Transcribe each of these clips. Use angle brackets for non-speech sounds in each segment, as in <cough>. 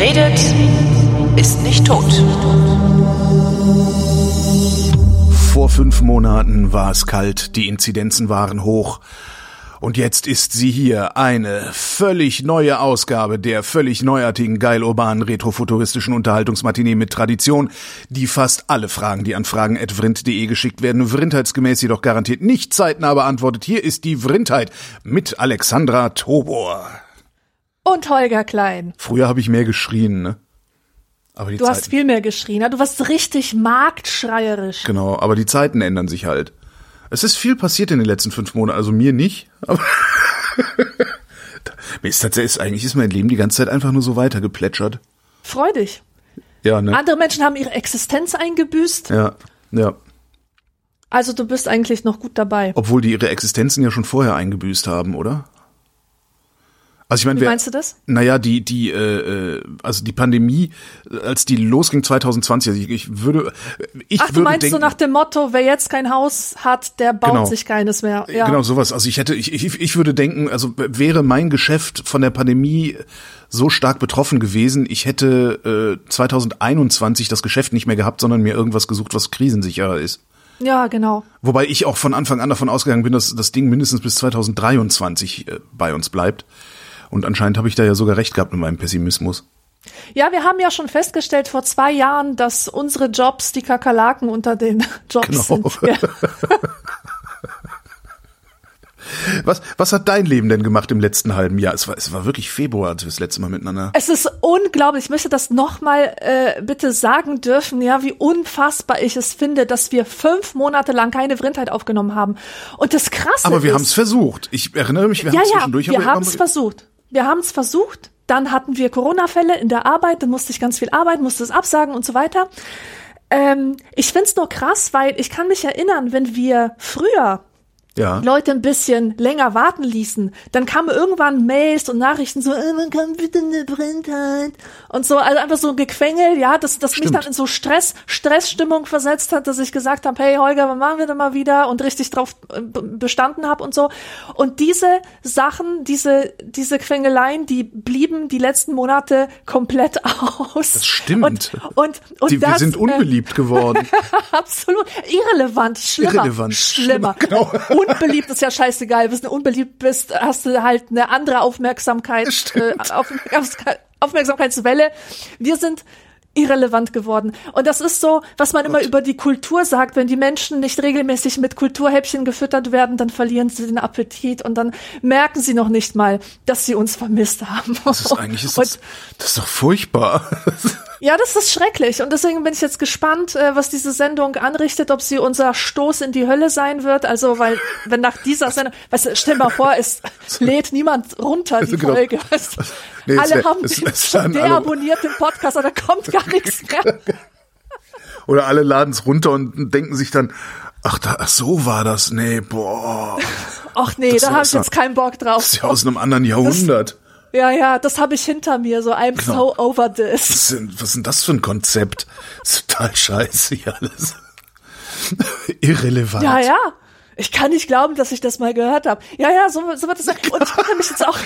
Redet, ist nicht tot. Vor fünf Monaten war es kalt, die Inzidenzen waren hoch. Und jetzt ist sie hier, eine völlig neue Ausgabe der völlig neuartigen, geil urbanen, retrofuturistischen Unterhaltungsmatinee mit Tradition, die fast alle Fragen, die an fragen.vrind.de geschickt werden, vrindheitsgemäß jedoch garantiert nicht zeitnah beantwortet. Hier ist die Vrindheit mit Alexandra Tobor. Und Holger Klein. Früher habe ich mehr geschrien, ne? Aber die Du hast viel mehr geschrien. Du warst richtig marktschreierisch. Genau, aber die Zeiten ändern sich halt. Es ist viel passiert in den letzten fünf Monaten, also mir nicht. Aber <laughs> mir ist tatsächlich, eigentlich ist mein Leben die ganze Zeit einfach nur so weitergeplätschert. Freu dich. Ja, ne? Andere Menschen haben ihre Existenz eingebüßt. Ja, ja. Also du bist eigentlich noch gut dabei. Obwohl die ihre Existenzen ja schon vorher eingebüßt haben, oder? Also ich meine, Wie wer, meinst du das? naja, die, die, äh, äh, also die Pandemie, als die losging 2020, also ich, ich würde, ich Ach, du würde meinst denken, so nach dem Motto, wer jetzt kein Haus hat, der baut Genau. sich keines mehr. Ja. Genau, sowas. Also ich hätte, ich, ich, ich würde denken, also wäre mein Geschäft von der Pandemie so stark betroffen gewesen, ich hätte äh, 2021 das Geschäft nicht mehr gehabt, sondern mir irgendwas gesucht, was krisensicherer ist. ja, genau. Wobei ich auch von Anfang an davon ausgegangen bin, dass das Ding mindestens bis 2023 äh, bei uns bleibt. Und anscheinend habe ich da ja sogar recht gehabt mit meinem Pessimismus. Ja, wir haben ja schon festgestellt vor zwei Jahren, dass unsere Jobs die Kakerlaken unter den <laughs> Jobs Genau. sind. Ja. <laughs> Was, was hat dein Leben denn gemacht im letzten halben Jahr? Es war, es war wirklich Februar, als wir das letzte Mal miteinander. Es ist unglaublich. Ich möchte das nochmal äh, bitte sagen dürfen, ja, wie unfassbar ich es finde, dass wir fünf Monate lang keine Vrindheit aufgenommen haben. Und das Krasse Aber wir haben es versucht. Ich erinnere mich, wir ja, haben ja, zwischendurch wir haben es versucht. Wir haben es versucht. Dann hatten wir Corona-Fälle in der Arbeit, dann musste ich ganz viel arbeiten, musste es absagen und so weiter. Ähm, ich find's nur krass, weil ich kann mich erinnern, wenn wir früher ja. Leute ein bisschen länger warten ließen, dann kamen irgendwann Mails und Nachrichten so, äh, man kann bitte eine Blindheit und so, also einfach so ein Gequengel, ja, das, das mich dann in so Stress, Stressstimmung versetzt hat, dass ich gesagt habe, hey Holger, wann machen wir denn mal wieder und richtig drauf äh, bestanden habe und so. Und diese Sachen, diese, diese Quengeleien, die blieben die letzten Monate komplett <laughs> aus. Das stimmt. Und, und, und Die, das, wir sind äh, unbeliebt geworden. <laughs> Absolut. Irrelevant. Schlimmer. Irrelevant. Schlimmer. Schlimmer, genau. <laughs> Unbeliebt ist ja scheißegal. Wenn du unbeliebt bist, hast du halt eine andere Aufmerksamkeit, äh. Aufmerksamkeit, Aufmerksamkeitswelle. Wir sind irrelevant geworden. Und das ist so, was man immer über die Kultur sagt, wenn die Menschen nicht regelmäßig mit Kulturhäppchen gefüttert werden, dann verlieren sie den Appetit und dann merken sie noch nicht mal, dass sie uns vermisst haben. Das ist <laughs> eigentlich ist Und- das, das ist doch furchtbar. <laughs> ja, das ist schrecklich. Und deswegen bin ich jetzt gespannt, äh, was diese Sendung anrichtet, ob sie unser Stoß in die Hölle sein wird. Also, weil, wenn nach dieser <laughs> Sendung, weißt du, stell mal vor, es <laughs> lädt niemand runter, die Also genau. Folge. Weißt du? Nee, alle wär- haben es schon alle- deabonniert den Podcast, aber da kommt gar nichts <laughs> mehr. Oder alle laden es runter und denken sich dann, ach, da, ach so war das. Nee, boah. Ach nee, Das da habe ich jetzt keinen Bock drauf. Das ist ja aus einem anderen Jahrhundert. Ja, ja, das habe ich hinter mir, so I'm Genau. so over this. Was ist, denn, was denn das für ein Konzept? Das ist total scheiße hier alles. <laughs> Irrelevant. Ja, ja. Ich kann nicht glauben, dass ich das mal gehört habe. Ja, ja, so, so wird sein. Und ich habe mich jetzt auch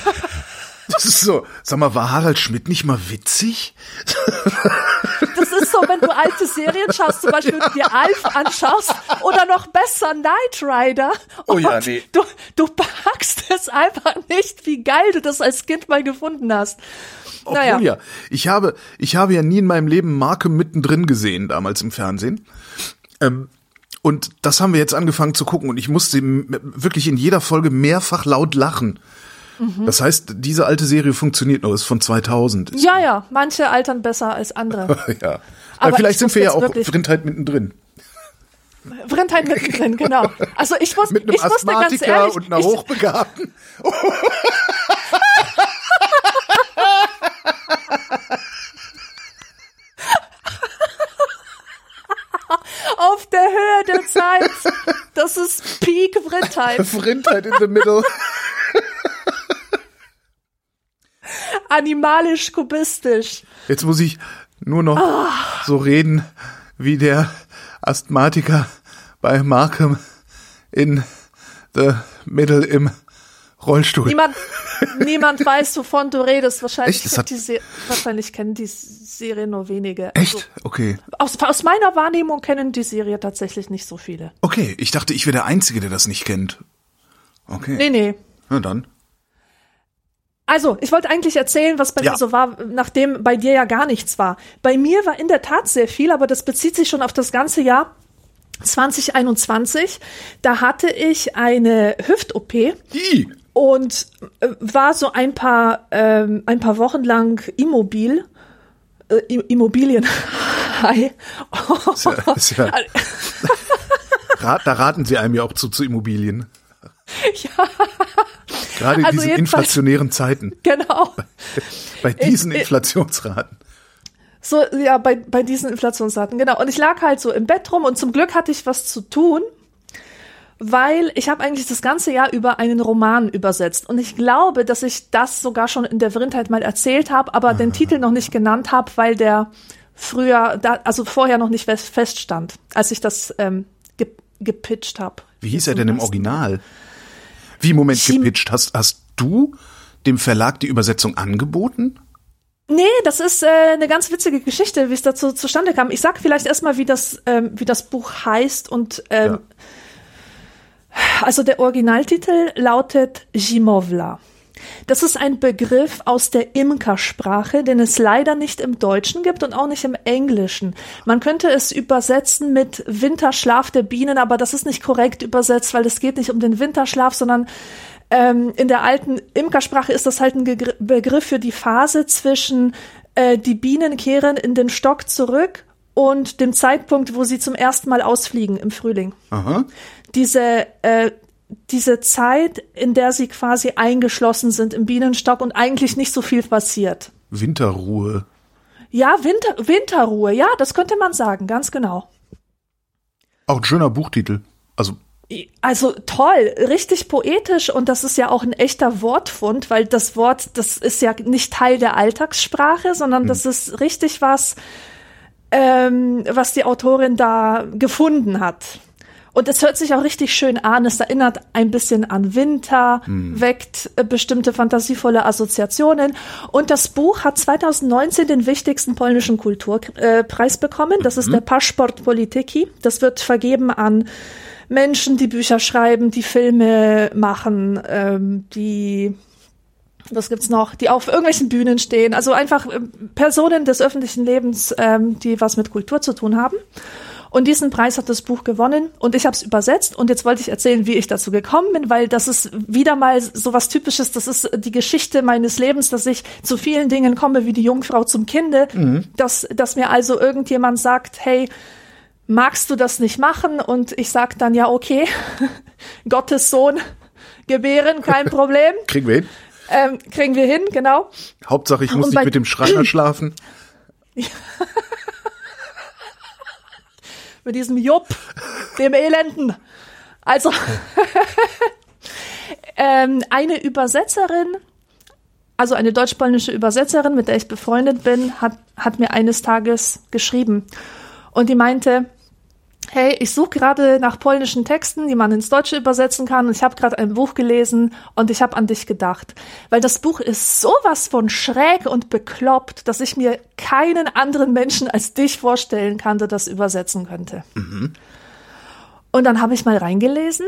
Das ist so, sag mal, war Harald Schmidt nicht mal witzig? <laughs> Das ist so, wenn du alte Serien schaust, zum Beispiel du dir Alf anschaust oder noch besser Knight Rider. Oh ja, nee. Du, du packst es einfach nicht, wie geil du das als Kind mal gefunden hast. Obwohl Naja. ja, ich habe, ich habe ja nie in meinem Leben Marke mittendrin gesehen, damals im Fernsehen. Ähm, und das haben wir jetzt angefangen zu gucken und ich musste wirklich in jeder Folge mehrfach laut lachen. Mhm. Das heißt, diese alte Serie funktioniert noch, ist von 2000. Ist- Ja, ja, manche altern besser als andere. <laughs> ja. Aber Aber vielleicht ich sind wir ja auch Vrindheit mittendrin. Vrindheit mittendrin, genau. Also ich muss, Mit einem ich muss dir ganz Asthmatiker ehrlich, und einer ich, Hochbegabten. <laughs> auf der Höhe der Zeit. Das ist Peak Vrindheit. Vrindheit in the middle. <laughs> Animalisch kubistisch. Jetzt muss ich nur noch Ah. so reden wie der Asthmatiker bei Markham in the Middle im Rollstuhl. Niemand, niemand <laughs> weiß, wovon du redest. Wahrscheinlich, Echt? Hat- die wahrscheinlich kennen die Serie nur wenige. Echt? Also, Okay. aus, aus meiner Wahrnehmung kennen die Serie tatsächlich nicht so viele. Okay, ich dachte, ich wäre der Einzige, der das nicht kennt. Okay. Nee, nee. Na dann. Also, ich wollte eigentlich erzählen, was bei Ja. mir so war, nachdem bei dir ja gar nichts war. Bei mir war in der Tat sehr viel, aber das bezieht sich schon auf das ganze Jahr 2021. Da hatte ich eine Hüft-OP I. und äh, war so ein paar, ähm, ein paar Wochen lang immobil. Äh, Immobilien. <laughs> Hi. Ist ja, ist ja, <laughs> da raten sie einem ja auch zu, zu Immobilien. ja, Gerade in Also diesen inflationären Zeiten. <laughs> genau. <laughs> Bei diesen ich- Inflationsraten. So, ja, bei, bei diesen Inflationsraten, genau. Und ich lag halt so im Bett rum und zum Glück hatte ich was zu tun, weil ich habe eigentlich das ganze Jahr über einen Roman übersetzt. Und ich glaube, dass ich das sogar schon in der Vrindheit mal erzählt habe, aber den Titel noch nicht genannt habe, weil der früher, da, also vorher noch nicht fest- feststand, als ich das ähm, ge gepitcht habe. Wie hieß er denn im Original? Wie, Moment, Chim- gepitcht? Hast, hast du dem Verlag die Übersetzung angeboten? Nee, das ist äh, eine ganz witzige Geschichte, wie es dazu zustande kam. Ich sag vielleicht erstmal, wie das, ähm, wie das Buch heißt und ähm, also der Originaltitel lautet Zimovla. Das ist ein Begriff aus der Imkersprache, den es leider nicht im Deutschen gibt und auch nicht im Englischen. Man könnte es übersetzen mit Winterschlaf der Bienen, aber das ist nicht korrekt übersetzt, weil es geht nicht um den Winterschlaf, sondern ähm, in der alten Imkersprache ist das halt ein Gegr Begriff für die Phase zwischen äh, die Bienen kehren in den Stock zurück und dem Zeitpunkt, wo sie zum ersten Mal ausfliegen im Frühling Aha. diese, äh, diese Zeit, in der sie quasi eingeschlossen sind im Bienenstock und eigentlich nicht so viel passiert. Winterruhe. Ja, Winter, Winterruhe, ja, das könnte man sagen, ganz genau. Auch ein schöner Buchtitel. Also, Also toll, richtig poetisch und das ist ja auch ein echter Wortfund, weil das Wort, das ist ja nicht Teil der Alltagssprache, sondern das ist richtig was, ähm, was die Autorin da gefunden hat. Und es hört sich auch richtig schön an. Es erinnert ein bisschen an Winter, weckt äh, bestimmte fantasievolle Assoziationen. Und das Buch hat 2019 den wichtigsten polnischen Kulturpreis bekommen. Das ist der Paszport Polityki. Das wird vergeben an Menschen, die Bücher schreiben, die Filme machen, ähm, die was gibt's noch, die auf irgendwelchen Bühnen stehen. Also einfach ähm, Personen des öffentlichen Lebens, ähm, die was mit Kultur zu tun haben. Und diesen Preis hat das Buch gewonnen und ich habe es übersetzt und jetzt wollte ich erzählen, wie ich dazu gekommen bin, weil das ist wieder mal so was Typisches, das ist die Geschichte meines Lebens, dass ich zu vielen Dingen komme wie die Jungfrau zum Kinde, dass, dass mir also irgendjemand sagt, hey, magst du das nicht machen? Und ich sag dann, ja, okay, <laughs> Gottes Sohn gebären, kein <laughs> Problem, kriegen wir hin. ähm, kriegen wir hin, genau. Hauptsache, ich muss nicht mit dem Schreiner schlafen. <laughs> mit diesem Jupp, dem Elenden. Also, <laughs> ähm, eine Übersetzerin, also eine deutsch-polnische Übersetzerin, mit der ich befreundet bin, hat, hat mir eines Tages geschrieben. Und die meinte, hey, ich suche gerade nach polnischen Texten, die man ins Deutsche übersetzen kann. Und ich habe gerade ein Buch gelesen und ich habe an dich gedacht. Weil das Buch ist sowas von schräg und bekloppt, dass ich mir keinen anderen Menschen als dich vorstellen kann, der das übersetzen könnte. Und dann habe ich mal reingelesen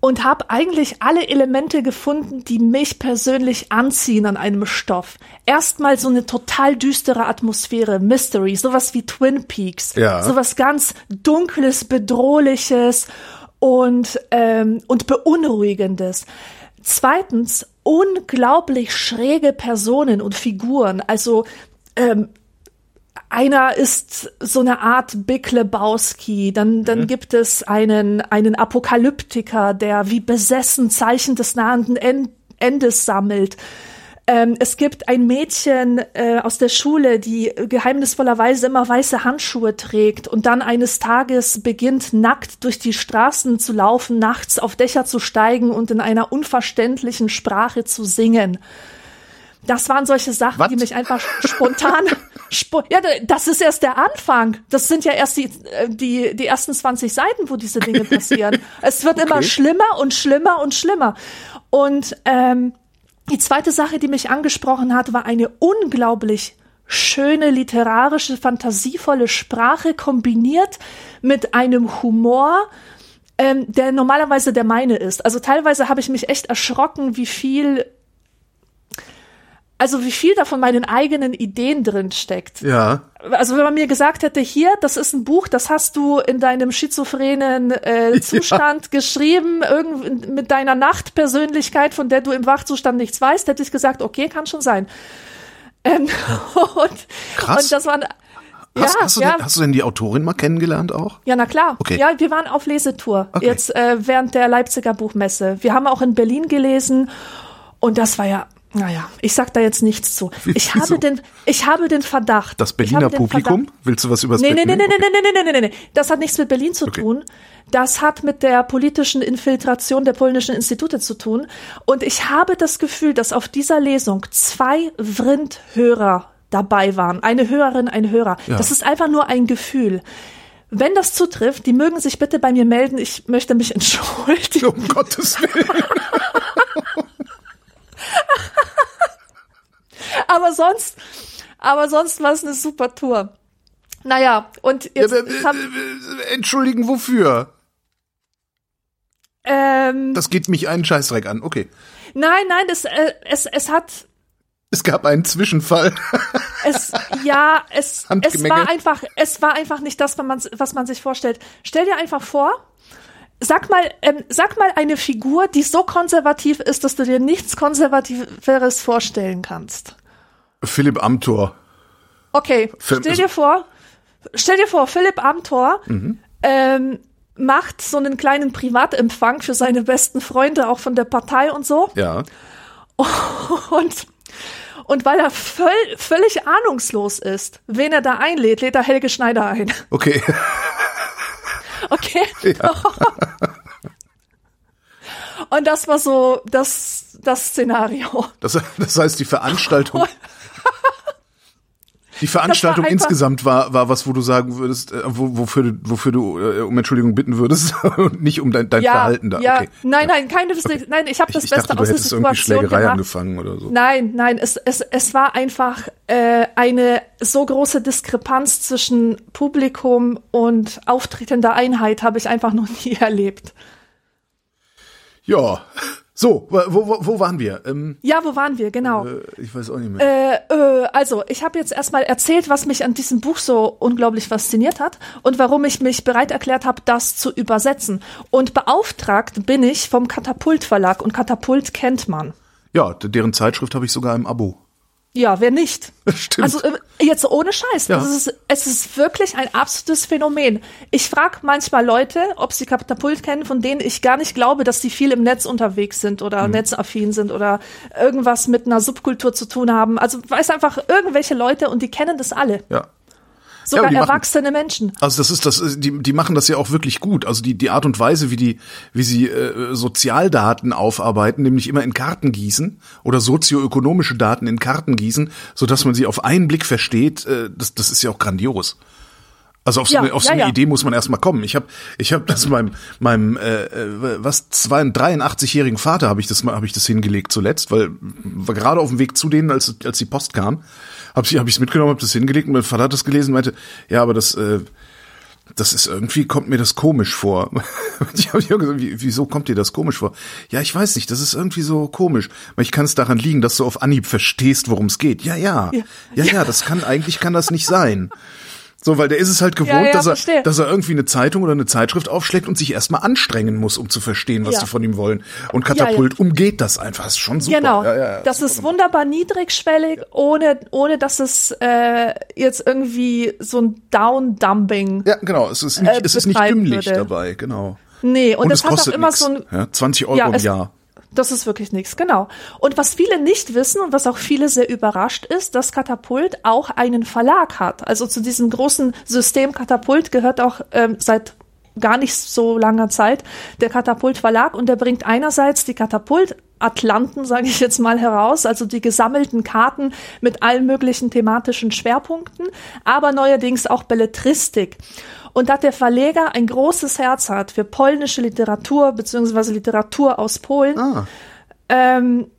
und habe eigentlich alle Elemente gefunden, die mich persönlich anziehen an einem Stoff. Erstmal so eine total düstere Atmosphäre, Mystery, sowas wie Twin Peaks, Ja. sowas ganz dunkles, bedrohliches und ähm, und beunruhigendes. Zweitens unglaublich schräge Personen und Figuren, also ähm, einer ist so eine Art Big Lebowski, dann, dann gibt es einen, einen Apokalyptiker, der wie besessen Zeichen des nahenden En- Endes sammelt. Ähm, es gibt ein Mädchen äh, aus der Schule, die geheimnisvollerweise immer weiße Handschuhe trägt und dann eines Tages beginnt, nackt durch die Straßen zu laufen, nachts auf Dächer zu steigen und in einer unverständlichen Sprache zu singen. Das waren solche Sachen, Was? die mich einfach spontan. <laughs> spo ja, das ist erst der Anfang. Das sind ja erst die, äh, die, die ersten 20 Seiten, wo diese Dinge <laughs> passieren. es wird immer schlimmer und schlimmer und schlimmer. Und ähm, die zweite Sache, die mich angesprochen hat, war eine unglaublich schöne, literarische, fantasievolle Sprache kombiniert mit einem Humor, ähm, der normalerweise der meine ist. Also teilweise habe ich mich echt erschrocken, wie viel also wie viel da von meinen eigenen Ideen drin steckt. Ja. Also wenn man mir gesagt hätte, hier, das ist ein Buch, das hast du in deinem schizophrenen äh, Zustand ja. geschrieben, irgend mit deiner Nachtpersönlichkeit, von der du im Wachzustand nichts weißt, hätte ich gesagt, okay, kann schon sein. Ähm, <laughs> und, Krass. und das waren Hast, ja, hast, du ja. denn, hast du denn die Autorin mal kennengelernt auch? Ja, na klar. Okay. Ja, wir waren auf Lesetour Okay. jetzt äh, während der Leipziger Buchmesse. Wir haben auch in Berlin gelesen und das war ja, naja, ich sag da jetzt nichts zu. <laughs> Ich Wieso? habe den, ich habe den Verdacht. Das Berliner Publikum? Verdacht- Willst du was über das Nee, nee, nee, nee, nee, nee, nee, nee, nee, nee. Das hat nichts mit Berlin zu Okay. tun. Das hat mit der politischen Infiltration der polnischen Institute zu tun. Und ich habe das Gefühl, dass auf dieser Lesung zwei Vrindhörer dabei waren. Eine Hörerin, ein Hörer. Ja. Das ist einfach nur ein Gefühl. Wenn das zutrifft, die mögen sich bitte bei mir melden. Ich möchte mich <laughs> entschuldigen. Um Gottes Willen. <laughs> <laughs> Aber sonst, aber sonst war es eine super Tour. Naja, und Ja, jetzt, aber, ich hab, äh, äh, entschuldigen, wofür? ähm, Das geht mich einen Scheißdreck an. Okay. nein, nein, das, äh, es, es hat, Es gab einen Zwischenfall. Es, <laughs> ja, es, es war einfach, es war einfach nicht das, was man, was man sich vorstellt. Stell dir einfach vor, sag mal, ähm, sag mal eine Figur, die so konservativ ist, dass du dir nichts Konservativeres vorstellen kannst. Philipp Amthor. Okay, Film- stell dir vor, stell dir vor, Philipp Amthor Mhm. ähm, macht so einen kleinen Privatempfang für seine besten Freunde, auch von der Partei und so. Ja. <laughs> Und, und weil er völ, völlig ahnungslos ist, wen er da einlädt, lädt er Helge Schneider ein. Okay. <laughs> Okay? <laughs> Und das war so das, das Szenario. Das, das heißt, die Veranstaltung. Die Veranstaltung einfach- insgesamt war, war was, wo du sagen würdest, äh, wo, wofür du, wofür du äh, um Entschuldigung bitten würdest <laughs> und nicht um dein, dein Ja, Verhalten da. ja, okay. nein, nein, keine, nein, ich habe das ich Beste dachte, aus der hättest irgendwie Situation Schlägerei gemacht. angefangen oder so. Nein, nein, es, es, es war einfach äh, eine so große Diskrepanz zwischen Publikum und auftretender Einheit habe ich einfach noch <laughs> nie erlebt. Ja. So, wo, wo, wo waren wir? Ähm, Ja, wo waren wir? Genau. äh, ich weiß auch nicht mehr. Äh, äh, also, ich habe jetzt erstmal erzählt, was mich an diesem Buch so unglaublich fasziniert hat und warum ich mich bereit erklärt habe, das zu übersetzen. Und beauftragt bin ich vom Katapult Verlag und Katapult kennt man. ja, deren Zeitschrift habe ich sogar im Abo. Ja, wer nicht? <laughs> Stimmt. Also äh, jetzt ohne Scheiß. Ja. Es, ist, es ist wirklich ein absolutes Phänomen. Ich frage manchmal Leute, ob sie Katapult kennen, von denen ich gar nicht glaube, dass sie viel im Netz unterwegs sind oder Mhm. netzaffin sind oder irgendwas mit einer Subkultur zu tun haben. Also weiß einfach irgendwelche Leute und die kennen das alle. Ja. Sogar machen- erwachsene Menschen. Also das ist das, ist- die, die machen das ja auch wirklich gut. Also die, die Art und Weise, wie die, wie sie äh, Sozialdaten aufarbeiten, nämlich immer in Karten gießen oder sozioökonomische Daten in Karten gießen, so dass man sie auf einen Blick versteht, äh, das, das ist ja auch grandios. Also auf so Ja, eine, auf so ja, eine ja. Idee muss man erstmal kommen. Ich habe ich hab das meinem meinem äh, äh, was zwei 83-jährigen Vater habe ich das mal habe ich das hingelegt zuletzt, weil war gerade auf dem Weg zu denen, als als die Post kam, habe ich es mitgenommen, habe das hingelegt und mein Vater hat das gelesen und meinte, ja, aber das äh, das ist irgendwie, kommt mir das komisch vor. <laughs> Ich habe hab gesagt, wie, wieso kommt dir das komisch vor? Ja, ich weiß nicht, das ist irgendwie so komisch. Ich kann es daran liegen, dass du auf Anhieb verstehst, worum es geht. Ja, ja, Ja. ja, ja, das kann, eigentlich kann das nicht sein. So, weil der ist es halt gewohnt, Ja, ja, dass, er, verstehe. dass er irgendwie eine Zeitung oder eine Zeitschrift aufschlägt und sich erstmal anstrengen muss, um zu verstehen, was Ja. die von ihm wollen. Und Katapult umgeht das einfach. Das ist schon super. Genau. Das ist wunderbar niedrigschwellig, ohne, ohne dass es äh, jetzt irgendwie so ein Down-Dumping. ja, genau. Es ist nicht, äh, es ist nicht dümmlich würde. dabei, genau. Nee, und, Und es es hat auch kostet immer nix. so ein ja, 20 Euro im Jahr. Das ist wirklich nichts, genau. Und was viele nicht wissen und was auch viele sehr überrascht ist, dass Katapult auch einen Verlag hat. Also zu diesem großen System Katapult gehört auch ähm, seit gar nicht so langer Zeit der Katapult Verlag und der bringt einerseits die Katapult Atlanten, sage ich jetzt mal, heraus, also die gesammelten Karten mit allen möglichen thematischen Schwerpunkten, aber neuerdings auch Belletristik. Und da der Verleger ein großes Herz hat für polnische Literatur beziehungsweise Literatur aus Polen, ah. ähm,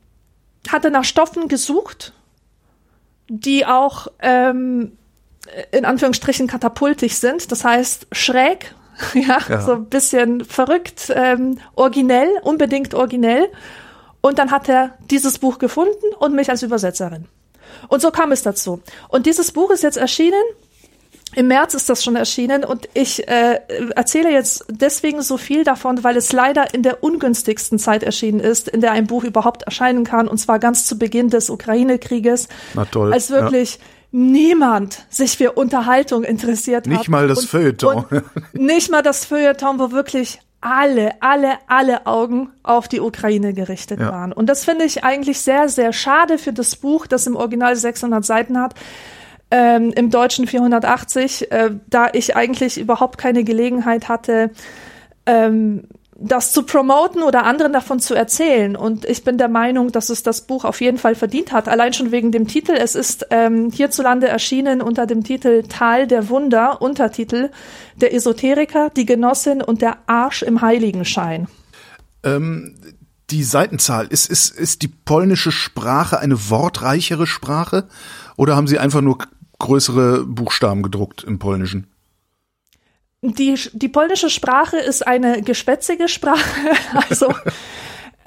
hat er nach Stoffen gesucht, die auch ähm, in Anführungsstrichen katapultig sind, das heißt schräg, <laughs> ja, ja. so ein bisschen verrückt, ähm, originell, unbedingt originell. Und dann hat er dieses Buch gefunden und mich als Übersetzerin. Und so kam es dazu. Und dieses Buch ist jetzt erschienen. Im März ist das schon erschienen und ich äh, erzähle jetzt deswegen so viel davon, weil es leider in der ungünstigsten Zeit erschienen ist, in der ein Buch überhaupt erscheinen kann, und zwar ganz zu Beginn des Ukraine-Krieges. Na toll. Als wirklich ja niemand sich für Unterhaltung interessiert nicht hat. Nicht mal das und, Feuilleton. Und nicht mal das Feuilleton, wo wirklich alle, alle, alle Augen auf die Ukraine gerichtet ja. waren. Und das finde ich eigentlich sehr, sehr schade für das Buch, das im Original 600 Seiten hat. Ähm, Im Deutschen 480, äh, da ich eigentlich überhaupt keine Gelegenheit hatte, ähm, das zu promoten oder anderen davon zu erzählen. Und ich bin der Meinung, dass es das Buch auf jeden Fall verdient hat. Allein schon wegen dem Titel. Es ist ähm, hierzulande erschienen unter dem Titel Tal der Wunder, Untertitel Der Esoteriker, die Genossin und der Arsch im Heiligenschein. Ähm, die Seitenzahl, ist, ist, ist die polnische Sprache eine wortreichere Sprache? Oder haben Sie einfach nur größere Buchstaben gedruckt im Polnischen? Die, die polnische Sprache ist eine geschwätzige Sprache. <laughs> Also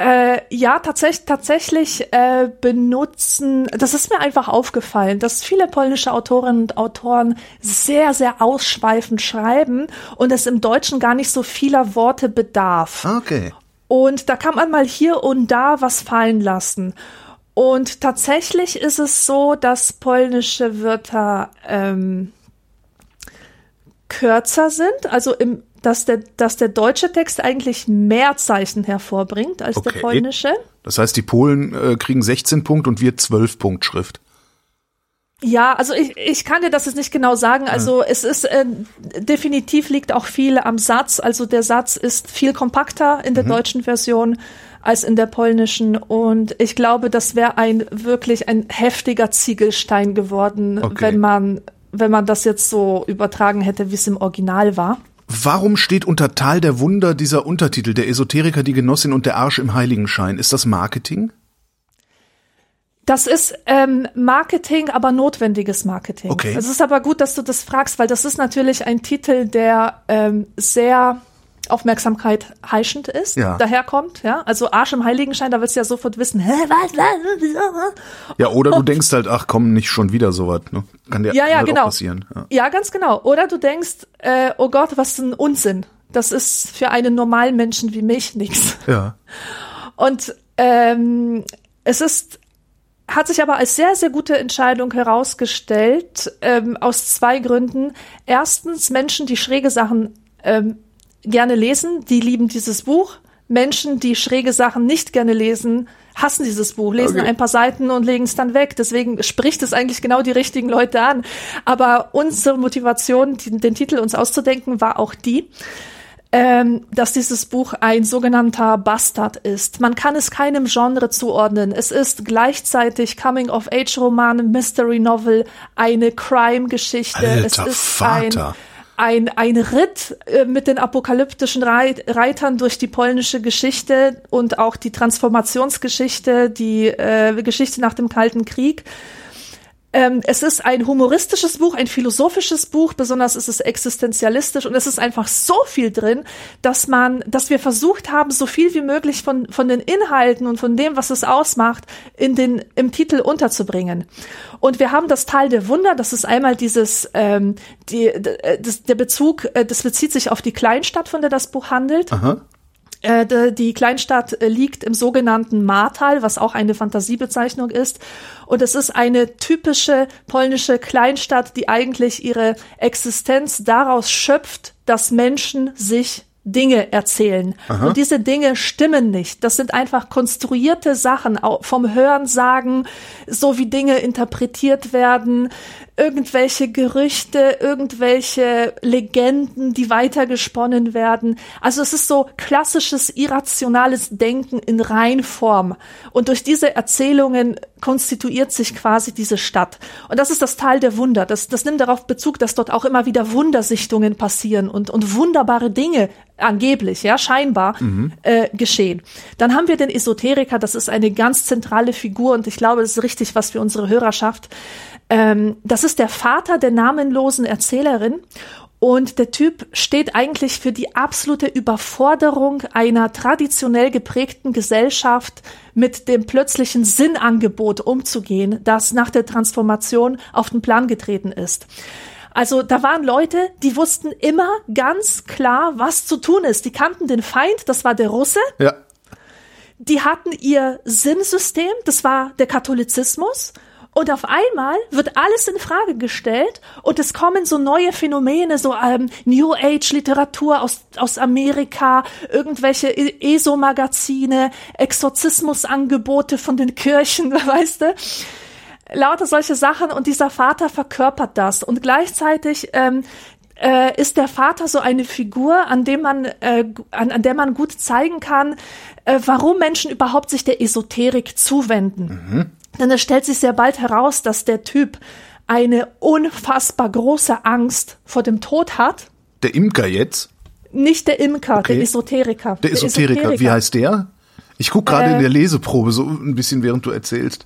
äh, ja, tatsächlich, tatsächlich äh, benutzen, das ist mir einfach aufgefallen, dass viele polnische Autorinnen und Autoren sehr, sehr ausschweifend schreiben und es im Deutschen gar nicht so vieler Worte bedarf. Okay. Und da kann man mal hier und da was fallen lassen. Und tatsächlich ist es so, dass polnische Wörter ähm, kürzer sind, also im, dass der, dass der deutsche Text eigentlich mehr Zeichen hervorbringt als okay. der polnische. Das heißt, die Polen äh, kriegen 16 Punkt und wir 12 Punkt Schrift. Ja, also ich, ich kann dir das jetzt nicht genau sagen. Also ja. es ist äh, definitiv liegt auch viel am Satz. Also der Satz ist viel kompakter in der mhm. deutschen Version als in der polnischen. Und ich glaube, das wäre ein wirklich ein heftiger Ziegelstein geworden, okay. wenn man wenn man das jetzt so übertragen hätte, wie es im Original war. Warum steht unter Tal der Wunder dieser Untertitel, der Esoteriker, die Genossin und der Arsch im Heiligenschein? Ist das Marketing? Das ist ähm, Marketing, aber notwendiges Marketing. Okay. Es ist aber gut, dass du das fragst, weil das ist natürlich ein Titel, der ähm, sehr Aufmerksamkeit heischend ist, ja. daherkommt, ja. Also Arsch im Heiligenschein, da willst du ja sofort wissen, hä, was, was, wieso? Ja, oder du denkst halt, ach komm, nicht schon wieder sowas, ne? Kann dir ja, ja, halt genau. passieren. Ja. ja, ganz genau. Oder du denkst, äh, oh Gott, was ein Unsinn. Das ist für einen normalen Menschen wie mich nichts. Ja. <laughs> Und ähm, es ist hat sich aber als sehr, sehr gute Entscheidung herausgestellt, ähm, aus zwei Gründen. Erstens, Menschen, die schräge Sachen ähm, gerne lesen, die lieben dieses Buch. Menschen, die schräge Sachen nicht gerne lesen, hassen dieses Buch, lesen okay. ein paar Seiten und legen es dann weg. Deswegen spricht es eigentlich genau die richtigen Leute an. Aber unsere Motivation, den Titel uns auszudenken, war auch die, ähm, dass dieses Buch ein sogenannter Bastard ist. Man kann es keinem Genre zuordnen. Es ist gleichzeitig Coming-of-Age-Roman, Mystery Novel, eine Crime-Geschichte. Es ist Vater. ein ein, ein Ritt äh, mit den apokalyptischen Reit Reitern durch die polnische Geschichte und auch die Transformationsgeschichte, die äh, Geschichte nach dem Kalten Krieg. Ähm, es ist ein humoristisches Buch, ein philosophisches Buch, besonders ist es existenzialistisch und es ist einfach so viel drin, dass man, dass wir versucht haben, so viel wie möglich von, von den Inhalten und von dem, was es ausmacht, in den, im Titel unterzubringen. Und wir haben das Teil der Wunder, das ist einmal dieses, ähm, die, das, der Bezug, äh, das bezieht sich auf die Kleinstadt, von der das Buch handelt. Aha. Äh, die Kleinstadt äh, liegt im sogenannten Martal, was auch eine Fantasiebezeichnung ist. Und es ist eine typische polnische Kleinstadt, die eigentlich ihre Existenz daraus schöpft, dass Menschen sich Dinge erzählen. Aha. Und diese Dinge stimmen nicht. Das sind einfach konstruierte Sachen vom Hören sagen, so wie Dinge interpretiert werden, irgendwelche Gerüchte, irgendwelche Legenden, die weitergesponnen werden. Also es ist so klassisches irrationales Denken in Reinform. Und durch diese Erzählungen konstituiert sich quasi diese Stadt. Und das ist das Tal der Wunder. Das, das nimmt darauf Bezug, dass dort auch immer wieder Wundersichtungen passieren und, und wunderbare Dinge angeblich, ja, scheinbar mhm. äh, geschehen. Dann haben wir den Esoteriker, das ist eine ganz zentrale Figur und ich glaube, das ist richtig was für unsere Hörerschaft. Ähm, das ist der Vater der namenlosen Erzählerin und der Typ steht eigentlich für die absolute Überforderung einer traditionell geprägten Gesellschaft mit dem plötzlichen Sinnangebot umzugehen, das nach der Transformation auf den Plan getreten ist. Also da waren Leute, die wussten immer ganz klar, was zu tun ist. Die kannten den Feind, das war der Russe. Ja. Die hatten ihr Sinnsystem, das war der Katholizismus. Und auf einmal wird alles in Frage gestellt und es kommen so neue Phänomene, so ähm, New Age Literatur aus, aus Amerika, irgendwelche e-, ESO-Magazine, Exorzismusangebote von den Kirchen, <laughs> weißt du? Lauter solche Sachen und dieser Vater verkörpert das und gleichzeitig ähm, äh, ist der Vater so eine Figur, an dem man, äh, an, an der man gut zeigen kann, äh, warum Menschen überhaupt sich der Esoterik zuwenden. Mhm. Denn es stellt sich sehr bald heraus, dass der Typ eine unfassbar große Angst vor dem Tod hat. Der Imker jetzt? Nicht der Imker, okay. der Esoteriker. Der, der Esoteriker. Esoteriker. wie heißt der? Ich guck gerade äh, in der Leseprobe so ein bisschen, während du erzählst.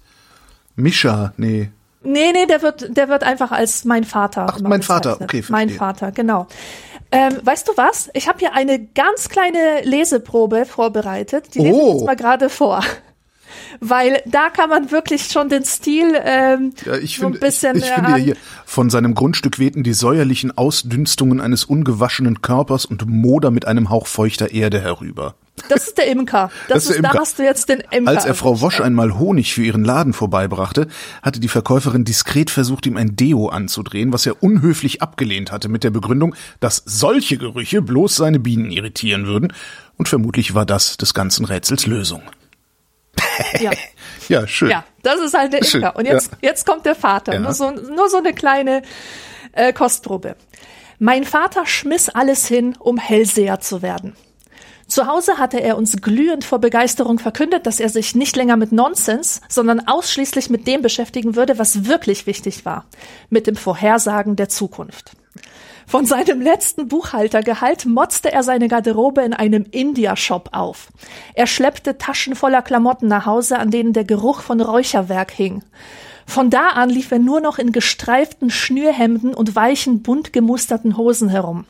Mischa, nee. Nee, nee, der wird, der wird einfach als mein Vater. Ach, mein Vater, okay. Verstehe. Mein Vater, genau. Ähm, weißt du was? Ich habe hier eine ganz kleine Leseprobe vorbereitet. Die lese ich jetzt oh. mal gerade vor weil da kann man wirklich schon den Stil ähm, ja, ich so ein bisschen. Ich, ich finde ja hier, von seinem Grundstück wehten die säuerlichen Ausdünstungen eines ungewaschenen Körpers und Moder mit einem Hauch feuchter Erde herüber. Das ist der Imker. <laughs> Das, das ist, der Imker. Da hast du jetzt den Imker. Als er Frau Wosch einmal Honig für ihren Laden vorbeibrachte, hatte die Verkäuferin diskret versucht, ihm ein Deo anzudrehen, was er unhöflich abgelehnt hatte mit der Begründung, dass solche Gerüche bloß seine Bienen irritieren würden. Und vermutlich war das des ganzen Rätsels Lösung. Ja. <laughs> ja, schön. Ja, das ist halt der schön. Imker. Und jetzt, ja. jetzt kommt der Vater. Ja. Nur, so, nur so eine kleine äh, Kostprobe. Mein Vater schmiss alles hin, um Hellseher zu werden. Zu Hause hatte er uns glühend vor Begeisterung verkündet, dass er sich nicht länger mit Nonsens, sondern ausschließlich mit dem beschäftigen würde, was wirklich wichtig war, mit dem Vorhersagen der Zukunft. Von seinem letzten Buchhaltergehalt motzte er seine Garderobe in einem India-Shop auf. Er schleppte Taschen voller Klamotten nach Hause, an denen der Geruch von Räucherwerk hing. Von da an lief er nur noch in gestreiften Schnürhemden und weichen, bunt gemusterten Hosen herum.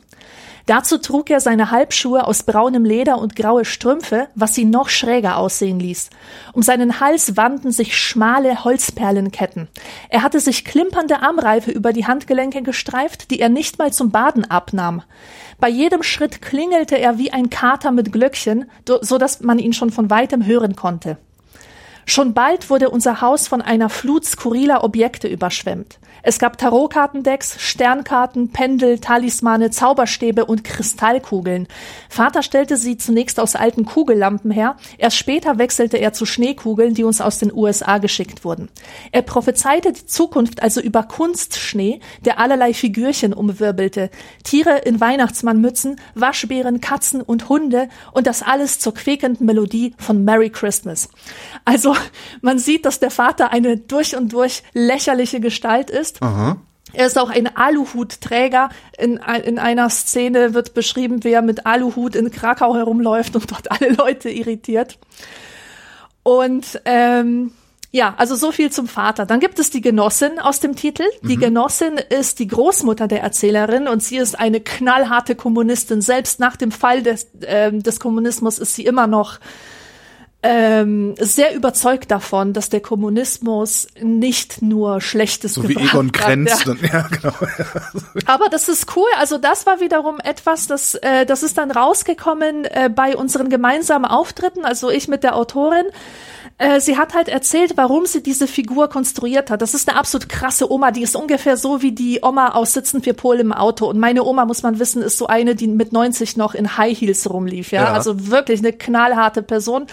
Dazu trug er seine Halbschuhe aus braunem Leder und graue Strümpfe, was ihn noch schräger aussehen ließ. Um seinen Hals wanden sich schmale Holzperlenketten. Er hatte sich klimpernde Armreife über die Handgelenke gestreift, die er nicht mal zum Baden abnahm. Bei jedem Schritt klingelte er wie ein Kater mit Glöckchen, so dass man ihn schon von weitem hören konnte. Schon bald wurde unser Haus von einer Flut skurriler Objekte überschwemmt. Es gab Tarotkartendecks, Sternkarten, Pendel, Talismane, Zauberstäbe und Kristallkugeln. Vater stellte sie zunächst aus alten Kugellampen her, erst später wechselte er zu Schneekugeln, die uns aus den USA geschickt wurden. Er prophezeite die Zukunft also über Kunstschnee, der allerlei Figürchen umwirbelte, Tiere in Weihnachtsmannmützen, Waschbären, Katzen und Hunde und das alles zur quäkenden Melodie von Merry Christmas. Also man sieht, dass der Vater eine durch und durch lächerliche Gestalt ist Aha. Er ist auch ein Aluhutträger. In, in einer Szene wird beschrieben, wie er mit Aluhut in Krakau herumläuft und dort alle Leute irritiert. Und ähm, ja, also so viel zum Vater. Dann gibt es die Genossin aus dem Titel. Die mhm. Genossin ist die Großmutter der Erzählerin und sie ist eine knallharte Kommunistin. Selbst nach dem Fall des, äh, des Kommunismus ist sie immer noch ähm, sehr überzeugt davon, dass der Kommunismus nicht nur Schlechtes so wie Egon Krenz. Ja. <laughs> ja, genau. <laughs> Aber das ist cool. Also das war wiederum etwas, das, äh, das ist dann rausgekommen äh, bei unseren gemeinsamen Auftritten. Also ich mit der Autorin. Äh, sie hat halt erzählt, warum sie diese Figur konstruiert hat. Das ist eine absolut krasse Oma, die ist ungefähr so wie die Oma aus Sitzen für Pol im Auto. Und meine Oma, muss man wissen, ist so eine, die mit 90 noch in High Heels rumlief. Ja, ja. also wirklich eine knallharte Person.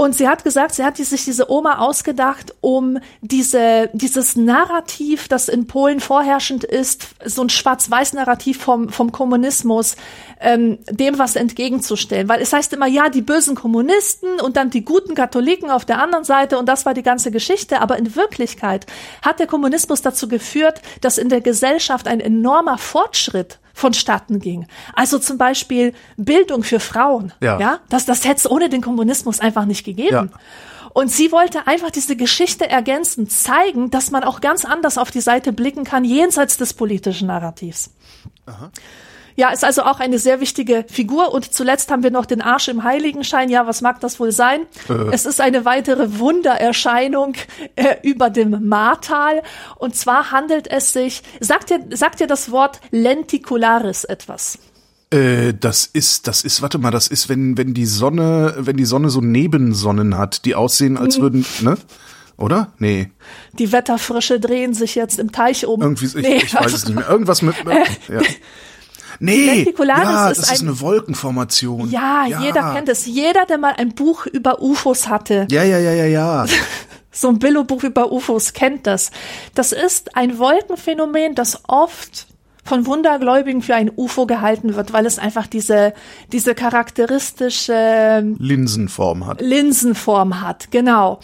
Und sie hat gesagt, sie hat sich diese Oma ausgedacht, um diese, dieses Narrativ, das in Polen vorherrschend ist, so ein Schwarz-Weiß-Narrativ vom, vom Kommunismus, ähm, dem was entgegenzustellen. Weil es heißt immer, ja, die bösen Kommunisten und dann die guten Katholiken auf der anderen Seite und das war die ganze Geschichte. Aber in Wirklichkeit hat der Kommunismus dazu geführt, dass in der Gesellschaft ein enormer Fortschritt vonstatten ging. Also zum Beispiel Bildung für Frauen. Ja. ja das, das hätte es ohne den Kommunismus einfach nicht gegeben. Ja. Und sie wollte einfach diese Geschichte ergänzen, zeigen, dass man auch ganz anders auf die Seite blicken kann, jenseits des politischen Narrativs. Aha. Ja, ist also auch eine sehr wichtige Figur. Und zuletzt haben wir noch den Arsch im Heiligenschein. Ja, was mag das wohl sein? Äh. Es ist eine weitere Wundererscheinung äh, über dem Martal. Und zwar handelt es sich, sagt dir, sagt dir das Wort lenticularis etwas? Äh, das ist, das ist, warte mal, das ist, wenn, wenn die Sonne, wenn die Sonne so Nebensonnen hat, die aussehen, als mhm. würden, ne? Oder? Nee. Die Wetterfrische drehen sich jetzt im Teich um. Irgendwie, ich, nee, ich weiß es nicht mehr. Irgendwas mit, <laughs> äh, ja. Nee, ja, das ist, ist eine Wolkenformation. Ja, ja, jeder kennt es. Jeder, der mal ein Buch über UFOs hatte. Ja, ja, ja, ja, ja. <laughs> so ein Billo-Buch über UFOs kennt das. Das ist ein Wolkenphänomen, das oft von Wundergläubigen für ein UFO gehalten wird, weil es einfach diese, diese charakteristische Linsenform hat. Linsenform hat, genau.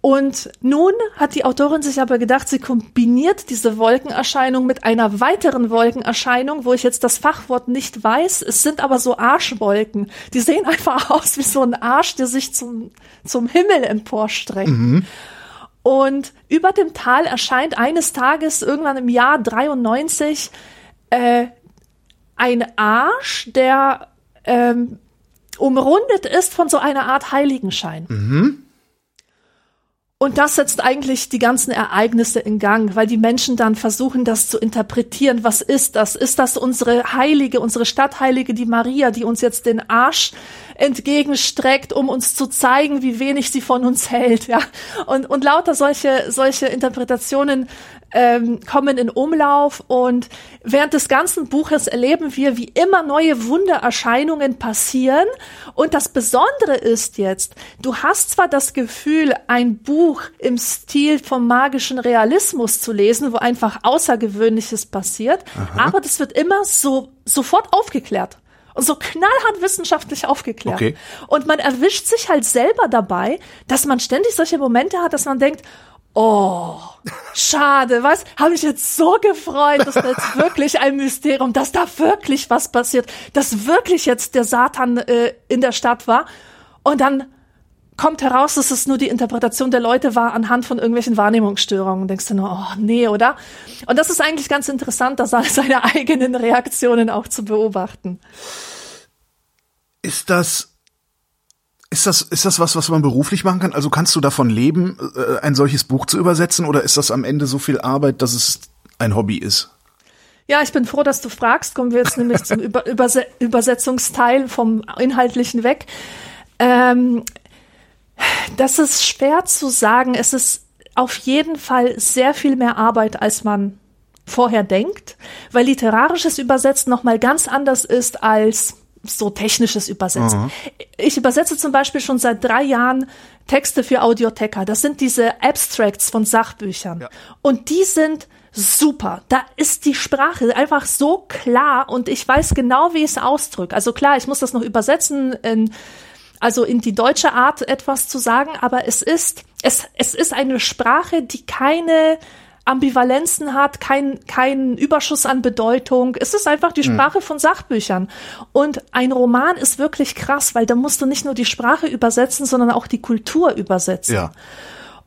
Und nun hat die Autorin sich aber gedacht, sie kombiniert diese Wolkenerscheinung mit einer weiteren Wolkenerscheinung, wo ich jetzt das Fachwort nicht weiß. Es sind aber so Arschwolken. Die sehen <laughs> einfach aus wie so ein Arsch, der sich zum, zum Himmel emporstreckt. Mhm. Und über dem Tal erscheint eines Tages irgendwann im Jahr 93 äh, ein Arsch, der ähm, umrundet ist von so einer Art Heiligenschein. Mhm. Und das setzt eigentlich die ganzen Ereignisse in Gang, weil die Menschen dann versuchen, das zu interpretieren. Was ist das? Ist das unsere Heilige, unsere Stadtheilige, die Maria, die uns jetzt den Arsch entgegenstreckt, um uns zu zeigen, wie wenig sie von uns hält, ja? Und, und lauter solche, solche Interpretationen ähm, kommen in Umlauf und während des ganzen Buches erleben wir, wie immer neue Wundererscheinungen passieren. Und das Besondere ist jetzt, du hast zwar das Gefühl, ein Buch im Stil vom magischen Realismus zu lesen, wo einfach Außergewöhnliches passiert, Aha. aber das wird immer so sofort aufgeklärt und so knallhart wissenschaftlich aufgeklärt. Okay. Und man erwischt sich halt selber dabei, dass man ständig solche Momente hat, dass man denkt, Oh, schade, was? Habe ich jetzt so gefreut, dass da jetzt wirklich ein Mysterium, dass da wirklich was passiert, dass wirklich jetzt der Satan äh, in der Stadt war. Und dann kommt heraus, dass es nur die Interpretation der Leute war anhand von irgendwelchen Wahrnehmungsstörungen. Denkst du nur, oh nee, oder? Und das ist eigentlich ganz interessant, da seine eigenen Reaktionen auch zu beobachten. Ist das ist das, ist das was, was man beruflich machen kann? Also kannst du davon leben, äh, ein solches Buch zu übersetzen oder ist das am Ende so viel Arbeit, dass es ein Hobby ist? Ja, ich bin froh, dass du fragst. Kommen wir jetzt nämlich zum Über Überse Übersetzungsteil vom Inhaltlichen weg. Ähm, das ist schwer zu sagen. Es ist auf jeden Fall sehr viel mehr Arbeit, als man vorher denkt, weil literarisches Übersetzen nochmal ganz anders ist als so technisches Übersetzen. Mhm. Ich übersetze zum Beispiel schon seit drei Jahren Texte für Audiotheca. Das sind diese Abstracts von Sachbüchern. Ja. Und die sind super. Da ist die Sprache einfach so klar und ich weiß genau, wie ich es ausdrücke. Also klar, ich muss das noch übersetzen in, also in die deutsche Art etwas zu sagen, aber es ist, es, es ist eine Sprache, die keine Ambivalenzen hat, keinen kein Überschuss an Bedeutung. Es ist einfach die hm. Sprache mhm. von Sachbüchern. Und ein Roman ist wirklich krass, weil da musst du nicht nur die Sprache übersetzen, sondern auch die Kultur übersetzen. Ja.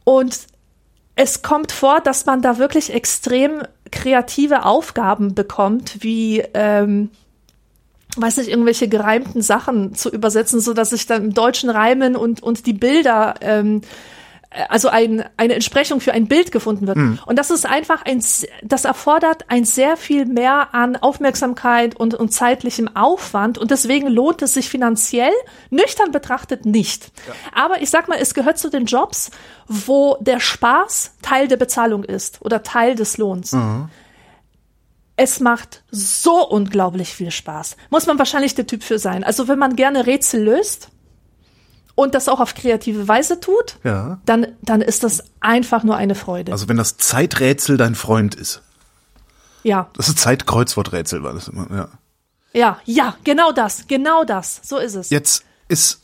Und es kommt vor, dass man da wirklich extrem kreative Aufgaben bekommt, wie ähm, weiß nicht, irgendwelche gereimten Sachen zu übersetzen, so dass ich dann im Deutschen reimen und, und die Bilder ähm, also ein, eine Entsprechung für ein Bild gefunden wird. Mhm. Und das ist einfach ein, das erfordert ein sehr viel mehr an Aufmerksamkeit und, und zeitlichem Aufwand. Und deswegen lohnt es sich finanziell, nüchtern betrachtet, nicht. Ja. Aber ich sag mal, es gehört zu den Jobs, wo der Spaß Teil der Bezahlung ist oder Teil des Lohns. Mhm. Es macht so unglaublich viel Spaß. Muss man wahrscheinlich der Typ für sein. Also wenn man gerne Rätsel löst, und das auch auf kreative Weise tut, Ja. dann, dann ist das einfach nur eine Freude. Also wenn das Zeiträtsel dein Freund ist. ja, Das ist Zeitkreuzworträtsel, war das immer, ja. ja, ja, genau das, genau das. So ist es. Jetzt ist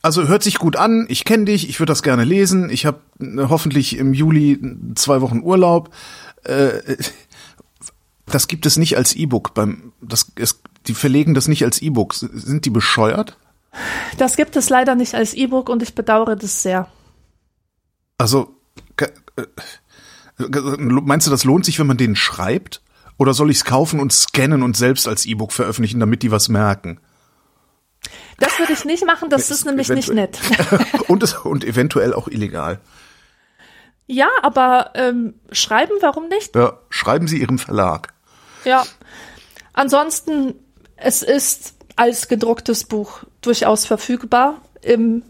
also hört sich gut an. Ich kenne dich. Ich würde das gerne lesen. Ich habe hoffentlich im Juli zwei Wochen Urlaub. Äh, <laughs> das gibt es nicht als E-Book. Beim das es, die verlegen das nicht als E-Book. Sind die bescheuert? Das gibt es leider nicht als E-Book und ich bedauere das sehr. Also äh, meinst du, das lohnt sich, wenn man den schreibt? Oder soll ich es kaufen und scannen und selbst als E-Book veröffentlichen, damit die was merken? Das würde ich nicht machen, das ist nämlich nicht nett. <laughs> und, es, und eventuell auch illegal. Ja, aber ähm, schreiben, warum nicht? Ja, schreiben Sie Ihrem Verlag. Ja. Ansonsten, es ist als gedrucktes Buch durchaus verfügbar im,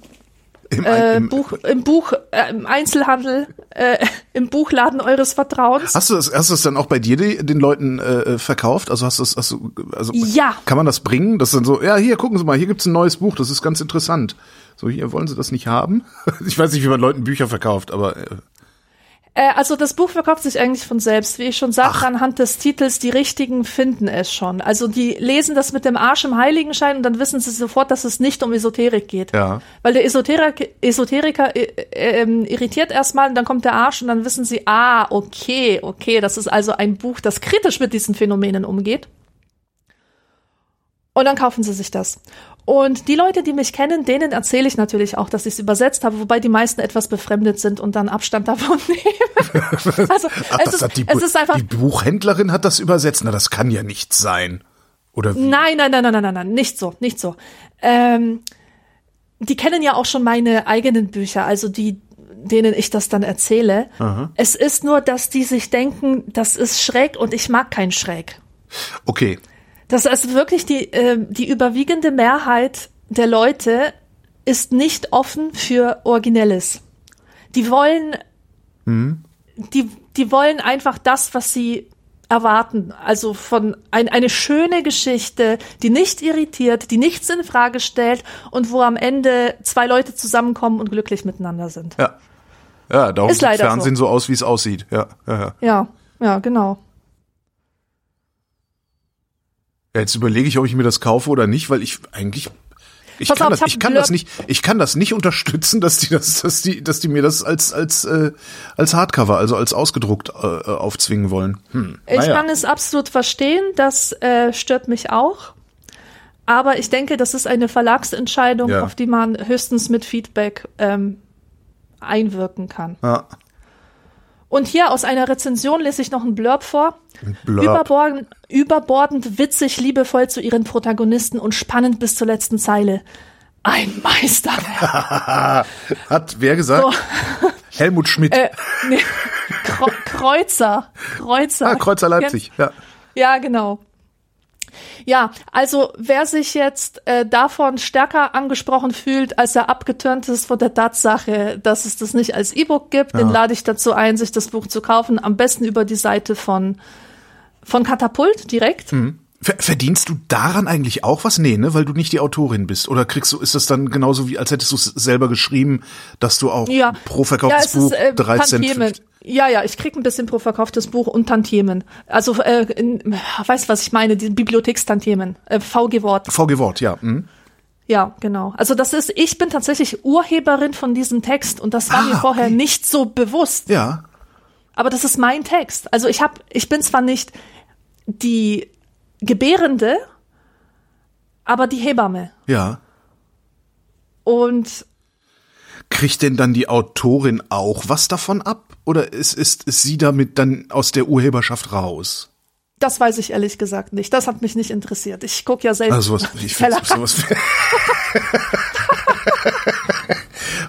Im, äh, im, Buch, im Buch, äh, im Einzelhandel, äh, <laughs> im Buchladen eures Vertrauens. Hast du das, hast du das dann auch bei dir die, den Leuten äh, verkauft? Also hast du das, hast du, also Ja. kann man das bringen? Das dann so, ja, hier gucken Sie mal, hier gibt's ein neues Buch, das ist ganz interessant. So, hier wollen Sie das nicht haben? <laughs> Ich weiß nicht, wie man Leuten Bücher verkauft, aber äh, Äh, also das Buch verkauft sich eigentlich von selbst. Wie ich schon sagte, anhand des Titels, die Richtigen finden es schon. Also die lesen das mit dem Arsch im Heiligenschein und dann wissen sie sofort, dass es nicht um Esoterik geht. Ja. Weil der Esoterik, Esoteriker äh, äh, ähm, irritiert erstmal und dann kommt der Arsch und dann wissen sie, ah, okay, okay, das ist also ein Buch, das kritisch mit diesen Phänomenen umgeht. Und dann kaufen sie sich das. Und die Leute, die mich kennen, denen erzähle ich natürlich auch, dass ich es übersetzt habe, wobei die meisten etwas befremdet sind und dann Abstand davon <laughs> nehmen. <laughs> also ach, es, ist, es ist einfach. die Buchhändlerin hat das übersetzt. Na, das kann ja nicht sein. Oder wie? Nein, nein, nein, nein, nein, nein, nein, nicht so, nicht so. Ähm, die kennen ja auch schon meine eigenen Bücher, also die, denen ich das dann erzähle. Es ist nur, dass die sich denken, das ist schräg und ich mag kein Schräg. Okay. Das ist wirklich die, äh, die überwiegende Mehrheit der Leute ist nicht offen für Originelles. Die wollen, die, die wollen einfach das, was sie erwarten. Also von ein, eine schöne Geschichte, die nicht irritiert, die nichts in Frage stellt und wo am Ende zwei Leute zusammenkommen und glücklich miteinander sind. Ja. Ja, darum Ist sieht leider Fernsehen so. aus, wie es aussieht. Ja, ja, ja. Ja, ja, genau. Ja, Jetzt überlege ich, ob ich mir das kaufe oder nicht, weil ich eigentlich ich Pass kann, auf, das, ich ich kann Blurb- das nicht, ich kann das nicht unterstützen, dass die das, dass die, dass die mir das als als äh, als Hardcover, also als ausgedruckt äh, äh, aufzwingen wollen. Hm. Ich naja. kann es absolut verstehen, das äh, stört mich auch. Aber ich denke, das ist eine Verlagsentscheidung, Ja. auf die man höchstens mit Feedback ähm, einwirken kann. ja. Und hier aus einer Rezension lese ich noch einen Blurb vor. Überbordend, überbordend witzig, liebevoll zu ihren Protagonisten und spannend bis zur letzten Zeile. Ein Meisterwerk. <laughs> Hat wer gesagt? So. Helmut Schmidt. äh, nee, Kreu- Kreuzer. Kreuzer. ah, Kreuzer Leipzig. Ja. Ja, genau. Ja, also wer sich jetzt äh, davon stärker angesprochen fühlt, als er abgeturnt ist von der Tatsache, dass es das nicht als E-Book gibt, den lade ich dazu ein, sich das Buch zu kaufen. Am besten über die Seite von, von Katapult direkt. Ver verdienst du daran eigentlich auch was? Nee, ne, weil du nicht die Autorin bist. Oder kriegst du, ist das dann genauso wie, als hättest du es selber geschrieben, dass du auch Ja. pro ja, verkauftes es Buch ist äh, drei Cent. Tantiemen. Ja, ja, ich krieg ein bisschen pro verkauftes Buch und Tantiemen. Also, äh, in, weißt was ich meine, die Bibliothekstantiemen, äh, VG-Wort. VG Wort, ja. Hm. Ja, genau. Also das ist, ich bin tatsächlich Urheberin von diesem Text und das war Ah, mir vorher okay. nicht so bewusst. Ja. Aber das ist mein Text. Also ich habe, ich bin zwar nicht die Gebärende, aber die Hebamme. Ja. Und Kriegt denn dann die Autorin auch was davon ab? Oder ist, ist, ist sie damit dann aus der Urheberschaft raus? das weiß ich ehrlich gesagt nicht. Das hat mich nicht interessiert. Ich guck ja selbst. Also sowas, ich find, sowas,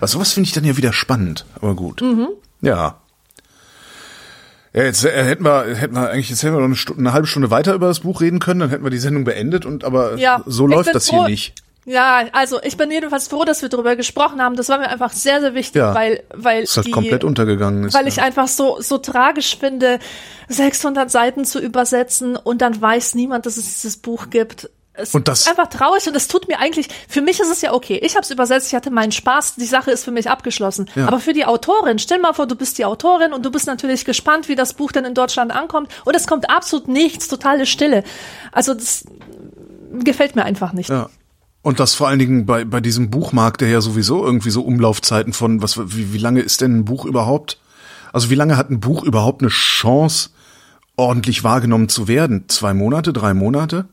<laughs> sowas finde ich dann ja wieder spannend. Aber gut. Mhm. Ja. Ja, jetzt äh, hätten wir, hätten wir eigentlich, jetzt hätten wir noch eine, Stunde, eine halbe Stunde weiter über das Buch reden können, dann hätten wir die Sendung beendet und aber Ja, so läuft das froh- hier nicht. Ja, also ich bin jedenfalls froh, dass wir darüber gesprochen haben. Das war mir einfach sehr, sehr wichtig, Ja. weil, weil Ist halt die, komplett untergegangen. Ist, weil ja. ich einfach so so tragisch finde, 600 Seiten zu übersetzen und dann weiß niemand, dass es dieses Buch gibt. Es Und das- ist einfach traurig und es tut mir eigentlich, für mich ist es ja okay. Ich habe es übersetzt, ich hatte meinen Spaß, die Sache ist für mich abgeschlossen. Ja. Aber für die Autorin, stell mal vor, du bist die Autorin und du bist natürlich gespannt, wie das Buch dann in Deutschland ankommt und es kommt absolut nichts, totale Stille. Also das gefällt mir einfach nicht. Ja. Und das vor allen Dingen bei, bei diesem Buchmarkt, der ja sowieso irgendwie so Umlaufzeiten von, was, wie, wie lange ist denn ein Buch überhaupt? Also wie lange hat ein Buch überhaupt eine Chance, ordentlich wahrgenommen zu werden? Zwei Monate, drei Monate?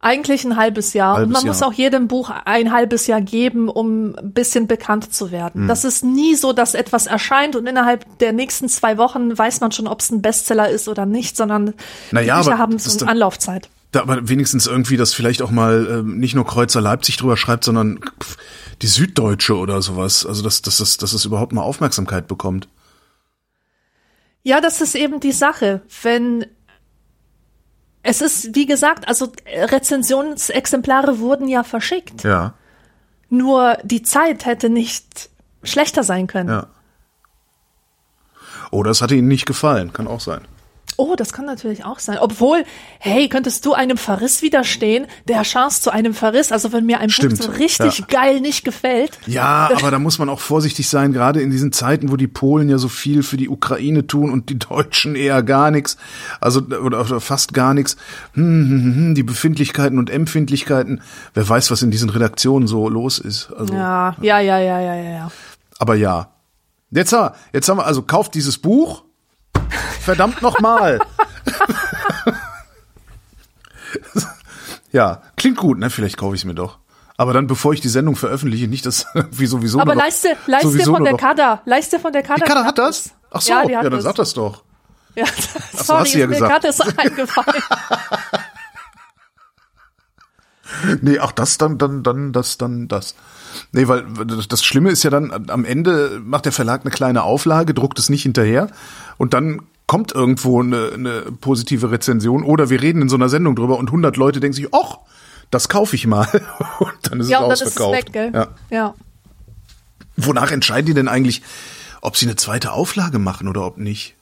Eigentlich ein halbes Jahr. Halbes und man Jahr. muss auch jedem Buch ein halbes Jahr geben, um ein bisschen bekannt zu werden. Hm. Das ist nie so, dass etwas erscheint und innerhalb der nächsten zwei Wochen weiß man schon, ob es ein Bestseller ist oder nicht, sondern Naja, die Bücher haben so eine Anlaufzeit. Da aber wenigstens irgendwie, dass vielleicht auch mal ähm, nicht nur Kreuzer Leipzig drüber schreibt, sondern die Süddeutsche oder sowas. Also dass, dass, es, dass es überhaupt mal Aufmerksamkeit bekommt. Ja, das ist eben die Sache. Wenn es ist, wie gesagt, also Rezensionsexemplare wurden ja verschickt. Ja. Nur die Zeit hätte nicht schlechter sein können. Ja. Oder es hatte ihnen nicht gefallen, kann auch sein. Oh, das kann natürlich auch sein. Obwohl, hey, könntest du einem Verriss widerstehen? Der Chance zu einem Verriss, also wenn mir ein Stimmt, Buch so richtig ja. geil nicht gefällt. Ja, aber da muss man auch vorsichtig sein, gerade in diesen Zeiten, wo die Polen ja so viel für die Ukraine tun und die Deutschen eher gar nichts, also oder, oder fast gar nichts. Hm, hm, hm, hm, die Befindlichkeiten und Empfindlichkeiten, wer weiß, was in diesen Redaktionen so los ist. Also, Ja, ja, ja, ja, ja, ja, ja. Aber ja. Jetzt haben wir, jetzt haben wir also kauft dieses Buch. Verdammt nochmal. ja, klingt gut, ne? Vielleicht kaufe ich es mir doch. Aber dann, bevor ich die Sendung veröffentliche, nicht, dass wie sowieso Aber leiste, leiste sowieso von der Kada, leiste von der Kada. Die Kader hat das? Ach so, Ja, ja, dann das. sag das doch. Ja, so, <laughs> sorry, hast du ja ist mir gesagt. gerade so eingefallen. <laughs> Nee, ach, das dann, dann, dann, das, dann, das. Nee, weil das- Schlimme ist ja dann, am Ende macht der Verlag eine kleine Auflage, druckt es nicht hinterher und dann kommt irgendwo eine, eine positive Rezension oder wir reden in so einer Sendung drüber und 100 Leute denken sich, ach, das kaufe ich mal. Und dann ist Ja, es und dann ist es ausverkauft. weg, gell? Ja. ja. Wonach entscheiden die denn eigentlich, ob sie eine zweite Auflage machen oder ob nicht?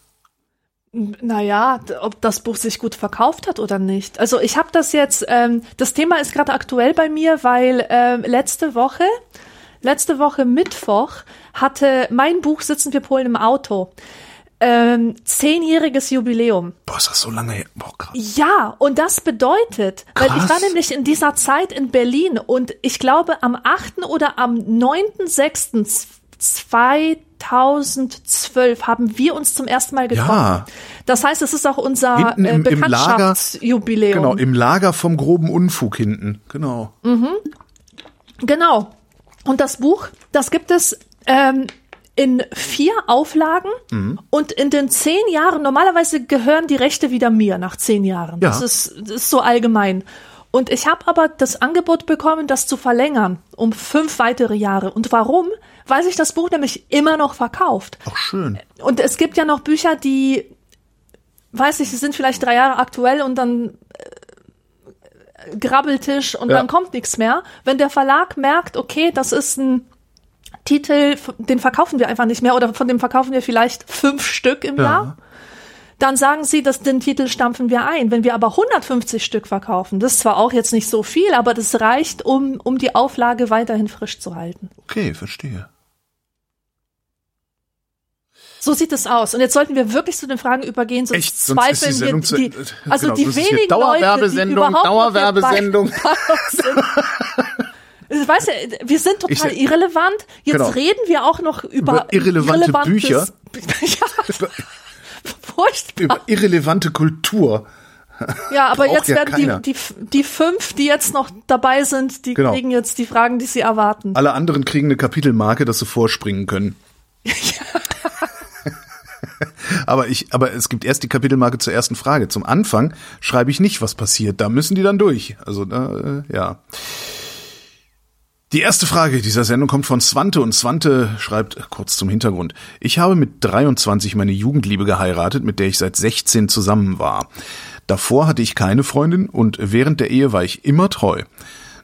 Naja, ob das Buch sich gut verkauft hat oder nicht. Also ich habe das jetzt, ähm, das Thema ist gerade aktuell bei mir, weil ähm, letzte Woche, letzte Woche Mittwoch hatte mein Buch Sitzen wir Polen im Auto. Ähm, zehnjähriges Jubiläum. Boah, ist das so lange her? Boah, krass. Ja, und das bedeutet, weil ich Krass. war nämlich in dieser Zeit in Berlin und ich glaube am 8. oder am 9.6.2012 haben wir uns zum ersten Mal getroffen. Ja. Das heißt, es ist auch unser Hinten äh, im- im Lager. Bekanntschaftsjubiläum. Genau, im Lager vom groben Unfug hinten. Genau. Genau. Und das Buch, das gibt es ähm, in vier Auflagen Mhm. und in den zehn Jahren, normalerweise gehören die Rechte wieder mir nach zehn Jahren. Ja. Das, ist, das ist so allgemein. Und ich habe aber das Angebot bekommen, das zu verlängern um fünf weitere Jahre. Und warum? Weil sich das Buch nämlich immer noch verkauft. Auch schön. Und es gibt ja noch Bücher, die, weiß ich, sind vielleicht drei Jahre aktuell und dann äh, Grabbeltisch und Ja. dann kommt nichts mehr. Wenn der Verlag merkt, okay, das ist ein Titel, den verkaufen wir einfach nicht mehr oder von dem verkaufen wir vielleicht fünf Stück im Ja. Jahr, dann sagen sie, dass den Titel stampfen wir ein. Wenn wir aber 150 Stück verkaufen, das ist zwar auch jetzt nicht so viel, aber das reicht, um, um die Auflage weiterhin frisch zu halten. Okay, verstehe. So sieht es aus. Und jetzt sollten wir wirklich zu den Fragen übergehen, sonst Echt? Sonst die zweifeln Sendung wir zu- die, also genau, die wenigen Dauerwerbesendung, Leute, die Dauerwerbesendung. <laughs> sind. Ich weiß ja, wir sind total Ich irrelevant. Jetzt Genau. reden wir auch noch über, Über irrelevante Bücher. <laughs> ja, <laughs> furchtbar. Über irrelevante Kultur. Ja, aber jetzt ja werden die, die, die fünf, die jetzt noch dabei sind, die Genau. kriegen jetzt die Fragen, die sie erwarten. Alle anderen kriegen eine Kapitelmarke, dass sie vorspringen können. <laughs> aber ich, aber es gibt erst die Kapitelmarke zur ersten Frage. Zum Anfang schreibe ich nicht, was passiert. Da müssen die dann durch. Also äh, ja. Die erste Frage dieser Sendung kommt von Swante und Swante schreibt äh, kurz zum Hintergrund. Ich habe mit 23 meine Jugendliebe geheiratet, mit der ich seit 16 zusammen war. Davor hatte ich keine Freundin und während der Ehe war ich immer treu.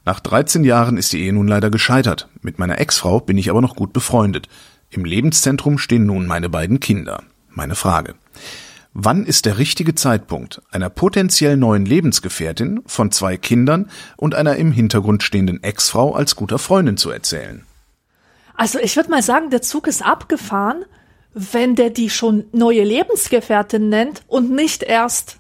Nach 13 Jahren ist die Ehe nun leider gescheitert. Mit meiner Ex-Frau bin ich aber noch gut befreundet. Im Lebenszentrum stehen nun meine beiden Kinder. Meine Frage. Wann ist der richtige Zeitpunkt, einer potenziell neuen Lebensgefährtin von zwei Kindern und einer im Hintergrund stehenden Ex-Frau als guter Freundin zu erzählen? Also ich würde mal sagen, der Zug ist abgefahren, wenn der die schon neue Lebensgefährtin nennt und nicht erst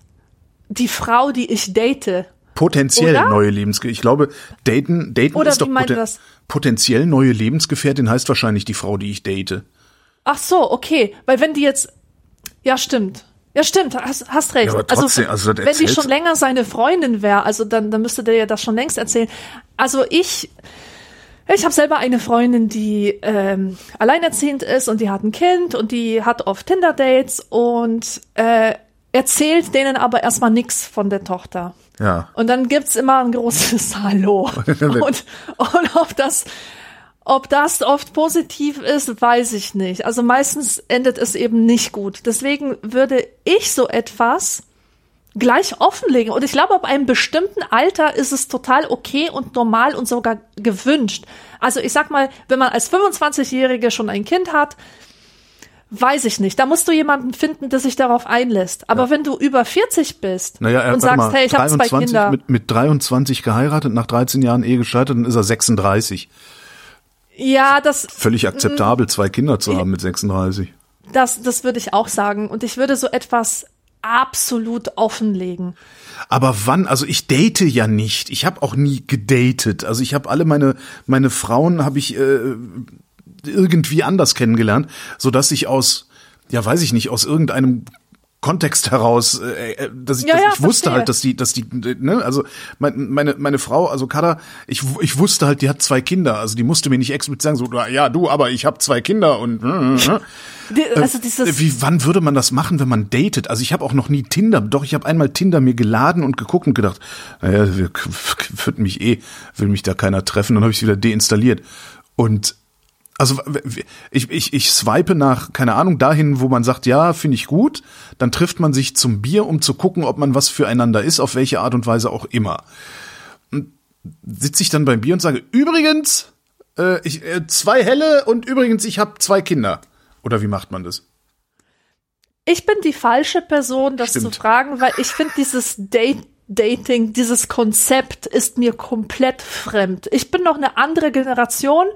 die Frau, die ich date. Potenziell Oder? neue Lebensgefährtin. Ich glaube, daten, daten Oder ist doch poten das? potenziell neue Lebensgefährtin heißt wahrscheinlich die Frau, die ich date. Ach so, okay, weil wenn die jetzt, ja stimmt. Ja, stimmt, hast, hast recht. Ja, aber trotzdem, also das wenn die schon länger seine Freundin wäre, also dann, dann müsste der ja das schon längst erzählen. Also ich, ich habe selber eine Freundin, die ähm, alleinerziehend ist und die hat ein Kind und die hat oft Tinder-Dates und äh, erzählt denen aber erstmal nix von der Tochter. Ja. Und dann gibt's immer ein großes <laughs> Hallo. <laughs> und, und ob das, ob das oft positiv ist, weiß ich nicht. Also meistens endet es eben nicht gut. Deswegen würde ich so etwas gleich offenlegen. Und ich glaube, ab einem bestimmten Alter ist es total okay und normal und sogar gewünscht. Also ich sag mal, wenn man als 25-Jährige schon ein Kind hat, weiß ich nicht. Da musst du jemanden finden, der sich darauf einlässt. Aber wenn du über 40 bist Naja, er, und sagst, mal, hey, ich habe zwei 23 Kinder. Mit, mit 23 geheiratet, nach 13 Jahren Ehe gescheitert, dann ist er 36. Ja, das, Völlig akzeptabel, zwei Kinder zu haben mit 36. das, das würde ich auch sagen. Und ich würde so etwas absolut offenlegen. Aber wann? Also ich date ja nicht. Ich habe auch nie gedatet. Also ich habe alle meine meine Frauen habe ich äh, irgendwie anders kennengelernt, so dass ich aus ja weiß ich nicht aus irgendeinem Kontext heraus, äh, äh, dass ich, Ja, dass ja, ich wusste halt, dass die, dass die, ne, also mein, meine meine Frau, also Kada, ich ich wusste halt, die hat zwei Kinder, also die musste mir nicht explizit sagen, so ja du, aber ich habe zwei Kinder und äh, <laughs> Die, also dieses, wie, wann würde man das machen, wenn man datet? Also ich habe auch noch nie Tinder, doch ich habe einmal Tinder mir geladen und geguckt und gedacht, naja, wir- wird mich eh, will mich da keiner treffen, dann habe ich wieder deinstalliert. Und also ich, ich, ich swipe nach, keine Ahnung, dahin, wo man sagt, ja, finde ich gut, dann trifft man sich zum Bier, um zu gucken, ob man was füreinander ist, auf welche Art und Weise auch immer. Und sitze ich dann beim Bier und sage, übrigens, äh, ich, äh, zwei helle und übrigens, ich habe zwei Kinder. Oder wie macht man das? ich bin die falsche Person, das Stimmt. zu fragen, weil ich finde dieses Date Dating, dieses Konzept ist mir komplett fremd. Ich bin noch eine andere Generation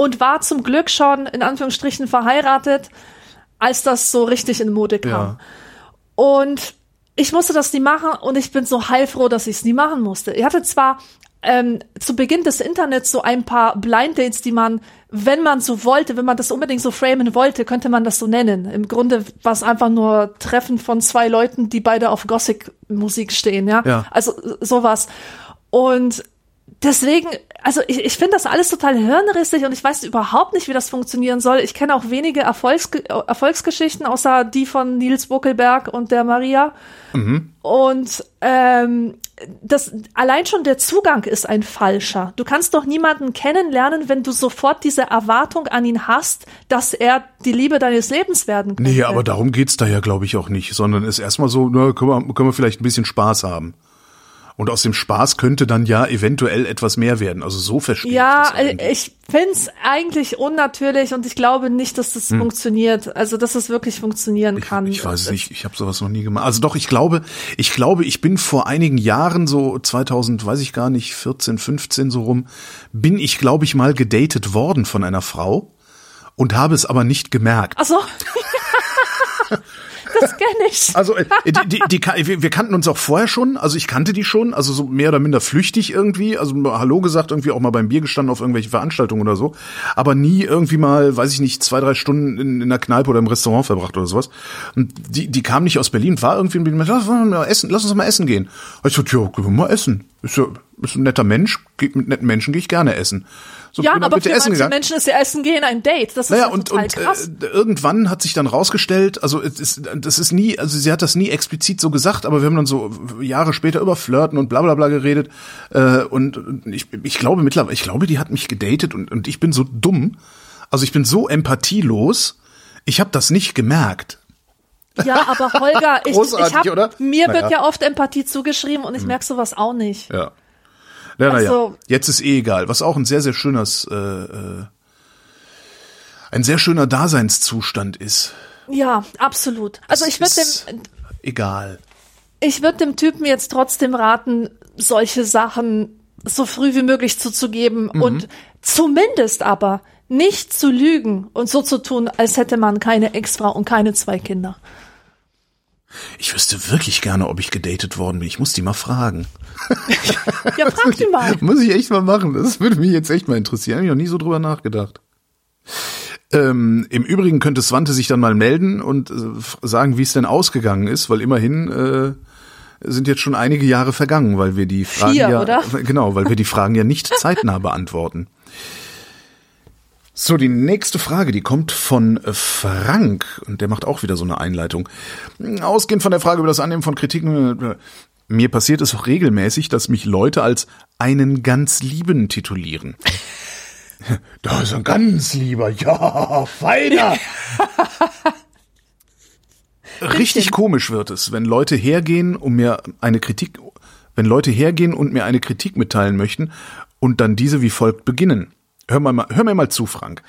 und war zum Glück schon in Anführungsstrichen verheiratet, als das so richtig in Mode kam. Ja. Und ich musste das nie machen und ich bin so heilfroh, dass ich es nie machen musste. Ich hatte zwar ähm, zu Beginn des Internets so ein paar Blind Dates, die man, wenn man so wollte, wenn man das unbedingt so framen wollte, könnte man das so nennen. Im Grunde war es einfach nur Treffen von zwei Leuten, die beide auf Gothic-Musik stehen, ja. Ja. Also sowas. Und deswegen, also ich, ich finde das alles total hirnrissig und ich weiß überhaupt nicht, wie das funktionieren soll. Ich kenne auch wenige Erfolgs Erfolgsgeschichten, außer die von Nils Buckelberg und der Maria. Und ähm, das allein schon der Zugang ist ein falscher. Du kannst doch niemanden kennenlernen, wenn du sofort diese Erwartung an ihn hast, dass er die Liebe deines Lebens werden könnte. Nee, aber darum geht's da ja, glaube ich, auch nicht, sondern ist erstmal so, na, können wir, können wir vielleicht ein bisschen Spaß haben. Und aus dem Spaß könnte dann ja eventuell etwas mehr werden. Also so verstehe Ja, ich das äh, eigentlich. ich find's eigentlich unnatürlich und ich glaube nicht, dass das funktioniert. Also, dass es wirklich funktionieren kann. Hm. Ich weiß es nicht, ich habe sowas noch nie gemacht. Also doch, ich glaube, ich glaube, ich bin vor einigen Jahren, so 2000, weiß ich gar nicht, 14, 15 so rum, bin ich, glaube ich, mal gedatet worden von einer Frau und habe es aber nicht gemerkt. Ach so. <laughs> das kenne ich. <laughs> Also äh, die, die, die, ka- wir kannten uns auch vorher schon, also ich kannte die schon, also so mehr oder minder flüchtig irgendwie, also Hallo gesagt, irgendwie auch mal beim Bier gestanden auf irgendwelche Veranstaltungen oder so, aber nie irgendwie mal, weiß ich nicht, zwei, drei Stunden in, in der Kneipe oder im Restaurant verbracht oder sowas. Und die, die kam nicht aus Berlin, war irgendwie in Berlin, lass, mal essen, lass uns mal essen gehen. Und ich so, ja, gehen wir mal essen. Ist ja ist ein netter Mensch, mit netten Menschen gehe ich gerne essen. So, Ja, aber für essen manche gegangen. Menschen ist ja Essen gehen ein Date. Das ist Naja, ja und, total und krass. äh, irgendwann hat sich dann rausgestellt, also es ist, das ist nie, also sie hat das nie explizit so gesagt, aber wir haben dann so Jahre später über Flirten und bla bla bla geredet. Äh, und ich, ich glaube mittlerweile, ich glaube, die hat mich gedatet und, und ich bin so dumm, also ich bin so empathielos, ich habe das nicht gemerkt. Ja, aber Holger, <laughs> ich, ich hab, oder? mir Naja. Hm. wird ja oft Empathie zugeschrieben und ich merk sowas auch nicht. Ja. Ja, naja, Also- jetzt ist eh egal. Was auch ein sehr, sehr schönes, äh, äh, ein sehr schöner Daseinszustand ist. Ja, absolut. Also ich würde dem, egal. Ich würde dem Typen jetzt trotzdem raten, solche Sachen so früh wie möglich zuzugeben Mhm. und zumindest aber nicht zu lügen und so zu tun, als hätte man keine Ex-Frau und keine zwei Kinder. Ich wüsste wirklich gerne, ob ich gedatet worden bin. Ich muss die mal fragen. Ja, frag <laughs> die mal. Muss ich echt mal machen. Das würde mich jetzt echt mal interessieren. Habe ich noch nie so drüber nachgedacht. Ähm, Im Übrigen könnte Swante sich dann mal melden und äh, sagen, wie es denn ausgegangen ist, weil immerhin äh, sind jetzt schon einige Jahre vergangen, weil wir die Fragen Vier, ja oder? <laughs> genau, weil wir die Fragen ja nicht zeitnah beantworten. So, die nächste Frage, die kommt von Frank und der macht auch wieder so eine Einleitung. Ausgehend von der Frage über das Annehmen von Kritiken, äh, mir passiert es auch regelmäßig, dass mich Leute als einen ganz Lieben titulieren. <laughs> Da ist ein ganz lieber, ja, feiner. <laughs> Richtig komisch wird es, wenn Leute hergehen, um mir eine Kritik, wenn Leute hergehen und mir eine Kritik mitteilen möchten und dann diese wie folgt beginnen. Hör mal, hör mir mal zu, Frank.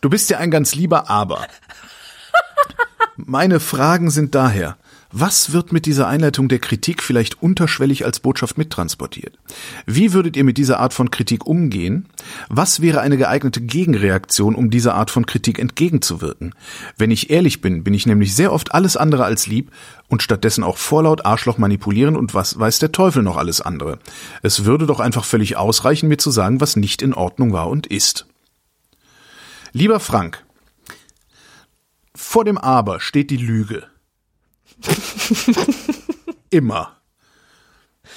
Du bist ja ein ganz lieber Aber. <laughs> Meine Fragen sind daher, was wird mit dieser Einleitung der Kritik vielleicht unterschwellig als Botschaft mittransportiert? Wie würdet ihr mit dieser Art von Kritik umgehen? Was wäre eine geeignete Gegenreaktion, um dieser Art von Kritik entgegenzuwirken? Wenn ich ehrlich bin, bin ich nämlich sehr oft alles andere als lieb und stattdessen auch vorlaut, Arschloch manipulieren und was weiß der Teufel noch alles andere. Es würde doch einfach völlig ausreichen, mir zu sagen, was nicht in Ordnung war und ist. Lieber Frank, vor dem Aber steht die Lüge. <laughs> Immer.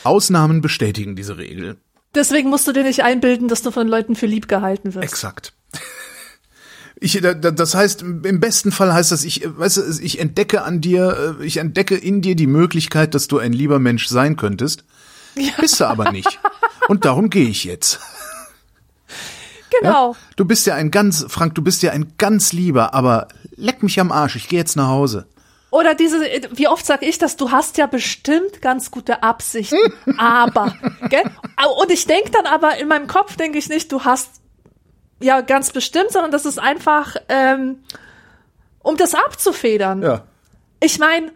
Ausnahmen bestätigen diese Regel. Deswegen musst du dir nicht einbilden, dass du von Leuten für lieb gehalten wirst. Exakt. Ich, da- da- das heißt, im besten Fall heißt das, ich, weißt du, ich entdecke an dir, äh, ich entdecke in dir die Möglichkeit, dass du ein lieber Mensch sein könntest. Bist du aber nicht. Und darum gehe ich jetzt. Genau. Du bist ja ein ganz, Frank, du bist ja ein ganz lieber, aber leck mich am Arsch, ich gehe jetzt nach Hause. Oder diese, wie oft sag ich das, du hast ja bestimmt ganz gute Absichten, <laughs> aber, gell? Und ich denk dann aber, in meinem Kopf denke ich nicht, du hast ja ganz bestimmt, sondern das ist einfach, ähm, um das abzufedern. Ja. Ich meine,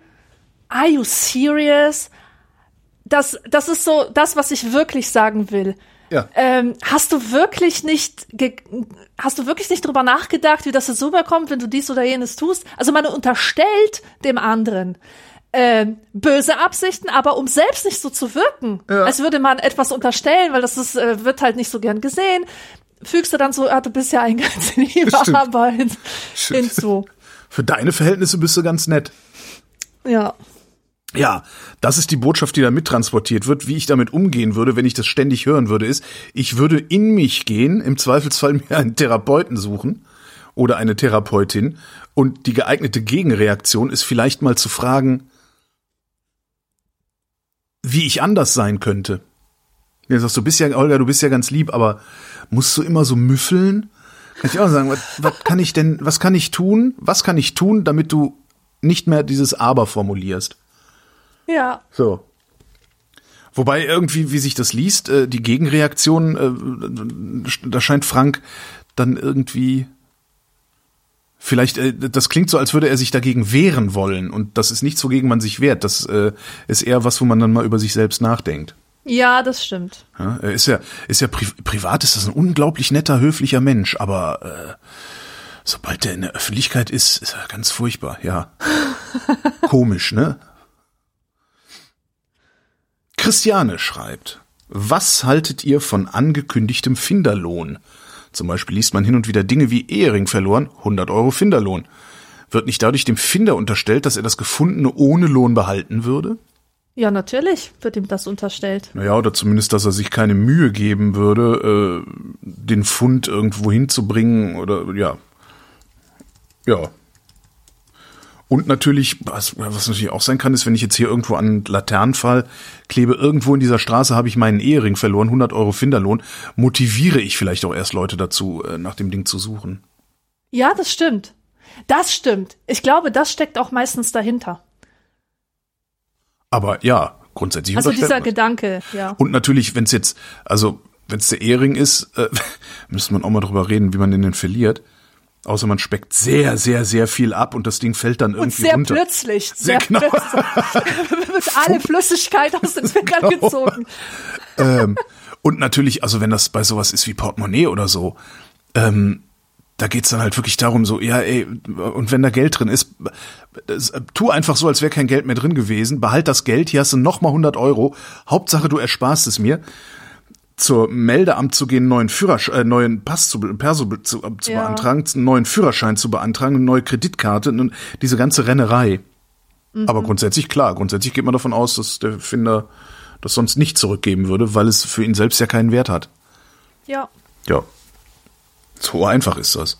are you serious? Das, das ist so das, was ich wirklich sagen will. Ja. Ähm, hast du wirklich nicht, hast du wirklich nicht drüber nachgedacht, wie das jetzt rüberkommt, wenn du dies oder jenes tust? Also man unterstellt dem anderen ähm, böse Absichten, aber um selbst nicht so zu wirken, als würde man etwas unterstellen, weil das ist, äh, wird halt nicht so gern gesehen, fügst du dann so, ah, du bist ja ein ganz <laughs> lieber, Stimmt. aber hin, Stimmt. hinzu. Für deine Verhältnisse bist du ganz nett. Ja. Ja, das ist die Botschaft, die da mittransportiert wird. Wie ich damit umgehen würde, wenn ich das ständig hören würde, ist, ich würde in mich gehen, im Zweifelsfall <laughs> mir einen Therapeuten suchen oder eine Therapeutin. Und die geeignete Gegenreaktion ist vielleicht mal zu fragen, wie ich anders sein könnte. Ja, sagst du, bist ja, Olga, du bist ja ganz lieb, aber musst du immer so müffeln? Kann ich auch sagen, was, was kann ich denn, was kann ich tun? Was kann ich tun, damit du nicht mehr dieses Aber formulierst? Ja. So. Wobei irgendwie, wie sich das liest, äh, die Gegenreaktion, äh, da scheint Frank dann irgendwie vielleicht, äh, das klingt so, als würde er sich dagegen wehren wollen und das ist nichts, wogegen man sich wehrt. Das ist eher was, wo man dann mal über sich selbst nachdenkt. Ja, das stimmt. Ja, er ist ja, ist ja pri privat ist das ein unglaublich netter, höflicher Mensch, aber äh, sobald er in der Öffentlichkeit ist, ist er ganz furchtbar, ja. <laughs> Komisch, ne? Christiane schreibt, was haltet ihr von angekündigtem Finderlohn? Zum Beispiel liest man hin und wieder Dinge wie Ehering verloren, 100 Euro Finderlohn. Wird nicht dadurch dem Finder unterstellt, dass er das Gefundene ohne Lohn behalten würde? Ja, natürlich wird ihm das unterstellt. Naja, oder zumindest, dass er sich keine Mühe geben würde, äh, den Fund irgendwo hinzubringen oder ja. Ja. Und natürlich, was, was natürlich auch sein kann, ist, wenn ich jetzt hier irgendwo an einen Laternenfall klebe, irgendwo in dieser Straße habe ich meinen Ehering verloren, 100 Euro Finderlohn, motiviere ich vielleicht auch erst Leute dazu, äh, nach dem Ding zu suchen. Ja, das stimmt. Das stimmt. Ich glaube, das steckt auch meistens dahinter. Aber ja, grundsätzlich Also dieser man's. Gedanke, ja. Und natürlich, wenn es jetzt, also wenn es der Ehering ist, äh, <laughs> müsste man auch mal drüber reden, wie man den denn verliert. Außer man speckt sehr, sehr, sehr viel ab und das Ding fällt dann Und irgendwie sehr runter. plötzlich, Sehr sehr, genau. plötzlich wird <laughs> alle Flüssigkeit aus den Fingern <laughs> Genau. gezogen. ähm, und natürlich, also wenn das bei sowas ist wie Portemonnaie oder so, ähm, da geht's dann halt wirklich darum, so, ja, ey, und wenn da Geld drin ist, das, äh, tu einfach so, als wäre kein Geld mehr drin gewesen, behalt das Geld, hier hast du nochmal 100 Euro, Hauptsache du ersparst es mir, zur Meldeamt zu gehen, neuen Führerschein, äh, neuen Pass zu, Perso zu, zu Ja. beantragen, einen neuen Führerschein zu beantragen, eine neue Kreditkarte und diese ganze Rennerei. Aber grundsätzlich klar, grundsätzlich geht man davon aus, dass der Finder das sonst nicht zurückgeben würde, weil es für ihn selbst ja keinen Wert hat. Ja. Ja. So einfach ist das.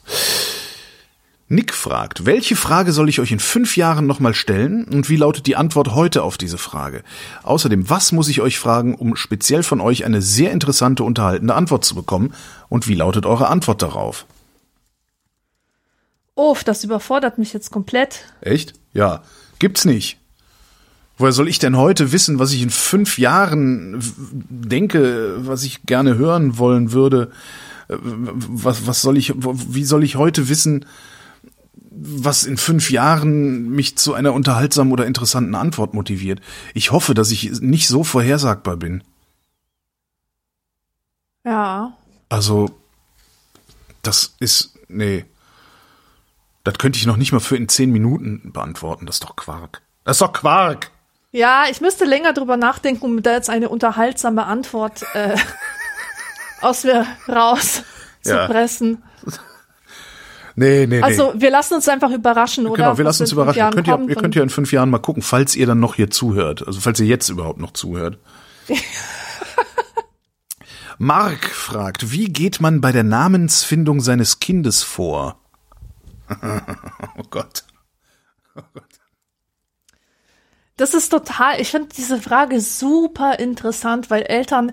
Nick fragt, welche Frage soll ich euch in fünf Jahren nochmal stellen und wie lautet die Antwort heute auf diese Frage? Außerdem, was muss ich euch fragen, um speziell von euch eine sehr interessante, unterhaltende Antwort zu bekommen und wie lautet eure Antwort darauf? Uff, das überfordert mich jetzt komplett. Echt? Ja. Gibt's nicht. Woher soll ich denn heute wissen, was ich in fünf Jahren denke, was ich gerne hören wollen würde? Was, was soll ich, wie soll ich heute wissen, was in fünf Jahren mich zu einer unterhaltsamen oder interessanten Antwort motiviert? Ich hoffe, dass ich nicht so vorhersagbar bin. Ja. Also, das ist, nee. Das könnte ich noch nicht mal für in zehn Minuten beantworten. Das ist doch Quark. Das ist doch Quark. Ja, ich müsste länger drüber nachdenken, um da jetzt eine unterhaltsame Antwort äh, <laughs> aus mir raus Ja. zu pressen. <laughs> Nee, nee, nee. Also wir lassen uns einfach überraschen, oder? genau, wir lassen uns überraschen. Jahren Könnt ihr, ihr könnt ja in fünf Jahren mal gucken, falls ihr dann noch hier zuhört. Also falls ihr jetzt überhaupt noch zuhört. <laughs> Mark fragt, wie geht man bei der Namensfindung seines Kindes vor? <laughs> oh Gott. Das ist total, ich finde diese Frage super interessant, weil Eltern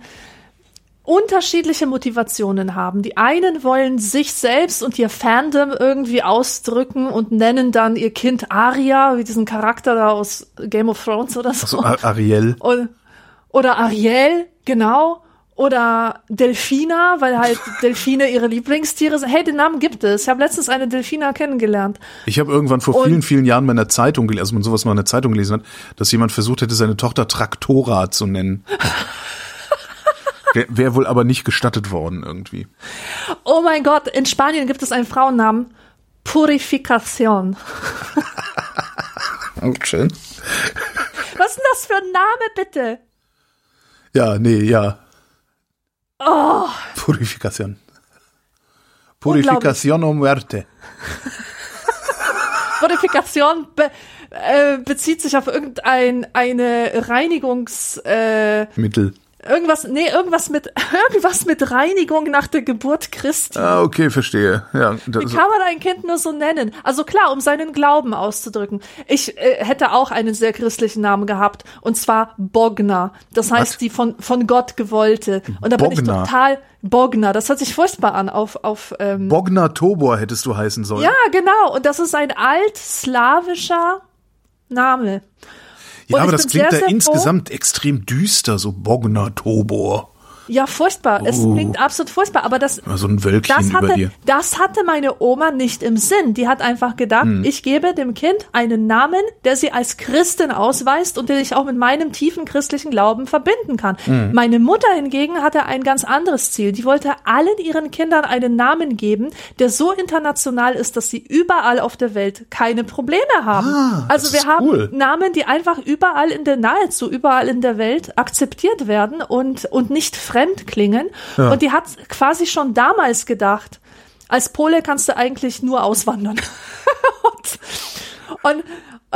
unterschiedliche Motivationen haben. Die einen wollen sich selbst und ihr Fandom irgendwie ausdrücken und nennen dann ihr Kind Arya, wie diesen Charakter da aus Game of Thrones oder so. So, Ar- Ariel. Und, oder Ariel, genau. Oder Delfina, weil halt <laughs> Delfine ihre Lieblingstiere sind. Hey, den Namen gibt es. Ich habe letztens eine Delfina kennengelernt. Ich habe irgendwann vor Und- vielen, vielen Jahren mal in der Zeitung gelesen, als man sowas mal in der Zeitung gelesen hat, dass jemand versucht hätte, seine Tochter Traktora zu nennen. <laughs> Wäre wär wohl aber nicht gestattet worden irgendwie. Oh mein Gott, in Spanien gibt es einen Frauennamen. Purificación. <laughs> Oh, schön. Was ist denn das für ein Name, bitte? Ja, nee, ja. Oh, Purificación. Purificación o muerte. <laughs> Purificación be äh, bezieht sich auf irgendein eine Reinigungs äh, Mittel. Irgendwas nee irgendwas mit <laughs> irgendwas mit Reinigung nach der Geburt Christi. Ah, okay, verstehe. Ja, Wie kann man ein Kind nur so nennen? Also klar, um seinen Glauben auszudrücken. Ich äh, hätte auch einen sehr christlichen Namen gehabt und zwar Bogner. Das heißt Was? die von von Gott gewollte. Und da bin ich Bogner. total Bogner. Das hört sich furchtbar an auf auf ähm, Bogna Tobor hättest du heißen sollen. Ja, genau. Und das ist ein altslawischer Name. Ja und aber das klingt sehr, da sehr insgesamt extrem düster, so Bogna Tobor. Ja, furchtbar. Es Oh. klingt absolut furchtbar. Aber das, so ein Wölkchen das über hatte, dir. das hatte meine Oma nicht im Sinn. Die hat einfach gedacht, Hm. ich gebe dem Kind einen Namen, der sie als Christin ausweist und den ich auch mit meinem tiefen christlichen Glauben verbinden kann. Hm. Meine Mutter hingegen hatte ein ganz anderes Ziel. Die wollte allen ihren Kindern einen Namen geben, der so international ist, dass sie überall auf der Welt keine Probleme haben. Ah, also wir haben cool. Namen, die einfach überall in der, nahezu überall in der Welt akzeptiert werden und, und nicht fremd klingen. Und die hat quasi schon damals gedacht, als Pole kannst du eigentlich nur auswandern. <laughs> und, und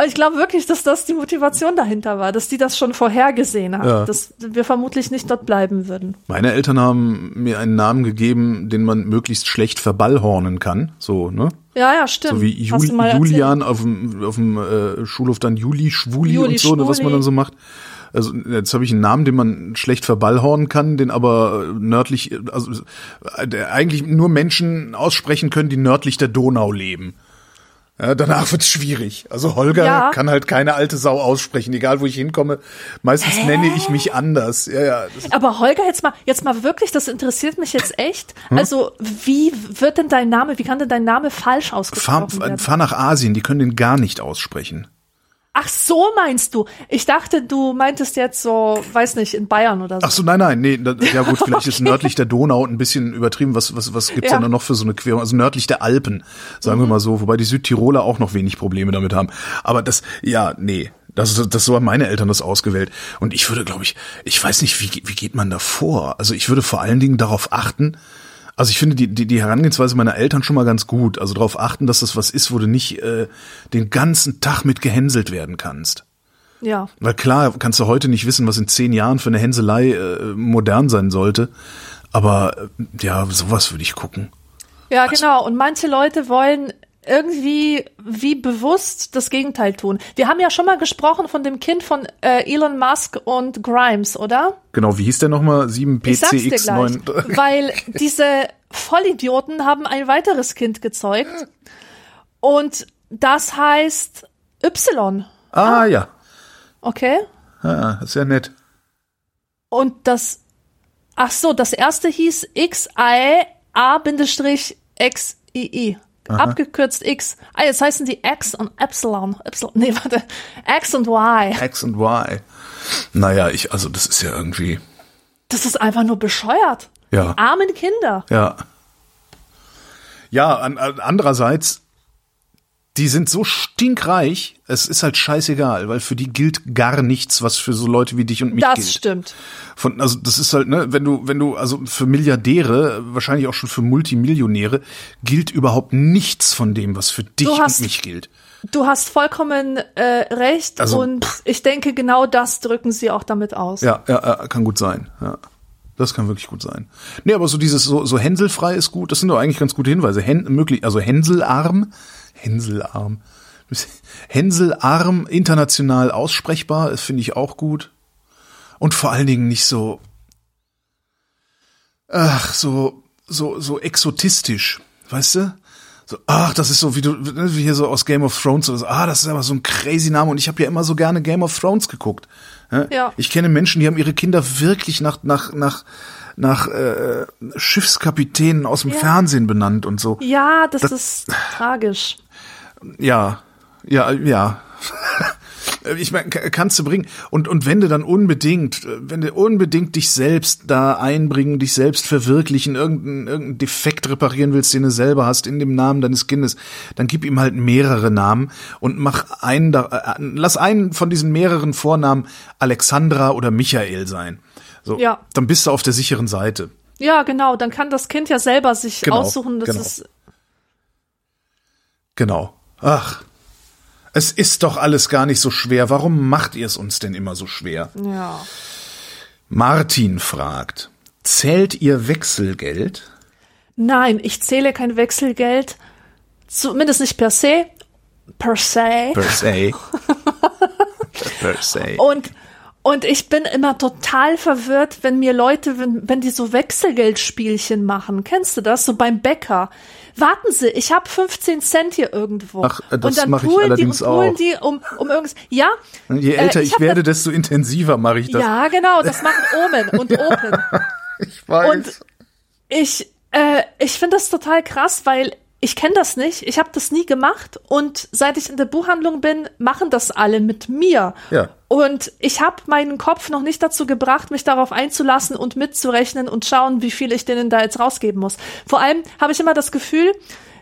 ich glaube wirklich, dass das die Motivation dahinter war, dass die das schon vorhergesehen hat, Ja. dass wir vermutlich nicht dort bleiben würden. Meine Eltern haben mir einen Namen gegeben, den man möglichst schlecht verballhornen kann. So, ne? Ja, ja, stimmt. So wie Hast Jul du mal erzählt. Julian auf dem, auf dem äh, Schulhof dann Juli, Schwuli Juli, und so, ne, was man Schwuli. dann so macht. Also jetzt habe ich einen Namen, den man schlecht verballhornen kann, den aber nördlich, also eigentlich nur Menschen aussprechen können, die nördlich der Donau leben. Ja, danach wird's schwierig. Also Holger Ja. kann halt keine alte Sau aussprechen, egal wo ich hinkomme. Meistens nenne ich mich anders. Ja, ja. Aber Holger, jetzt mal, jetzt mal wirklich, das interessiert mich jetzt echt. Hm? Also, wie wird denn dein Name, wie kann denn dein Name falsch fahr, ausgesprochen werden? fahr nach Asien, die können den gar nicht aussprechen. Ach so meinst du? Ich dachte, du meintest jetzt so, weiß nicht, in Bayern oder so. Ach so, nein, nein, nee, da, ja gut, <laughs> vielleicht ist nördlich der Donau ein bisschen übertrieben. Was, was, was gibt's Ja. denn da noch für so eine Querung? Also nördlich der Alpen, sagen wir mal so, wobei die Südtiroler auch noch wenig Probleme damit haben. Aber das, ja, nee. Das, das so haben meine Eltern das ausgewählt. Und ich würde, glaube ich, ich weiß nicht, wie, wie geht man da vor? Also ich würde vor allen Dingen darauf achten, also ich finde die, die, die Herangehensweise meiner Eltern schon mal ganz gut. Also darauf achten, dass das was ist, wo du nicht äh, den ganzen Tag mit gehänselt werden kannst. Ja. Weil klar, kannst du heute nicht wissen, was in zehn Jahren für eine Hänselei äh, modern sein sollte. Aber äh, ja, sowas würde ich gucken. Ja, genau. Und manche Leute wollen irgendwie wie bewusst das Gegenteil tun. Wir haben ja schon mal gesprochen von dem Kind von äh, Elon Musk und Grimes, oder? Genau, wie hieß der nochmal? Ich sag's dir gleich. 7PCX9. <laughs> Weil diese Vollidioten haben ein weiteres Kind gezeugt. Und das heißt Y. ah, ja. Okay? Ah, ist ja nett. Und das, ach so, das erste hieß XIA-XII. Abgekürzt X. Ah, jetzt heißen die X und Epsilon. Epsilon. Nee, warte. X und Y. X und Y. Naja, ich, also das ist ja irgendwie, Das ist einfach nur bescheuert. ja. Armen Kinder. Ja. Ja, an, an, andererseits, die sind so stinkreich, es ist halt scheißegal, weil für die gilt gar nichts, was für so Leute wie dich und mich Das gilt. stimmt. Von, also das ist halt, ne, wenn du, wenn du, also für Milliardäre, wahrscheinlich auch schon für Multimillionäre, gilt überhaupt nichts von dem, was für dich hast- und mich gilt. Du hast vollkommen äh, recht Also, und ich denke, genau das drücken sie auch damit aus. Ja, ja, ja, kann gut sein. Ja. Das kann wirklich gut sein. Nee, aber so dieses so, so hänselfrei ist gut. Das sind doch eigentlich ganz gute Hinweise. Hän, möglich, also Hänselarm, Hänselarm, Hänselarm international aussprechbar, das finde ich auch gut. Und vor allen Dingen nicht so, ach, so, so, so exotistisch, weißt du? So, ach, das ist so wie du, wie hier so aus Game of Thrones oder so. Ah, das ist aber so ein crazy Name und ich habe ja immer so gerne Game of Thrones geguckt. Ja? Ja. Ich kenne Menschen, die haben ihre Kinder wirklich nach nach nach nach äh, Schiffskapitänen aus dem Ja. Fernsehen benannt und so. Ja, das, ist tragisch. Ja, ja, ja. <laughs> Ich meine, ka- kannst du bringen. Und, und wenn du dann unbedingt, äh, wenn du unbedingt dich selbst da einbringen, dich selbst verwirklichen, irgendeinen irgendeinen Defekt reparieren willst, den du selber hast in dem Namen deines Kindes, dann gib ihm halt mehrere Namen und mach einen, da, äh, lass einen von diesen mehreren Vornamen Alexandra oder Michael sein. So, Ja. dann bist du auf der sicheren Seite. Ja, genau. Dann kann das Kind ja selber sich Genau, aussuchen. Das genau. ist Genau. Ach. Es ist doch alles gar nicht so schwer. Warum macht ihr es uns denn immer so schwer? ja. Martin fragt, zählt ihr Wechselgeld? Nein, ich zähle kein Wechselgeld. Zumindest nicht per se. Per se. Per se. <laughs> per se. Und, und ich bin immer total verwirrt, wenn mir Leute, wenn, wenn die so Wechselgeldspielchen machen. Kennst du das? So beim Bäcker. Warten Sie, ich habe 15 Cent hier irgendwo. Ach, das und dann mach ich allerdings die und auch. die um, um irgendwas. Ja. Je äh, älter ich ich hab werde, das- desto intensiver mache ich das. Ja, genau, das machen Omen und <laughs> Open. ich weiß. Und ich, äh, ich finde das total krass, weil ich kenne das nicht. Ich habe das nie gemacht und seit ich in der Buchhandlung bin, machen das alle mit mir. Ja. Und ich habe meinen Kopf noch nicht dazu gebracht, mich darauf einzulassen und mitzurechnen und schauen, wie viel ich denen da jetzt rausgeben muss. Vor allem habe ich immer das Gefühl,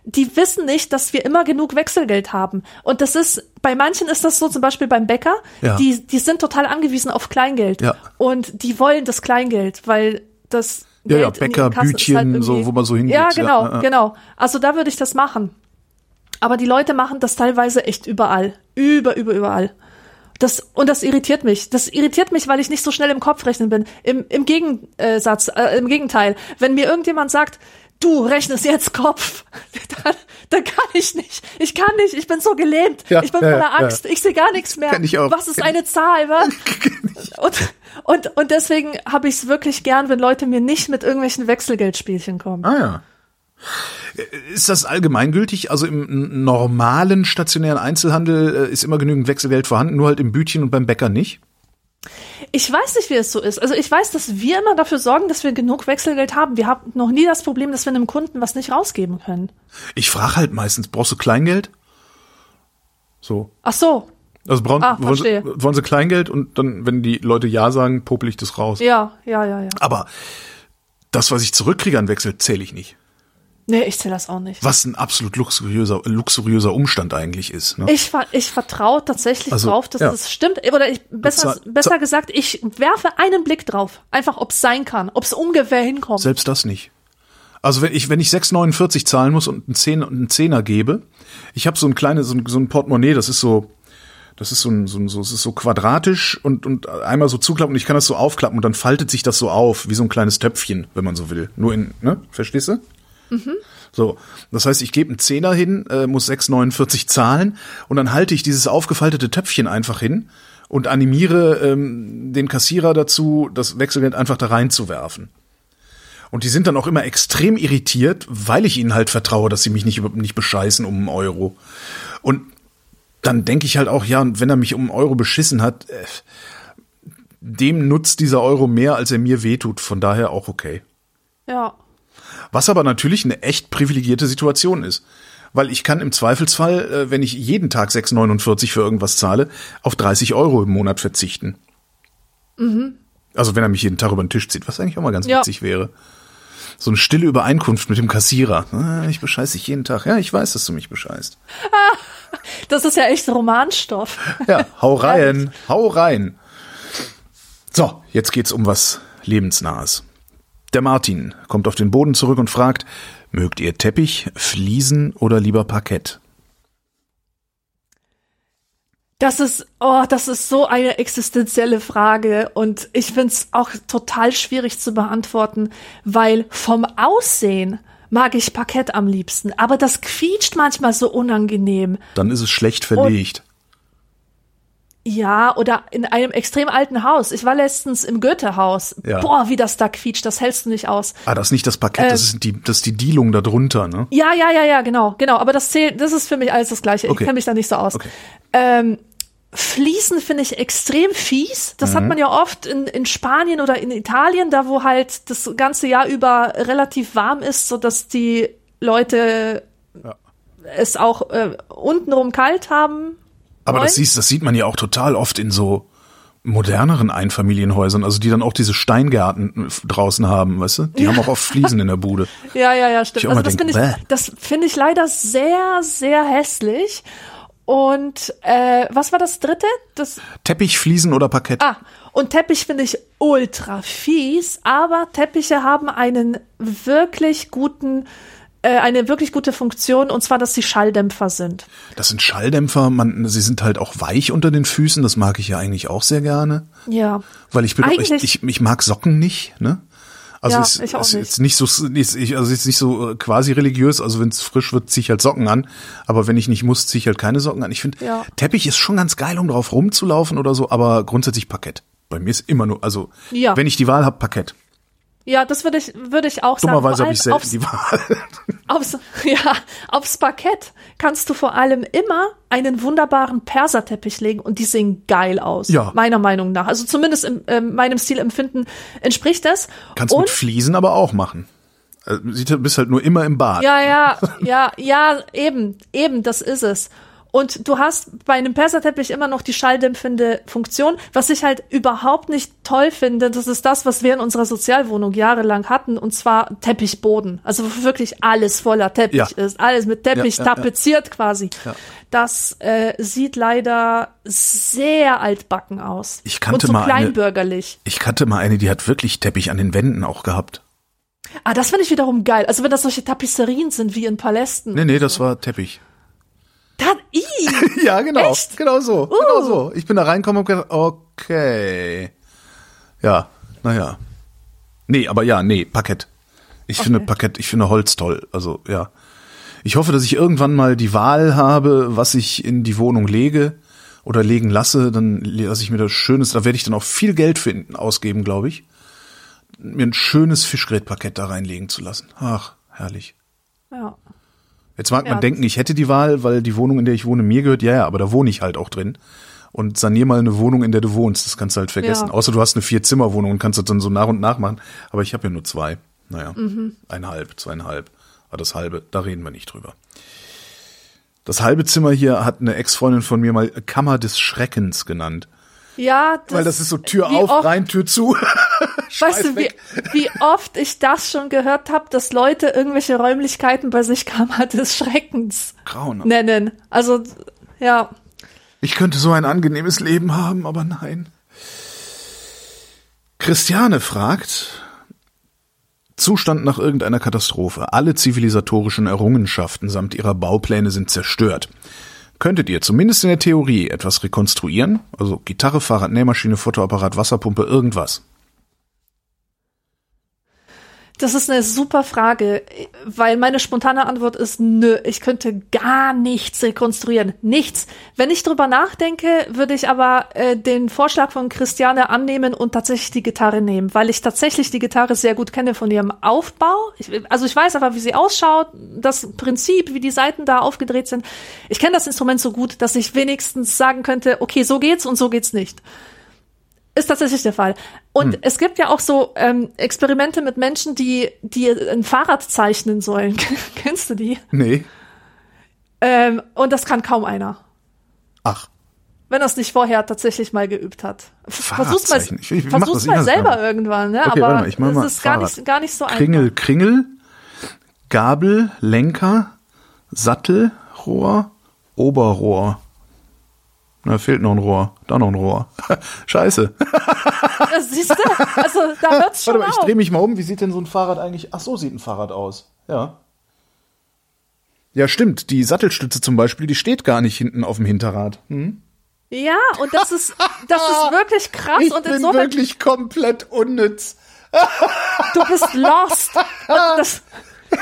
die wissen nicht, dass wir immer genug Wechselgeld haben. Und das ist, bei manchen ist das so, zum Beispiel beim Bäcker, Ja. die, die sind total angewiesen auf Kleingeld. Ja. Und die wollen das Kleingeld, weil das Ja, ja, Geld in Bäcker, ist Bütchen, irgendwie- so, wo man so hingeht, Ja, ja, genau, ja, ja. genau. Also da würde ich das machen. Aber die Leute machen das teilweise echt überall. Über, über, überall. Das, und das irritiert mich. Das irritiert mich, weil ich nicht so schnell im Kopf rechnen bin. Im, im Gegensatz, äh, im Gegenteil. Wenn mir irgendjemand sagt, du rechnest jetzt Kopf, <laughs> dann, dann kann ich nicht. Ich kann nicht. Ich bin so gelähmt. Ja, ich bin ja, voller ja. Angst. Ich sehe gar nichts mehr. Kenn ich auch. Was ist eine Zahl, wa? <laughs> Und, und, und deswegen habe ich es wirklich gern, wenn Leute mir nicht mit irgendwelchen Wechselgeldspielchen kommen. ah ja. Ist das allgemeingültig? Also im normalen stationären Einzelhandel äh, ist immer genügend Wechselgeld vorhanden, nur halt im Bütchen und beim Bäcker nicht? Ich weiß nicht, wie es so ist. Also ich weiß, dass wir immer dafür sorgen, dass wir genug Wechselgeld haben. Wir haben noch nie das Problem, dass wir einem Kunden was nicht rausgeben können. Ich frage halt meistens, brauchst du Kleingeld? So. Ach so. Also brauchen, Ah, wollen, sie, wollen sie Kleingeld und dann, wenn die Leute Ja sagen, popel ich das raus. Ja, ja, ja, ja. Aber das, was ich zurückkriege an Wechsel, zähle ich nicht. Nee, ich zähle das auch nicht. Was ein absolut luxuriöser, luxuriöser Umstand eigentlich ist. Ne? Ich, ich vertraue tatsächlich Also, drauf, dass ja. das stimmt. Oder ich, besser, besser gesagt, ich werfe einen Blick drauf. Einfach, ob es sein kann, ob es ungefähr hinkommt. Selbst das nicht. Also wenn ich, wenn ich 6,49 zahlen muss und einen Zehner, einen Zehner gebe, ich habe so ein kleines, so ein, so ein Portemonnaie, das ist so, das ist so ein, so ein, so, es ist so quadratisch und, und einmal so zuklappen und ich kann das so aufklappen und dann faltet sich das so auf, wie so ein kleines Töpfchen, wenn man so will. Nur in, ne? Verstehst du? So, das heißt, ich gebe einen Zehner hin, äh, muss 6,49 zahlen und dann halte ich dieses aufgefaltete Töpfchen einfach hin und animiere ähm, den Kassierer dazu, das Wechselgeld einfach da reinzuwerfen. Und die sind dann auch immer extrem irritiert, weil ich ihnen halt vertraue, dass sie mich nicht, nicht bescheißen um einen Euro. Und dann denke ich halt auch, ja, und wenn er mich um einen Euro beschissen hat, äh, dem nutzt dieser Euro mehr, als er mir wehtut. Von daher auch okay. Ja. Was aber natürlich eine echt privilegierte Situation ist. Weil ich kann im Zweifelsfall, äh, wenn ich jeden Tag 6,49 für irgendwas zahle, auf 30 Euro im Monat verzichten. Also wenn er mich jeden Tag über den Tisch zieht, was eigentlich auch mal ganz Ja. witzig wäre. So eine stille Übereinkunft mit dem Kassierer. Ah, Ich bescheiß dich jeden Tag. Ja, ich weiß, dass du mich bescheißt. <laughs> Das ist ja echt Romanstoff. Ja, hau <laughs> rein, hau rein. So, jetzt geht's um was Lebensnahes. Der Martin kommt auf den Boden zurück und fragt, mögt ihr Teppich, Fliesen oder lieber Parkett? Das ist, oh, das ist so eine existenzielle Frage und ich find's auch total schwierig zu beantworten, weil vom Aussehen mag ich Parkett am liebsten, aber das quietscht manchmal so unangenehm. Dann ist es schlecht verlegt. Ja, oder in einem extrem alten Haus. Ich war letztens im Goethehaus. Ja. Boah, wie das da quietscht, das hältst du nicht aus. Ah, das ist nicht das Parkett, das ist die, das ist die Dielung da drunter, ne? Ja, ja, ja, ja, genau, genau. Aber das zählt, das ist für mich alles das Gleiche. Okay. Ich kenne mich da nicht so aus. Okay. Ähm, Fließen finde ich extrem fies. Das Mhm. hat man ja oft in, in Spanien oder in Italien, da wo halt das ganze Jahr über relativ warm ist, so dass die Leute Ja. es auch äh, untenrum kalt haben. Aber das, siehst, das sieht man ja auch total oft in so moderneren Einfamilienhäusern, also die dann auch diese Steingärten draußen haben, weißt du? Die haben auch oft Fliesen in der Bude. <laughs> Ja, ja, ja, stimmt. Also das finde ich, das finde ich leider sehr, sehr hässlich. Und äh, was war das dritte? Das Teppich, Fliesen oder Parkett? Ah, und Teppich finde ich ultra fies, aber Teppiche haben einen wirklich guten, eine wirklich gute Funktion, und zwar, dass sie Schalldämpfer sind. Das sind Schalldämpfer, man, sie sind halt auch weich unter den Füßen, das mag ich ja eigentlich auch sehr gerne. Ja. Weil ich bin, ich, Eigentlich- ich, ich mag Socken nicht, ne? Also Ja, ist, ich auch ist nicht. jetzt nicht so, ist, ich, also ist nicht so äh, quasi religiös. Also wenn es frisch wird, ziehe ich halt Socken an. Aber wenn ich nicht muss, ziehe ich halt keine Socken an. Ich finde, Ja. Teppich ist schon ganz geil, um drauf rumzulaufen oder so. Aber grundsätzlich Parkett. Bei mir ist immer nur, also Ja. wenn ich die Wahl habe, Parkett. Ja, das würde ich, würde ich auch sagen. Dummerweise habe ich allem selten die Wahl. <laughs> Aufs, ja, aufs Parkett kannst du vor allem immer einen wunderbaren Perserteppich legen und die sehen geil aus. Ja. Meiner Meinung nach. Also zumindest in ähm, meinem Stilempfinden entspricht das. Kannst und mit Fliesen aber auch machen. Sieht, du bist halt nur immer im Bad. Ja, ja, ja, ja, eben, eben, das ist es. Und du hast bei einem Perserteppich immer noch die schalldämpfende Funktion. Was ich halt überhaupt nicht toll finde, das ist das, was wir in unserer Sozialwohnung jahrelang hatten, und zwar Teppichboden. Also wo wirklich alles voller Teppich Ja. ist, alles mit Teppich Ja, ja, tapeziert quasi. Das äh, sieht leider sehr altbacken aus. Ich kannte und so mal eine- kleinbürgerlich. Ich kannte mal eine, die hat wirklich Teppich an den Wänden auch gehabt. Ah, das finde ich wiederum geil. Also wenn das solche Tapisserien sind wie in Palästen. Nee, nee, das war Teppich. Das. <laughs> Ja, genau. Echt? Genau so. Genau so. Ich bin da reingekommen und gedacht, okay. Ja, naja. Nee, aber ja, nee, Parkett. Ich finde Parkett, ich finde Holz toll. Also, ja. Ich hoffe, dass ich irgendwann mal die Wahl habe, was ich in die Wohnung lege oder legen lasse. Dann lasse ich mir das Schönes, da werde ich dann auch viel Geld finden, ausgeben, glaube ich. Mir ein schönes Fischgrätparkett da reinlegen zu lassen. Ach, herrlich. Ja. Jetzt mag man Ja, denken, ich hätte die Wahl, weil die Wohnung, in der ich wohne, mir gehört. Ja, ja, aber da wohne ich halt auch drin. Und sanier mal eine Wohnung, in der du wohnst. Das kannst du halt vergessen. Ja. Außer du hast eine Vier-Zimmer-Wohnung und kannst das dann so nach und nach machen. Aber ich habe ja nur zwei. Naja, Mhm. eineinhalb, zweieinhalb. Aber das halbe, da reden wir nicht drüber. Das halbe Zimmer hier hat eine Ex-Freundin von mir mal Kammer des Schreckens genannt. Ja, das, Weil das ist so Tür auf, oft, rein, Tür zu. <laughs> Weißt du, wie, weg. wie oft ich das schon gehört habe, dass Leute irgendwelche Räumlichkeiten bei sich Kammer <laughs> des Schreckens Grauenhaft. nennen. Also, ja. Ich könnte so ein angenehmes Leben haben, aber nein. Christiane fragt, Zustand nach irgendeiner Katastrophe. Alle zivilisatorischen Errungenschaften samt ihrer Baupläne sind zerstört. Könntet ihr zumindest in der Theorie etwas rekonstruieren? Also Gitarre, Fahrrad, Nähmaschine, Fotoapparat, Wasserpumpe, irgendwas. Das ist eine super Frage, weil meine spontane Antwort ist, nö, ich könnte gar nichts rekonstruieren. Nichts. Wenn ich drüber nachdenke, würde ich aber äh, den Vorschlag von Christiane annehmen und tatsächlich die Gitarre nehmen, weil ich tatsächlich die Gitarre sehr gut kenne von ihrem Aufbau. Ich, also ich weiß aber, wie sie ausschaut, das Prinzip, wie die Seiten da aufgedreht sind. Ich kenne das Instrument so gut, dass ich wenigstens sagen könnte, okay, so geht's und so geht's nicht. Ist tatsächlich der Fall. Und es gibt ja auch so ähm, Experimente mit Menschen, die, die ein Fahrrad zeichnen sollen. <laughs> Kennst du die? Nee. Ähm, und das kann kaum einer. Ach. Wenn er es nicht vorher tatsächlich mal geübt hat. Versuch's mal. Ich- ich versuch's mal selber mal. irgendwann, ne? Okay, aber warte mal, ich mach es mal ist gar nicht, gar nicht so Kringel, einfach. Kringel, Gabel, Lenker, Sattel, Rohr, Oberrohr. Na, fehlt noch ein Rohr. Da noch ein Rohr. <laughs> Scheiße. Das siehst du? Also da <laughs> hört's schon Warte mal, ich auf. drehe mich mal um. Wie sieht denn so ein Fahrrad eigentlich? Ach, so sieht ein Fahrrad aus. Ja. Ja, stimmt. Die Sattelstütze zum Beispiel, die steht gar nicht hinten auf dem Hinterrad. Hm? Ja, und das ist, das ist <laughs> wirklich krass Ich und bin insofern wirklich komplett unnütz. du bist lost. Das,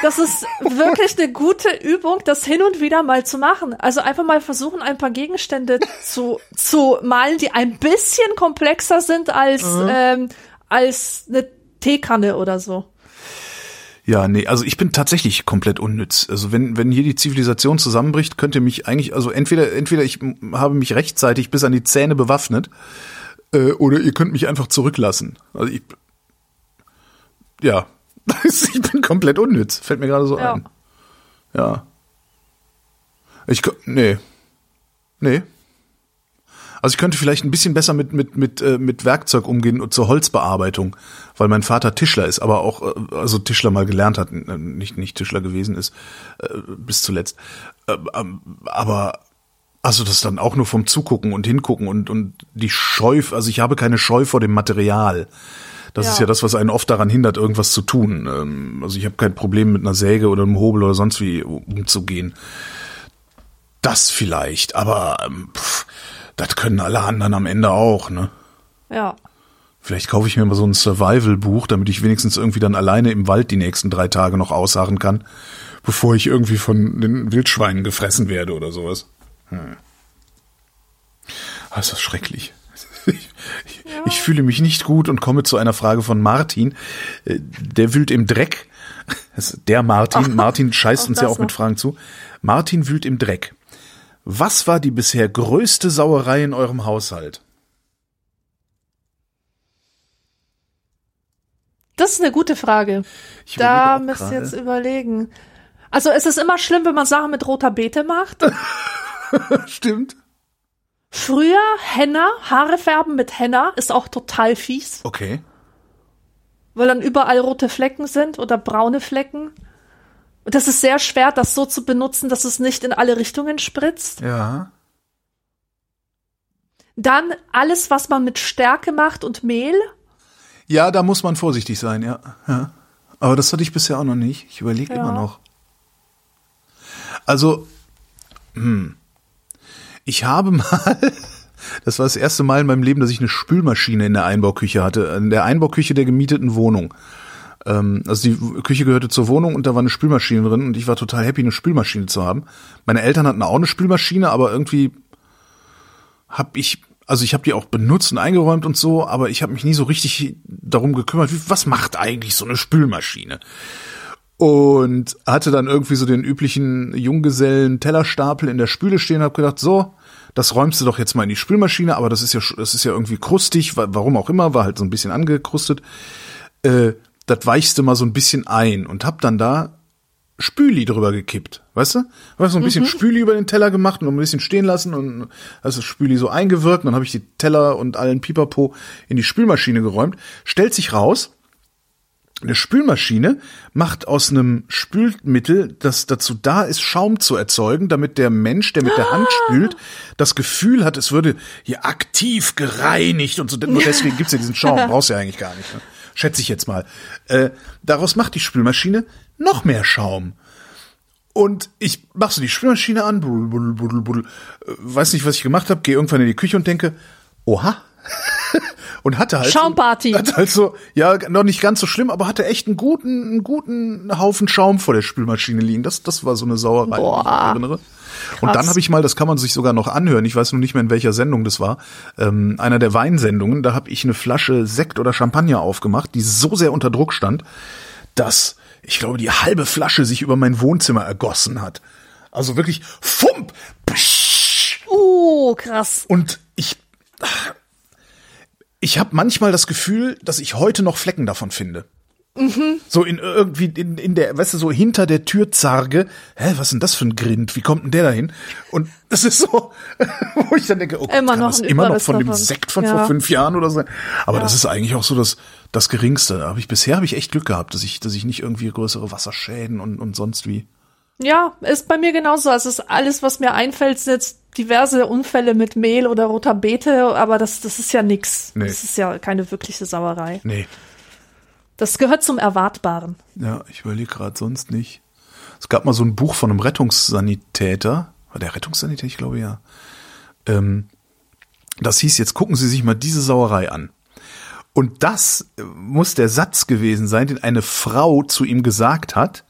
das ist wirklich eine gute Übung, das hin und wieder mal zu machen. Also einfach mal versuchen, ein paar Gegenstände zu, zu malen, die ein bisschen komplexer sind als, ähm, als eine Teekanne oder so. Ja, nee, also ich bin tatsächlich komplett unnütz. Also wenn, wenn hier die Zivilisation zusammenbricht, könnte mich eigentlich, also entweder, entweder ich habe mich rechtzeitig bis an die Zähne bewaffnet, äh, oder ihr könnt mich einfach zurücklassen. Also ich, ja, <laughs> ich bin komplett unnütz. Fällt mir gerade so Ja. ein. Ja. Ich, nee. Nee. Also ich könnte vielleicht ein bisschen besser mit mit mit äh, mit Werkzeug umgehen und zur Holzbearbeitung, weil mein Vater Tischler ist, aber auch äh, also Tischler mal gelernt hat, nicht nicht Tischler gewesen ist äh, bis zuletzt. Äh, ähm, aber also das dann auch nur vom Zugucken und hingucken und und die Scheu, also ich habe keine Scheu vor dem Material. Das Ja. ist ja das, was einen oft daran hindert, irgendwas zu tun. Ähm, also ich habe kein Problem mit einer Säge oder einem Hobel oder sonst wie umzugehen. Das vielleicht, aber ähm, pff, das können alle anderen am Ende auch, ne? Ja. Vielleicht kaufe ich mir mal so ein Survival-Buch, damit ich wenigstens irgendwie dann alleine im Wald die nächsten drei Tage noch ausharren kann, bevor ich irgendwie von den Wildschweinen gefressen werde oder sowas. Hm. Ah, ist das schrecklich. <laughs> Ich, fühle mich nicht gut und komme zu einer Frage von Martin. Äh, Der wühlt im Dreck. <laughs> Der Martin, <laughs> Martin scheißt uns ja auch mit. Fragen zu. Martin wühlt im Dreck. Was war die bisher größte Sauerei in eurem Haushalt? Das ist eine gute Frage. Ich Da müsst ihr jetzt überlegen. Also es ist immer schlimm, wenn man Sachen mit roter Beete macht. Stimmt. Früher Henna, Haare färben mit Henna ist auch total fies, Okay. weil dann überall rote Flecken sind oder braune Flecken. Und das ist sehr schwer, das so zu benutzen, dass es nicht in alle Richtungen spritzt. Ja. Dann alles, was man mit Stärke macht und Mehl. Ja, da muss man vorsichtig sein, ja. ja. Aber das hatte ich bisher auch noch nicht. Ich überlege Ja. immer noch. Also, hm. Ich habe mal, <laughs> das war das erste Mal in meinem Leben, dass ich eine Spülmaschine in der Einbauküche hatte. In der Einbauküche der gemieteten Wohnung. Ähm, also die Küche gehörte zur Wohnung und da war eine Spülmaschine drin und ich war total happy, eine Spülmaschine zu haben. Meine Eltern hatten auch eine Spülmaschine, aber irgendwie habe ich, also ich habe die auch benutzt und eingeräumt und so, aber ich habe mich nie so richtig darum gekümmert, wie, was macht eigentlich so eine Spülmaschine? und hatte dann irgendwie so den üblichen Junggesellen-Tellerstapel in der Spüle stehen, hab gedacht, so, das räumst du doch jetzt mal in die Spülmaschine, aber das ist ja, das ist ja irgendwie krustig, warum auch immer, war halt so ein bisschen angekrustet. Äh, das weichst du mal so ein bisschen ein und hab dann da Spüli drüber gekippt, weißt du? Hab so ein bisschen mhm. Spüli über den Teller gemacht und ein bisschen stehen lassen und also Spüli so eingewirkt, und dann habe ich die Teller und allen Pipapo in die Spülmaschine geräumt. Stellt sich raus, eine Spülmaschine macht aus einem Spülmittel, das dazu da ist, Schaum zu erzeugen, damit der Mensch, der mit der Hand spült, das Gefühl hat, es würde hier aktiv gereinigt und so. <laughs> Nur deswegen gibt's ja diesen Schaum, brauchst du ja eigentlich gar nicht. Ne? Schätze ich jetzt mal. Äh, daraus macht die Spülmaschine noch mehr Schaum. Und ich mach so die Spülmaschine an, buddel, buddel, buddel, buddel, äh, weiß nicht, was ich gemacht habe, gehe irgendwann in die Küche und denke, oha, <laughs> und hatte halt Schaumparty. Hatte halt so, ja, noch nicht ganz so schlimm, aber hatte echt einen guten, einen guten Haufen Schaum vor der Spülmaschine liegen. Das, das war so eine Sauerei, Boah. ich mich erinnere. Krass. Und dann habe ich mal, das kann man sich sogar noch anhören, ich weiß nur nicht mehr in welcher Sendung das war, ähm, einer der Weinsendungen, da habe ich eine Flasche Sekt oder Champagner aufgemacht, die so sehr unter Druck stand, dass ich glaube, die halbe Flasche sich über mein Wohnzimmer ergossen hat. Also wirklich fump. Psch. Uh, krass. Und ich ich habe manchmal das Gefühl, dass ich heute noch Flecken davon finde. Mhm. So in irgendwie in, in der, weißt du, so hinter der Türzarge. Hä, was ist denn das für ein Grind? Wie kommt denn der dahin? Und das ist so, <laughs> wo ich dann denke, oh, immer noch immer noch von dem Sekt von ja. vor fünf Jahren oder so. Aber ja. das ist eigentlich auch so das, das Geringste. Aber ich, bisher habe ich echt Glück gehabt, dass ich, dass ich nicht irgendwie größere Wasserschäden und, und sonst wie. Ja, ist bei mir genauso. Also ist alles, was mir einfällt, sind jetzt diverse Unfälle mit Mehl oder roter Beete, aber das, das ist ja nix. Nee. Das ist ja keine wirkliche Sauerei. Nee. Das gehört zum Erwartbaren. Ja, ich überlege gerade sonst nicht. Es gab mal so ein Buch von einem Rettungssanitäter. War der Rettungssanitäter? Ich glaube ja. Ähm, das hieß, jetzt gucken Sie sich mal diese Sauerei an. Und das muss der Satz gewesen sein, den eine Frau zu ihm gesagt hat,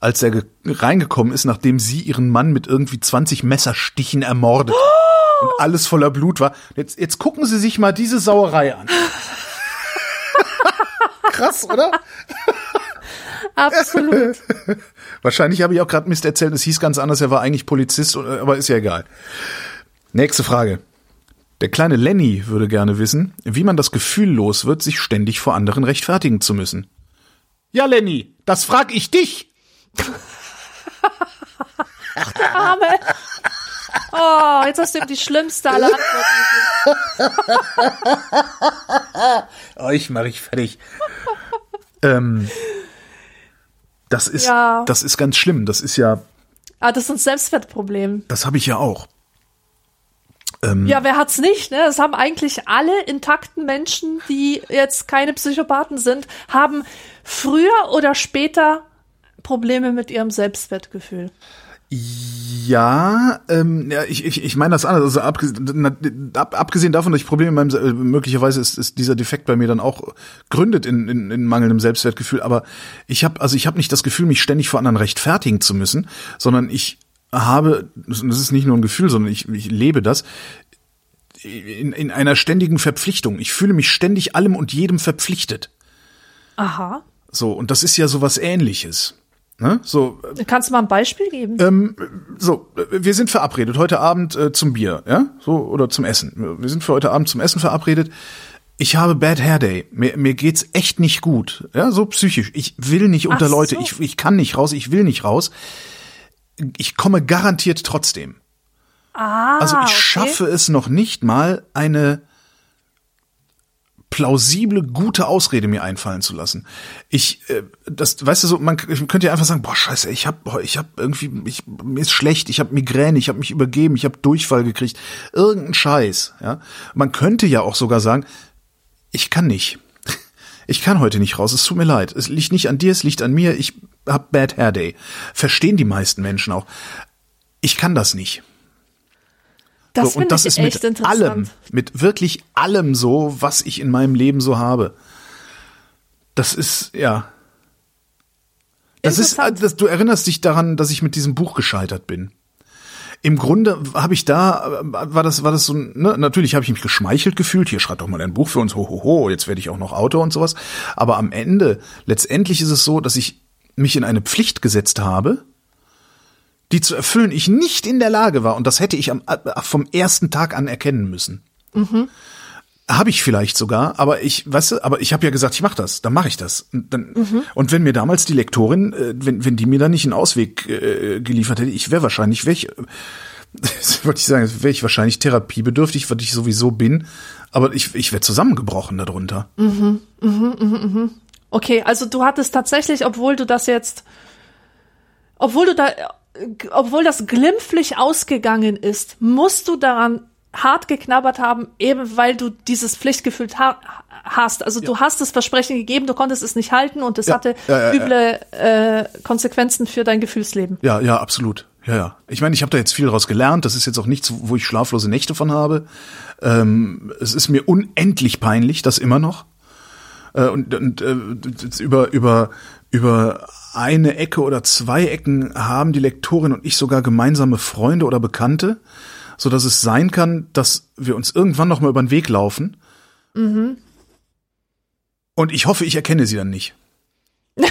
als er reingekommen ist, nachdem sie ihren Mann mit irgendwie 20 Messerstichen ermordet oh! und alles voller Blut war. Jetzt, jetzt gucken Sie sich mal diese Sauerei an. <laughs> Krass, oder? Absolut. <laughs> Wahrscheinlich habe ich auch gerade Mist erzählt, es hieß ganz anders, er war eigentlich Polizist, aber ist ja egal. Nächste Frage. Der kleine Lenny würde gerne wissen, wie man das Gefühl los wird, sich ständig vor anderen rechtfertigen zu müssen. Ja, Lenny, das frag ich dich. Ach, der Arme. Oh, jetzt hast du ihm die schlimmste aller Antworten. <laughs> Euch mache ich fertig. ähm, das ist, ja. das ist ganz schlimm. Das ist ja. Ah, das ist ein Selbstwertproblem. Das habe ich ja auch. Ähm, ja, wer hat's nicht? Ne? Das haben eigentlich alle intakten Menschen, die jetzt keine Psychopathen sind, haben früher oder später Probleme mit ihrem Selbstwertgefühl. Ja, ähm, ja, ich, ich, ich meine das anders. Also abgesehen, ab, abgesehen davon, dass ich Probleme mit meinem, äh, möglicherweise ist, ist dieser Defekt bei mir dann auch gründet in, in, in mangelndem Selbstwertgefühl. Aber ich habe, also ich habe nicht das Gefühl, mich ständig vor anderen rechtfertigen zu müssen, sondern ich habe, das ist nicht nur ein Gefühl, sondern ich, ich lebe das in, in einer ständigen Verpflichtung. Ich fühle mich ständig allem und jedem verpflichtet. Aha. So und das ist ja so was Ähnliches. Ne? So, Kannst du mal ein Beispiel geben? Ähm, so, wir sind verabredet heute Abend äh, zum Bier, ja, so oder zum Essen. Wir sind für heute Abend zum Essen verabredet. Ich habe Bad Hair Day. Mir, mir geht's echt nicht gut, ja, so psychisch. Ich will nicht unter Ach Leute. So. Ich, ich kann nicht raus. Ich will nicht raus. Ich komme garantiert trotzdem. Ah, also ich okay. schaffe es noch nicht mal eine plausible, gute Ausrede mir einfallen zu lassen. Ich, äh, das, weißt du so, man könnte ja einfach sagen, boah, scheiße, ich hab, ich hab irgendwie, ich, mir ist schlecht, ich hab Migräne, ich hab mich übergeben, ich hab Durchfall gekriegt, irgendein Scheiß, ja. Man könnte ja auch sogar sagen, ich kann nicht. <laughs> Ich kann heute nicht raus, es tut mir leid. Es liegt nicht an dir, es liegt an mir, ich hab Bad Hair Day. Verstehen die meisten Menschen auch. Ich kann das nicht. Das so, und das ist mit allem, mit wirklich allem so, was ich in meinem Leben so habe. Das ist, ja. Das ist, das, du erinnerst dich daran, dass ich mit diesem Buch gescheitert bin. Im Grunde habe ich da, war das, war das so, ne, natürlich habe ich mich geschmeichelt gefühlt, hier schreibt doch mal ein Buch für uns, ho, ho, ho, jetzt werde ich auch noch Autor und sowas. Aber am Ende, letztendlich ist es so, dass ich mich in eine Pflicht gesetzt habe, die zu erfüllen ich nicht in der Lage war. Und das hätte ich am, äh, vom ersten Tag an erkennen müssen. Mhm. Habe ich vielleicht sogar, aber ich, weißt du, aber ich habe ja gesagt, ich mache das, dann mache ich das. Und, dann, mhm. und wenn mir damals die Lektorin, äh, wenn, wenn die mir da nicht einen Ausweg äh, geliefert hätte, ich wäre wahrscheinlich, das <laughs> wollte ich sagen, wäre ich wahrscheinlich therapiebedürftig, was ich sowieso bin, aber ich, ich wäre zusammengebrochen darunter. Mhm, mhm, mhm, mhm. Okay, also du hattest tatsächlich, obwohl du das jetzt, obwohl du da, obwohl das glimpflich ausgegangen ist, musst du daran hart geknabbert haben, eben weil du dieses Pflichtgefühl ha hast. Also ja. du hast das Versprechen gegeben, du konntest es nicht halten und es ja, hatte ja, üble äh, Konsequenzen für dein Gefühlsleben. Ja, ja, absolut. Ja, ja. Ich meine, ich habe da jetzt viel daraus gelernt. Das ist jetzt auch nichts, wo ich schlaflose Nächte von habe. Ähm, es ist mir unendlich peinlich, das immer noch. Äh, und und äh, über über über eine Ecke oder zwei Ecken haben die Lektorin und ich sogar gemeinsame Freunde oder Bekannte, so dass es sein kann, dass wir uns irgendwann noch mal über den Weg laufen. Mhm. Und ich hoffe, ich erkenne sie dann nicht. <laughs>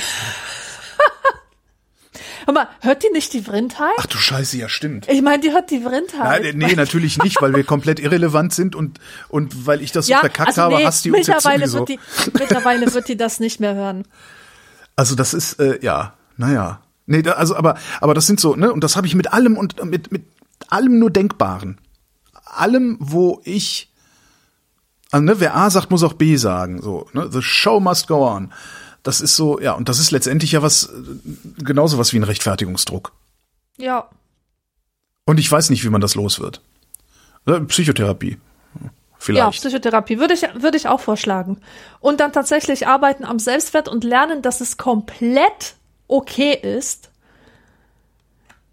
Hör mal, hört die nicht die Vrindheit? Ach du Scheiße, ja stimmt. Ich meine, die hört die Vrindheit. Nein, nee, natürlich nicht, weil wir komplett irrelevant sind und, und weil ich das so ja, verkackt also habe, nee, hast die uns jetzt sowieso. Wird die, mittlerweile wird die das nicht mehr hören. <laughs> Also das ist, äh, ja, naja. Nee, da, also aber, aber das sind so, ne, und das habe ich mit allem und mit, mit allem nur Denkbaren. Allem, wo ich, also, ne, wer A sagt, muss auch B sagen, so, ne, the show must go on. Das ist so, ja, und das ist letztendlich ja was, äh, genauso was wie ein Rechtfertigungsdruck. Ja. Und ich weiß nicht, wie man das los wird. Äh, Psychotherapie. Vielleicht. Ja, Psychotherapie würde ich, würde ich auch vorschlagen. Und dann tatsächlich arbeiten am Selbstwert und lernen, dass es komplett okay ist,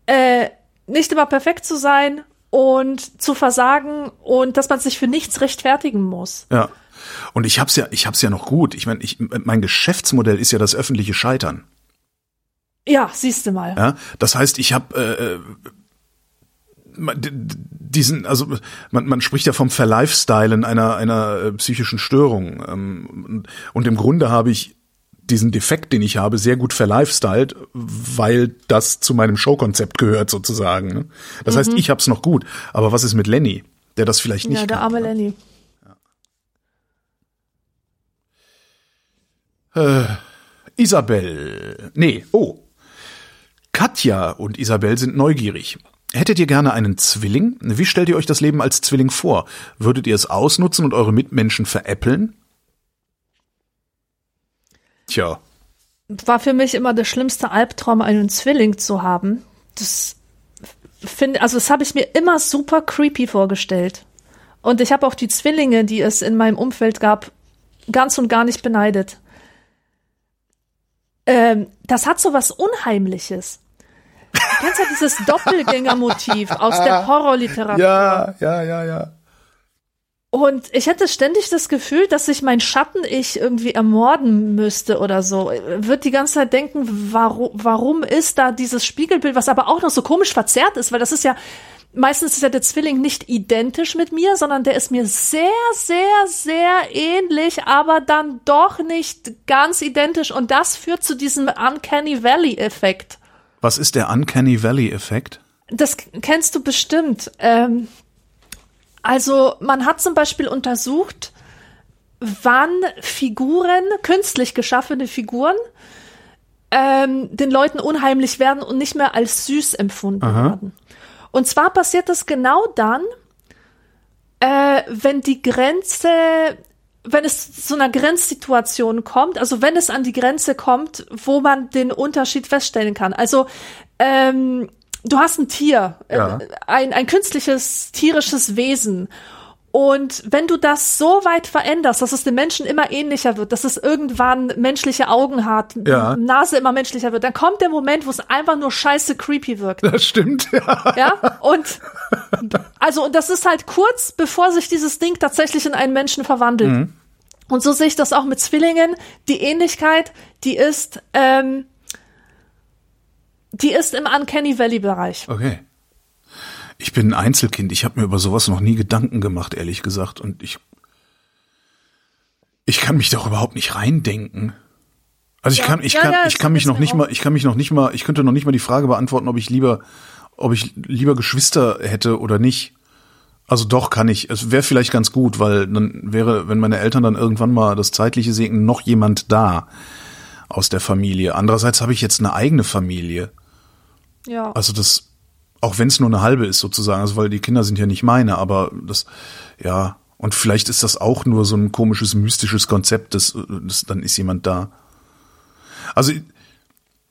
äh, nicht immer perfekt zu sein und zu versagen und dass man sich für nichts rechtfertigen muss. Ja. Und ich hab's ja, ich hab's ja noch gut. Ich meine, ich, mein Geschäftsmodell ist ja das öffentliche Scheitern. Ja, siehst du mal. Ja, das heißt, ich habe äh, diesen, also man, man spricht ja vom Verlifestylen einer einer äh, psychischen Störung ähm, und im Grunde habe ich diesen Defekt, den ich habe, sehr gut verlifestylt, weil das zu meinem Showkonzept gehört sozusagen. Ne? Das mhm. heißt, ich hab's noch gut. Aber was ist mit Lenny, der das vielleicht nicht? Ja, der kann, arme ne? Lenny. Äh, Isabel. Nee, oh. Katja und Isabel sind neugierig. Hättet ihr gerne einen Zwilling? Wie stellt ihr euch das Leben als Zwilling vor? Würdet ihr es ausnutzen und eure Mitmenschen veräppeln? Tja. War für mich immer der schlimmste Albtraum, einen Zwilling zu haben. Das finde, also das habe ich mir immer super creepy vorgestellt. Und ich habe auch die Zwillinge, die es in meinem Umfeld gab, ganz und gar nicht beneidet ähm, das hat so was Unheimliches. Du kennst ja dieses Doppelgängermotiv aus der <laughs> Horrorliteratur. Ja, ja, ja, ja. Und ich hätte ständig das Gefühl, dass sich mein Schatten-Ich irgendwie ermorden müsste oder so. Wird die ganze Zeit denken, warum, warum ist da dieses Spiegelbild, was aber auch noch so komisch verzerrt ist, weil das ist ja, meistens ist ja der Zwilling nicht identisch mit mir, sondern der ist mir sehr, sehr, sehr ähnlich, aber dann doch nicht ganz identisch. Und das führt zu diesem Uncanny Valley-Effekt. Was ist der Uncanny Valley-Effekt? Das kennst du bestimmt. Ähm, also man hat zum Beispiel untersucht, wann Figuren, künstlich geschaffene Figuren, ähm, den Leuten unheimlich werden und nicht mehr als süß empfunden Aha. werden. Und zwar passiert das genau dann, äh, wenn die Grenze, wenn es zu einer Grenzsituation kommt, also wenn es an die Grenze kommt, wo man den Unterschied feststellen kann. Also ähm, du hast ein Tier, äh, ja. ein, ein künstliches, tierisches Wesen und wenn du das so weit veränderst, dass es dem Menschen immer ähnlicher wird, dass es irgendwann menschliche Augen hat, ja. Nase immer menschlicher wird, dann kommt der Moment, wo es einfach nur scheiße creepy wirkt. Das stimmt, ja. Ja, und also und das ist halt kurz, bevor sich dieses Ding tatsächlich in einen Menschen verwandelt. Mhm. Und so sehe ich das auch mit Zwillingen. Die Ähnlichkeit, die ist, ähm, die ist im Uncanny Valley Bereich. Okay. Ich bin ein Einzelkind. Ich habe mir über sowas noch nie Gedanken gemacht, ehrlich gesagt. Und ich, ich kann mich doch überhaupt nicht reindenken. Also ich Ja. kann, ich Ja, kann, ja, ich kann mich noch nicht auch. mal, ich kann mich noch nicht mal, ich könnte noch nicht mal die Frage beantworten, ob ich lieber, ob ich lieber Geschwister hätte oder nicht. Also doch kann ich. Es wäre vielleicht ganz gut, weil dann wäre, wenn meine Eltern dann irgendwann mal das zeitliche segnen, noch jemand da aus der Familie. Andererseits habe ich jetzt eine eigene Familie. Ja. Also das, auch wenn es nur eine halbe ist sozusagen, also weil die Kinder sind ja nicht meine, aber das, ja, und vielleicht ist das auch nur so ein komisches, mystisches Konzept, das, das dann ist jemand da. Also,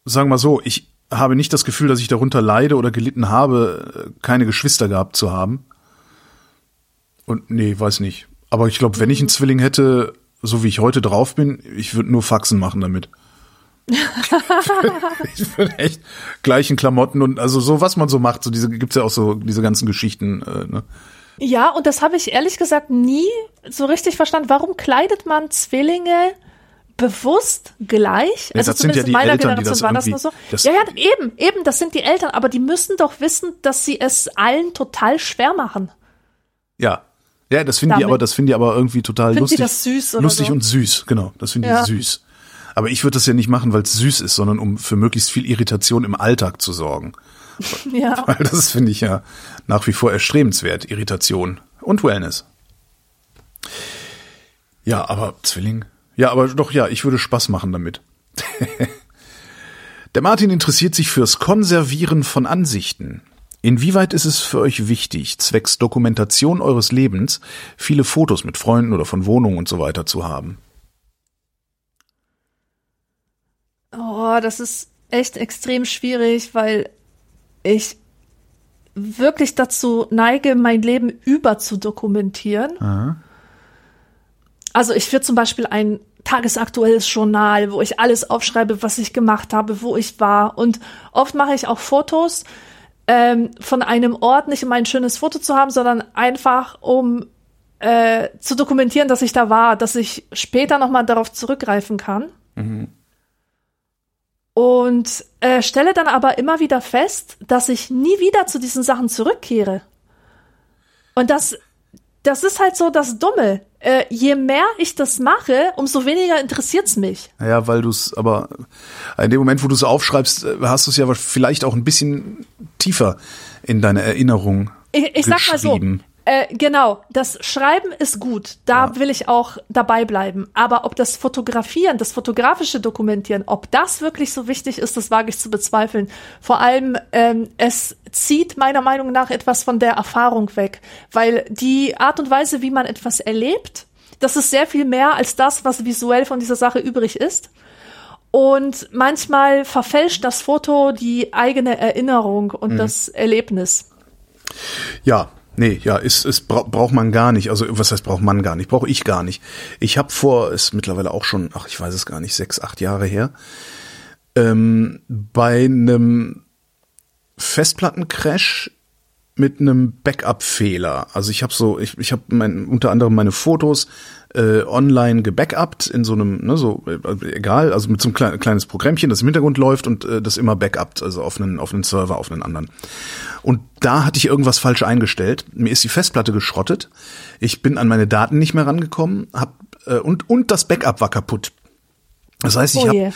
sagen wir mal so, ich habe nicht das Gefühl, dass ich darunter leide oder gelitten habe, keine Geschwister gehabt zu haben. Und nee, weiß nicht. Aber ich glaube, wenn ich einen Zwilling hätte, so wie ich heute drauf bin, ich würde nur Faxen machen damit. <laughs> ich würde echt gleichen Klamotten und also so, was man so macht, so diese gibt's ja auch so diese ganzen Geschichten. Äh, ne? Ja, und das habe ich ehrlich gesagt nie so richtig verstanden. Warum kleidet man Zwillinge bewusst gleich? Ja, das sind ja zumindest die in meiner Eltern, die Generation das war das nur so. das- ja, ja, eben, eben, das sind die Eltern, aber die müssen doch wissen, dass sie es allen total schwer machen. Ja. Ja, das finden die aber, das finden die aber irgendwie total die lustig. das süß oder lustig so? und süß, genau. Das finden Ja. die süß. Aber ich würde das ja nicht machen, weil es süß ist, sondern um für möglichst viel Irritation im Alltag zu sorgen. <laughs> Ja. <laughs> Weil das finde ich ja nach wie vor erstrebenswert, Irritation und Wellness. Ja, aber Zwilling. Ja, aber doch, ja, ich würde Spaß machen damit. <laughs> Der Martin interessiert sich fürs Konservieren von Ansichten. Inwieweit ist es für euch wichtig, zwecks Dokumentation eures Lebens viele Fotos mit Freunden oder von Wohnungen und so weiter zu haben? Oh, das ist echt extrem schwierig, weil ich wirklich dazu neige, mein Leben über zu dokumentieren. Also ich führe zum Beispiel ein tagesaktuelles Journal, wo ich alles aufschreibe, was ich gemacht habe, wo ich war. Und oft mache ich auch Fotos ähm, von einem Ort, nicht um ein schönes Foto zu haben, sondern einfach um äh, zu dokumentieren, dass ich da war, dass ich später nochmal darauf zurückgreifen kann. Und äh, stelle dann aber immer wieder fest, dass ich nie wieder zu diesen Sachen zurückkehre. Und das, das ist halt so das Dumme. Äh, je mehr ich das mache, umso weniger interessiert's mich. Ja, weil du es, aber in dem Moment, wo du es aufschreibst, äh, hast du es ja vielleicht auch ein bisschen tiefer in deine Erinnerung Ich, ich sag mal so. Äh, genau, das Schreiben ist gut, da will ich auch dabei bleiben. Aber ob das Fotografieren, das fotografische Dokumentieren, ob das wirklich so wichtig ist, das wage ich zu bezweifeln. Vor allem, ähm, es zieht meiner Meinung nach etwas von der Erfahrung weg, weil die Art und Weise, wie man etwas erlebt, das ist sehr viel mehr als das, was visuell von dieser Sache übrig ist. Und manchmal verfälscht das Foto die eigene Erinnerung und das Erlebnis. Ja, nee, ja, ist, ist bra braucht man gar nicht. Also was heißt braucht man gar nicht? Brauche ich gar nicht. Ich habe vor, ist mittlerweile auch schon, ach ich weiß es gar nicht, sechs, acht Jahre her, ähm, bei einem Festplattencrash mit einem Backup-Fehler. Also ich habe so, ich, ich habe mein, unter anderem meine Fotos äh, online gebackupt in so einem, ne, so äh, egal, also mit so einem klein, kleines Programmchen, das im Hintergrund läuft und äh, das immer backupt, also auf einen auf einen Server, auf einen anderen. Und da hatte ich irgendwas falsch eingestellt. Mir ist die Festplatte geschrottet. Ich bin an meine Daten nicht mehr rangekommen, hab äh, und und das Backup war kaputt. Das heißt, ich Oh habe je.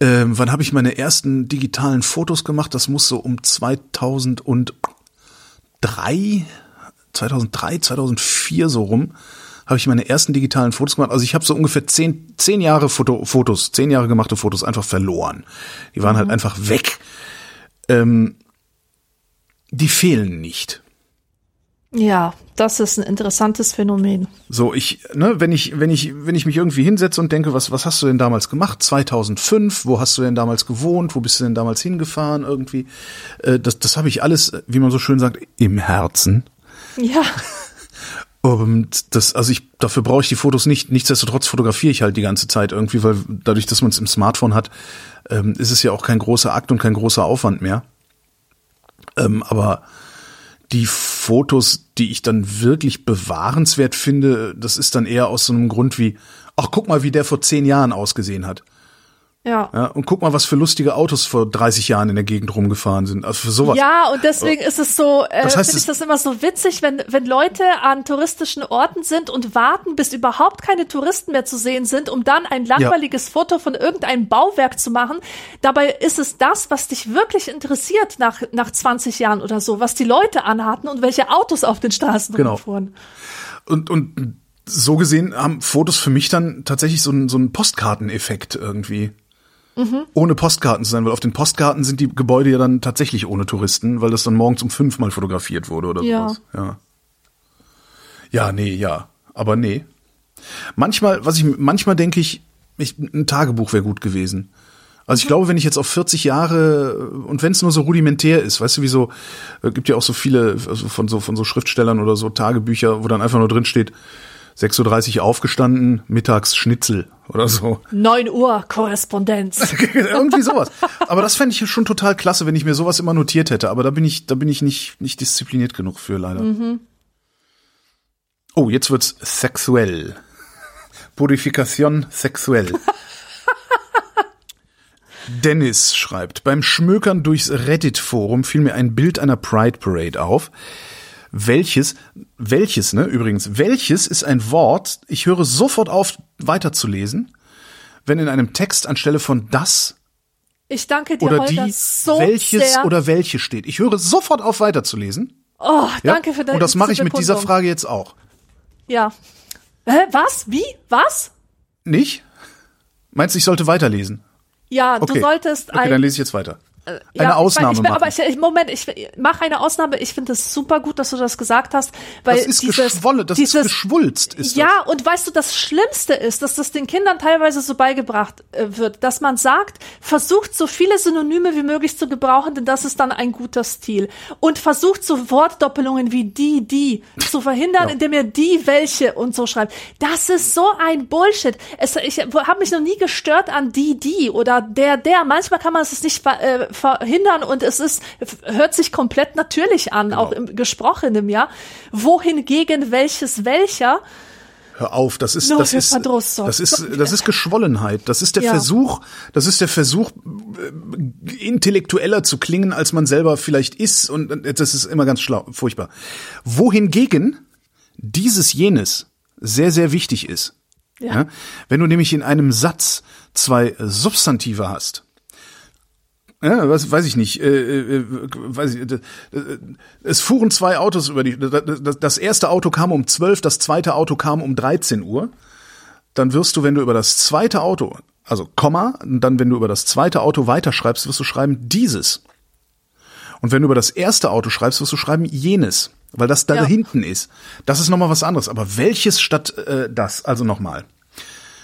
ähm, wann habe ich meine ersten digitalen Fotos gemacht? Das muss so um 2003, 2003, 2004 so rum, habe ich meine ersten digitalen Fotos gemacht. Also ich habe so ungefähr zehn, zehn Jahre Foto, Fotos, zehn Jahre gemachte Fotos einfach verloren. Die waren halt einfach weg. Ähm, die fehlen nicht. Ja, das ist ein interessantes Phänomen. So, ich, ne, wenn ich, wenn ich, wenn ich mich irgendwie hinsetze und denke, was, was hast du denn damals gemacht? 2005, wo hast du denn damals gewohnt? Wo bist du denn damals hingefahren? Irgendwie, äh, das, das habe ich alles, wie man so schön sagt, im Herzen. Ja, <laughs> Und das, also ich, dafür brauche ich die Fotos nicht. Nichtsdestotrotz fotografiere ich halt die ganze Zeit irgendwie, weil dadurch, dass man es im Smartphone hat, ähm, ist es ja auch kein großer Akt und kein großer Aufwand mehr. Ähm, aber die Fotos, die ich dann wirklich bewahrenswert finde, das ist dann eher aus so einem Grund wie, ach guck mal, wie der vor zehn Jahren ausgesehen hat. Ja. Ja, und guck mal, was für lustige Autos vor 30 Jahren in der Gegend rumgefahren sind. Also für sowas. Ja, und deswegen ist es so, äh, Das heißt, finde ich das immer so witzig, wenn, wenn Leute an touristischen Orten sind und warten, bis überhaupt keine Touristen mehr zu sehen sind, um dann ein langweiliges Foto von irgendeinem Bauwerk zu machen. Dabei ist es das, was dich wirklich interessiert nach, nach 20 Jahren oder so, was die Leute anhatten und welche Autos auf den Straßen Genau. rumfuhren. Und, und so gesehen haben Fotos für mich dann tatsächlich so einen, so einen Postkarteneffekt irgendwie. Mhm. Ohne Postkarten zu sein, weil auf den Postkarten sind die Gebäude ja dann tatsächlich ohne Touristen, weil das dann morgens um fünf mal fotografiert wurde oder Ja. sowas. Ja. Ja, nee, ja. Aber nee. Manchmal, was ich, manchmal denke ich, ich ein Tagebuch wäre gut gewesen. Also ich glaube, wenn ich jetzt auf 40 Jahre und wenn es nur so rudimentär ist, weißt du, wie so äh, gibt ja auch so viele also von so von so Schriftstellern oder so Tagebücher, wo dann einfach nur drin steht 6:30 Uhr aufgestanden, mittags Schnitzel oder so. 9 Uhr Korrespondenz. <laughs> Irgendwie sowas. Aber das fände ich schon total klasse, wenn ich mir sowas immer notiert hätte, aber da bin ich da bin ich nicht nicht diszipliniert genug für leider. Oh, jetzt wird's sexuell. Purification sexuell. <laughs> Dennis schreibt, beim Schmökern durchs Reddit-Forum fiel mir ein Bild einer Pride Parade auf. Welches, welches, ne, übrigens, welches ist ein Wort, ich höre sofort auf, weiterzulesen, wenn in einem Text anstelle von das Ich danke dir, oder die so welches sehr. oder welche steht. Ich höre sofort auf, weiterzulesen. oh, Ja? danke für deine Und das mache ich mit dieser. Frage jetzt auch. Ja. Hä, was? Wie? Was? Nicht? Meinst du, ich sollte weiterlesen? Ja, Okay. du solltest Okay, ein dann lese ich jetzt weiter. Ja, Eine Ausnahme ich, mein, ich, machen. aber ich, ich, Moment, ich mache eine Ausnahme. Ich finde es super gut, dass du das gesagt hast, weil Das ist dieses, geschwollen, das dieses, ist geschwulst. Ist ja, und weißt du, das Schlimmste ist, dass das den Kindern teilweise so beigebracht äh, wird, dass man sagt, versucht so viele Synonyme wie möglich zu gebrauchen, denn das ist dann ein guter Stil. Und versucht so Wortdoppelungen wie die, die zu verhindern, Ja. indem ihr die, welche und so schreibt. Das ist so ein Bullshit. Es, ich habe mich noch nie gestört an die, die oder der, der. Manchmal kann man es nicht äh, verhindern und es ist, hört sich komplett natürlich an, Genau. auch im Gesprochenen, ja. Wohingegen welches welcher Hör auf, das ist das ist Verdruss sorgt. das ist das ist Geschwollenheit. Das ist der Ja. Versuch, das ist der Versuch äh, intellektueller zu klingen, als man selber vielleicht ist und das ist immer ganz schlau, furchtbar. Wohingegen dieses jenes sehr sehr wichtig ist. Ja. Ja? Wenn du nämlich in einem Satz zwei Substantive hast, ja, was weiß ich nicht. Äh, äh, weiß ich, äh, äh, es fuhren zwei Autos über die. Das, das erste Auto kam um 12, das zweite Auto kam um 13 Uhr. Dann wirst du, wenn du über das zweite Auto, also Komma, dann, wenn du über das zweite Auto weiterschreibst, wirst du schreiben dieses. Und wenn du über das erste Auto schreibst, wirst du schreiben jenes, weil das da Ja. hinten ist. Das ist nochmal was anderes. Aber welches statt äh, das? Also nochmal.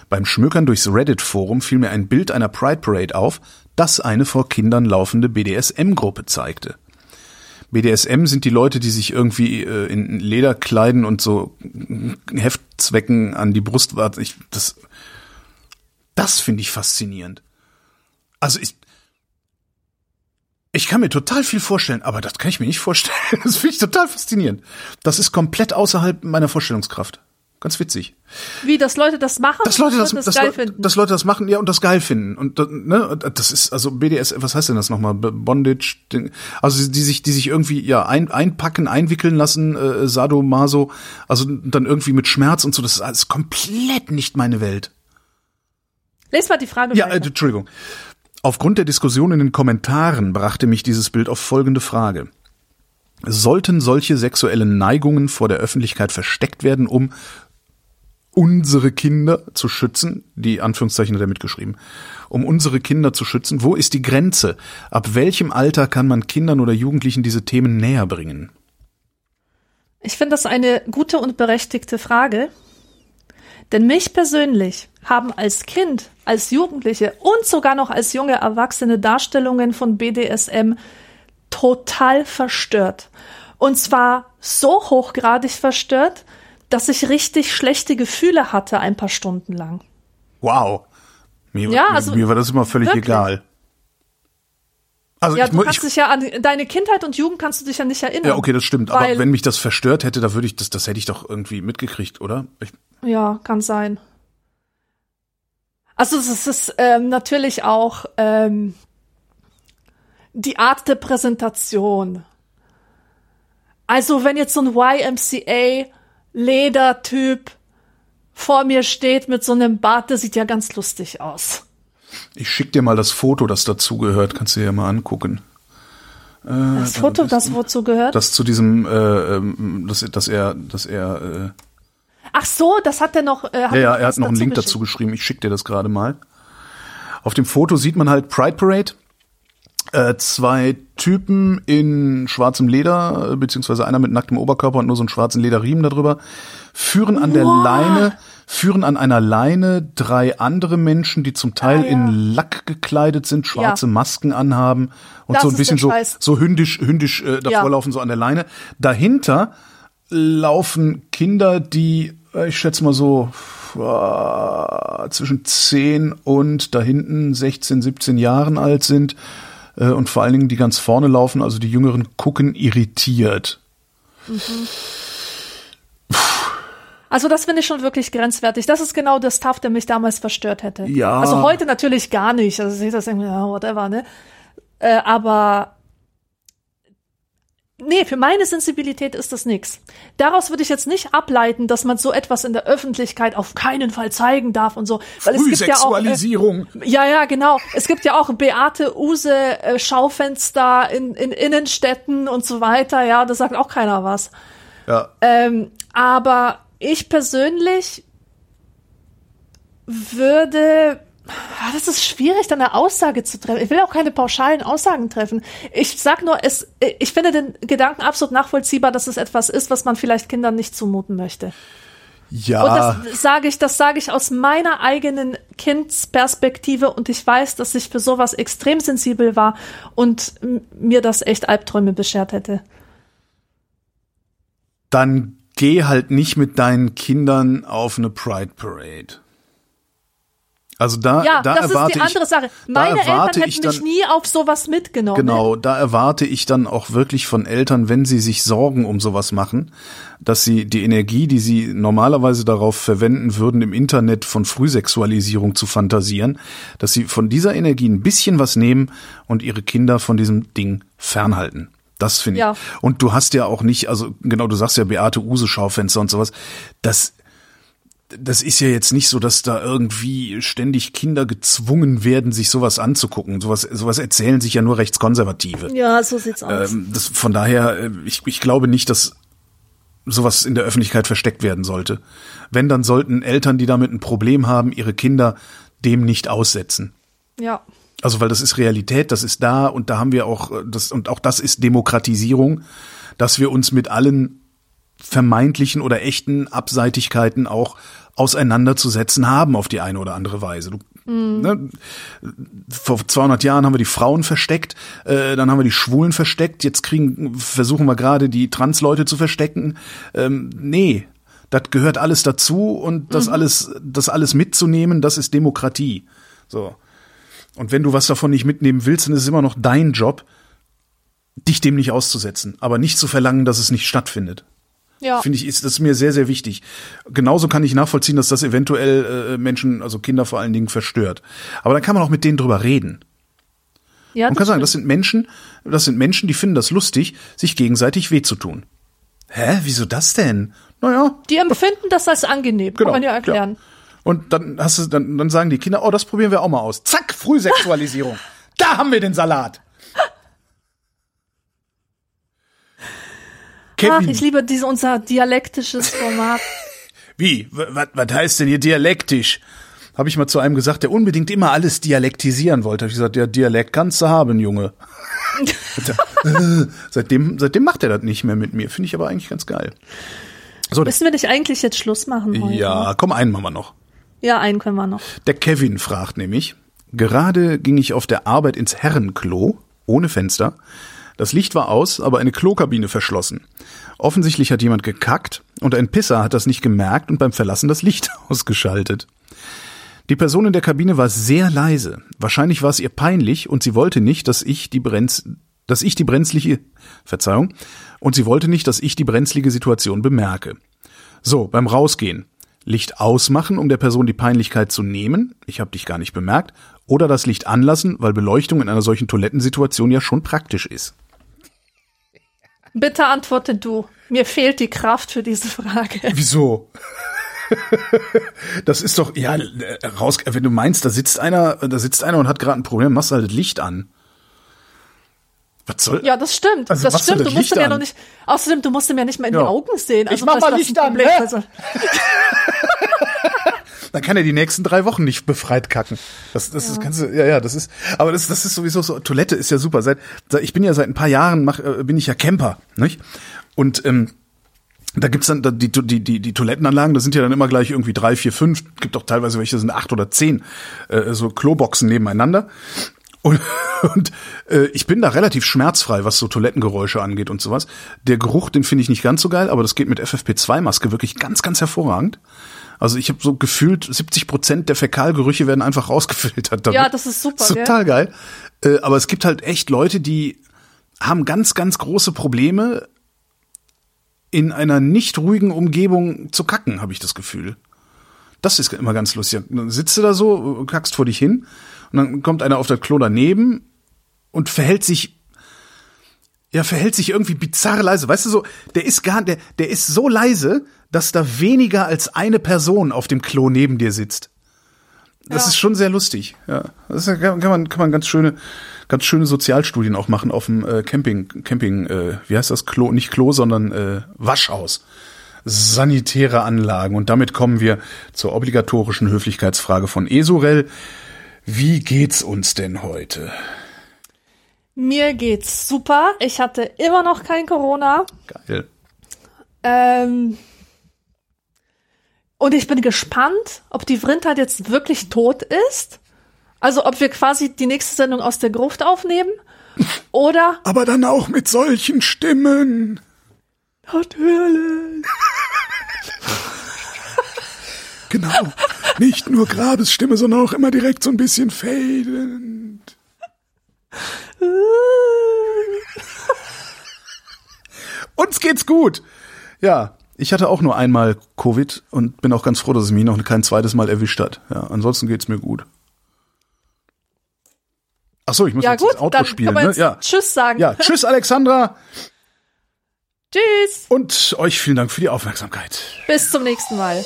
Beim Schmökern durchs Reddit-Forum fiel mir ein Bild einer Pride Parade auf, das eine vor Kindern laufende BDSM-Gruppe zeigte. BDSM sind die Leute, die sich irgendwie äh, in Leder kleiden und so Heftzwecken an die Brust warten. Ich, das das finde ich faszinierend. Also ich, ich kann mir total viel vorstellen, aber das kann ich mir nicht vorstellen. <laughs> Das finde ich total faszinierend. Das ist komplett außerhalb meiner Vorstellungskraft. Ganz witzig. Wie, dass Leute das machen? Dass Leute das, und dass, geil finden. dass Leute das machen, ja, und das geil finden. Und das, ne, das ist also BDS, was heißt denn das nochmal? Bondage, Ding. also die sich, die sich irgendwie ja ein, einpacken, einwickeln lassen, äh, Sado, Maso, also dann irgendwie mit Schmerz und so. Das ist alles komplett nicht meine Welt. Les mal die Frage Ja, äh. Entschuldigung. Aufgrund der Diskussion in den Kommentaren brachte mich dieses Bild auf folgende Frage. Sollten solche sexuellen Neigungen vor der Öffentlichkeit versteckt werden, um unsere Kinder zu schützen? Die Anführungszeichen hat er mitgeschrieben. Um unsere Kinder zu schützen, wo ist die Grenze? Ab welchem Alter kann man Kindern oder Jugendlichen diese Themen näher bringen? Ich finde das eine gute und berechtigte Frage. Denn mich persönlich haben als Kind, als Jugendliche und sogar noch als junge Erwachsene Darstellungen von BDSM total verstört. Und zwar so hochgradig verstört, dass ich richtig schlechte Gefühle hatte ein paar Stunden lang. Wow. Mir, Ja, also mir war das immer völlig wirklich. egal. Also Ja, ich, du kannst ich, dich ja an deine Kindheit und Jugend kannst du dich ja nicht erinnern. Ja, okay, das stimmt. Weil- Aber wenn mich das verstört hätte, da würde ich das, das hätte ich doch irgendwie mitgekriegt, oder? Ich, Ja, kann sein. Also es ist ähm, natürlich auch ähm, die Art der Präsentation. Also wenn jetzt so ein YMCA Ledertyp vor mir steht mit so einem Bart, der sieht ja ganz lustig aus. Ich schick dir mal das Foto, das dazugehört. Kannst du dir ja mal angucken. Äh, das Foto, das wozu gehört? Das zu diesem, äh, ähm, dass, dass er, dass er. Äh, Ach so, das hat er noch. Äh, hat ja, ja, er hat noch einen Link dazu geschrieben. Ich schick dir das gerade mal. Auf dem Foto sieht man halt Pride Parade. Äh, zwei Typen in schwarzem Leder, beziehungsweise einer mit nacktem Oberkörper und nur so einen schwarzen Lederriemen darüber, führen an der wow. Leine, führen an einer Leine drei andere Menschen, die zum Teil ah, ja. in Lack gekleidet sind, schwarze ja. Masken anhaben und das so ein bisschen so, so hündisch, hündisch äh, davor ja. laufen, so an der Leine. Dahinter laufen Kinder, die, äh, ich schätze mal so, äh, zwischen 10 und da hinten 16, 17 Jahren alt sind äh, und vor allen Dingen die ganz vorne laufen, also die Jüngeren gucken irritiert. Mhm. Also das finde ich schon wirklich grenzwertig. Das ist genau der Stuff, der mich damals verstört hätte. Ja. Also heute natürlich gar nicht. Also ich das irgendwie, ja, whatever, ne? Äh, aber Nee, für meine Sensibilität ist das nix. Daraus würde ich jetzt nicht ableiten, dass man so etwas in der Öffentlichkeit auf keinen Fall zeigen darf und so. Weil es gibt ja auch äh, ja ja genau. Es gibt ja auch Beate Use äh, Schaufenster in, in Innenstädten und so weiter. Ja, da sagt auch keiner was. Ja. Ähm, aber ich persönlich würde das ist schwierig, dann eine Aussage zu treffen. Ich will auch keine pauschalen Aussagen treffen. Ich sag nur, es, ich finde den Gedanken absolut nachvollziehbar, dass es etwas ist, was man vielleicht Kindern nicht zumuten möchte. Ja. Und das sage ich, das sage ich aus meiner eigenen Kindsperspektive und ich weiß, dass ich für sowas extrem sensibel war und mir das echt Albträume beschert hätte. Dann geh halt nicht mit deinen Kindern auf eine Pride Parade. Also da, ja, da das erwarte ist die andere ich, Sache. Meine Eltern hätten dann, mich nie auf sowas mitgenommen. Genau, da erwarte ich dann auch wirklich von Eltern, wenn sie sich Sorgen um sowas machen, dass sie die Energie, die sie normalerweise darauf verwenden würden, im Internet von Frühsexualisierung zu fantasieren, dass sie von dieser Energie ein bisschen was nehmen und ihre Kinder von diesem Ding fernhalten. Das finde ich. Ja. Und du hast ja auch nicht, also genau, du sagst ja Beate Use Schaufenster und sowas. Das das ist ja jetzt nicht so, dass da irgendwie ständig Kinder gezwungen werden, sich sowas anzugucken. Sowas, sowas erzählen sich ja nur Rechtskonservative. Ja, so sieht's aus. Ähm, das, von daher, äh, ich, ich glaube nicht, dass sowas in der Öffentlichkeit versteckt werden sollte. Wenn, dann sollten Eltern, die damit ein Problem haben, ihre Kinder dem nicht aussetzen. Ja. Also, weil das ist Realität, das ist da und da haben wir auch äh, das, und auch das ist Demokratisierung, dass wir uns mit allen vermeintlichen oder echten Abseitigkeiten auch auseinanderzusetzen haben auf die eine oder andere Weise. Du, mhm. ne, vor 200 Jahren haben wir die Frauen versteckt, äh, dann haben wir die Schwulen versteckt, jetzt kriegen, versuchen wir gerade die Transleute zu verstecken. Ähm, nee, das gehört alles dazu und das mhm. alles, das alles mitzunehmen, das ist Demokratie. So. Und wenn du was davon nicht mitnehmen willst, dann ist es immer noch dein Job, dich dem nicht auszusetzen, aber nicht zu verlangen, dass es nicht stattfindet. Ja. Finde ich, ist das mir sehr, sehr wichtig. Genauso kann ich nachvollziehen, dass das eventuell äh, Menschen, also Kinder vor allen Dingen verstört. Aber dann kann man auch mit denen drüber reden. Ja, man kann sagen, das sind Menschen, das sind Menschen, die finden das lustig, sich gegenseitig weh zu tun. Hä? Wieso das denn? Naja. Die empfinden das als angenehm, genau, kann man ja erklären. Ja. Und dann hast du, dann, dann sagen die Kinder, oh, das probieren wir auch mal aus. Zack, Frühsexualisierung. <laughs> da haben wir den Salat. Kevin. Ach, ich liebe diese, unser dialektisches Format. <laughs> Wie? Was, was heißt denn hier dialektisch? Habe ich mal zu einem gesagt, der unbedingt immer alles dialektisieren wollte. Habe ich gesagt, ja, Dialekt kannst du haben, Junge. <laughs> <laughs> seitdem, seitdem macht er das nicht mehr mit mir. Finde ich aber eigentlich ganz geil. So, Müssen wir nicht eigentlich jetzt Schluss machen heute? Ja, komm, einen machen wir noch. Ja, einen können wir noch. Der Kevin fragt nämlich, gerade ging ich auf der Arbeit ins Herrenklo, ohne Fenster, das Licht war aus, aber eine Klokabine verschlossen. Offensichtlich hat jemand gekackt und ein Pisser hat das nicht gemerkt und beim Verlassen das Licht <laughs> ausgeschaltet. Die Person in der Kabine war sehr leise. Wahrscheinlich war es ihr peinlich und sie wollte nicht, dass ich die Brenz, dass ich die brenzliche, Verzeihung, und sie wollte nicht, dass ich die brenzlige Situation bemerke. So, beim Rausgehen. Licht ausmachen, um der Person die Peinlichkeit zu nehmen, ich habe dich gar nicht bemerkt, oder das Licht anlassen, weil Beleuchtung in einer solchen Toilettensituation ja schon praktisch ist. Bitte antworte du. Mir fehlt die Kraft für diese Frage. <laughs> Wieso? das ist doch, ja, raus, wenn du meinst, da sitzt einer, da sitzt einer und hat gerade ein Problem, machst du halt das Licht an. Was soll? Ja, das stimmt. Also, das stimmt. Du musst ihm ja noch nicht, außerdem, du musst ihm ja nicht mal in ja. die Augen sehen. Also, ich mach mal Licht an, ne? Also. <laughs> Dann kann er die nächsten drei Wochen nicht befreit kacken. Das, das ja. ist, du, ja, ja, das ist, aber das, das ist sowieso so, Toilette ist ja super. Seit, ich bin ja seit ein paar Jahren, mach, äh, bin ich ja Camper, nicht? Und, ähm, da gibt's dann die, die, die, die Toilettenanlagen, da sind ja dann immer gleich irgendwie drei, vier, fünf, gibt auch teilweise welche, sind acht oder zehn, äh, so Kloboxen nebeneinander. Und, <laughs> und äh, ich bin da relativ schmerzfrei, was so Toilettengeräusche angeht und sowas. Der Geruch, den finde ich nicht ganz so geil, aber das geht mit FFP2-Maske wirklich ganz, ganz hervorragend. Also ich habe so gefühlt 70 Prozent der Fäkalgerüche werden einfach <laughs> rausgefiltert. Damit. Ja, das ist super. Das ist total ja. geil. Äh, aber es gibt halt echt Leute, die haben ganz, ganz große Probleme, in einer nicht ruhigen Umgebung zu kacken, habe ich das Gefühl. Das ist immer ganz lustig. Dann sitzt du da so, kackst vor dich hin und dann kommt einer auf das Klo daneben und verhält sich ja, verhält sich irgendwie bizarr leise. Weißt du so, der ist gar der der ist so leise, dass da weniger als eine Person auf dem Klo neben dir sitzt. Das ja. ist schon sehr lustig. Ja, das ist, kann man kann man ganz schöne ganz schöne Sozialstudien auch machen auf dem äh, Camping Camping äh, wie heißt das Klo nicht Klo, sondern äh, Waschhaus. Sanitäre Anlagen und damit kommen wir zur obligatorischen Höflichkeitsfrage von Esurel. Wie geht's uns denn heute? Mir geht's super. Ich hatte immer noch kein Corona. Geil. Ähm, und ich bin gespannt, ob die Vrindheit jetzt wirklich tot ist. Also ob wir quasi die nächste Sendung aus der Gruft aufnehmen. <laughs> Oder. Aber dann auch mit solchen Stimmen. Natürlich. <laughs> genau. Nicht nur Grabesstimme, sondern auch immer direkt so ein bisschen fadend. <laughs> Uns geht's gut. Ja, ich hatte auch nur einmal Covid und bin auch ganz froh, dass es mich noch kein zweites Mal erwischt hat. Ja, ansonsten geht's mir gut. Ach so, ich muss ja, jetzt gut, das Auto spielen. Ne? Ja. Tschüss sagen. Ja, tschüss Alexandra. Tschüss. Und euch vielen Dank für die Aufmerksamkeit. Bis zum nächsten Mal.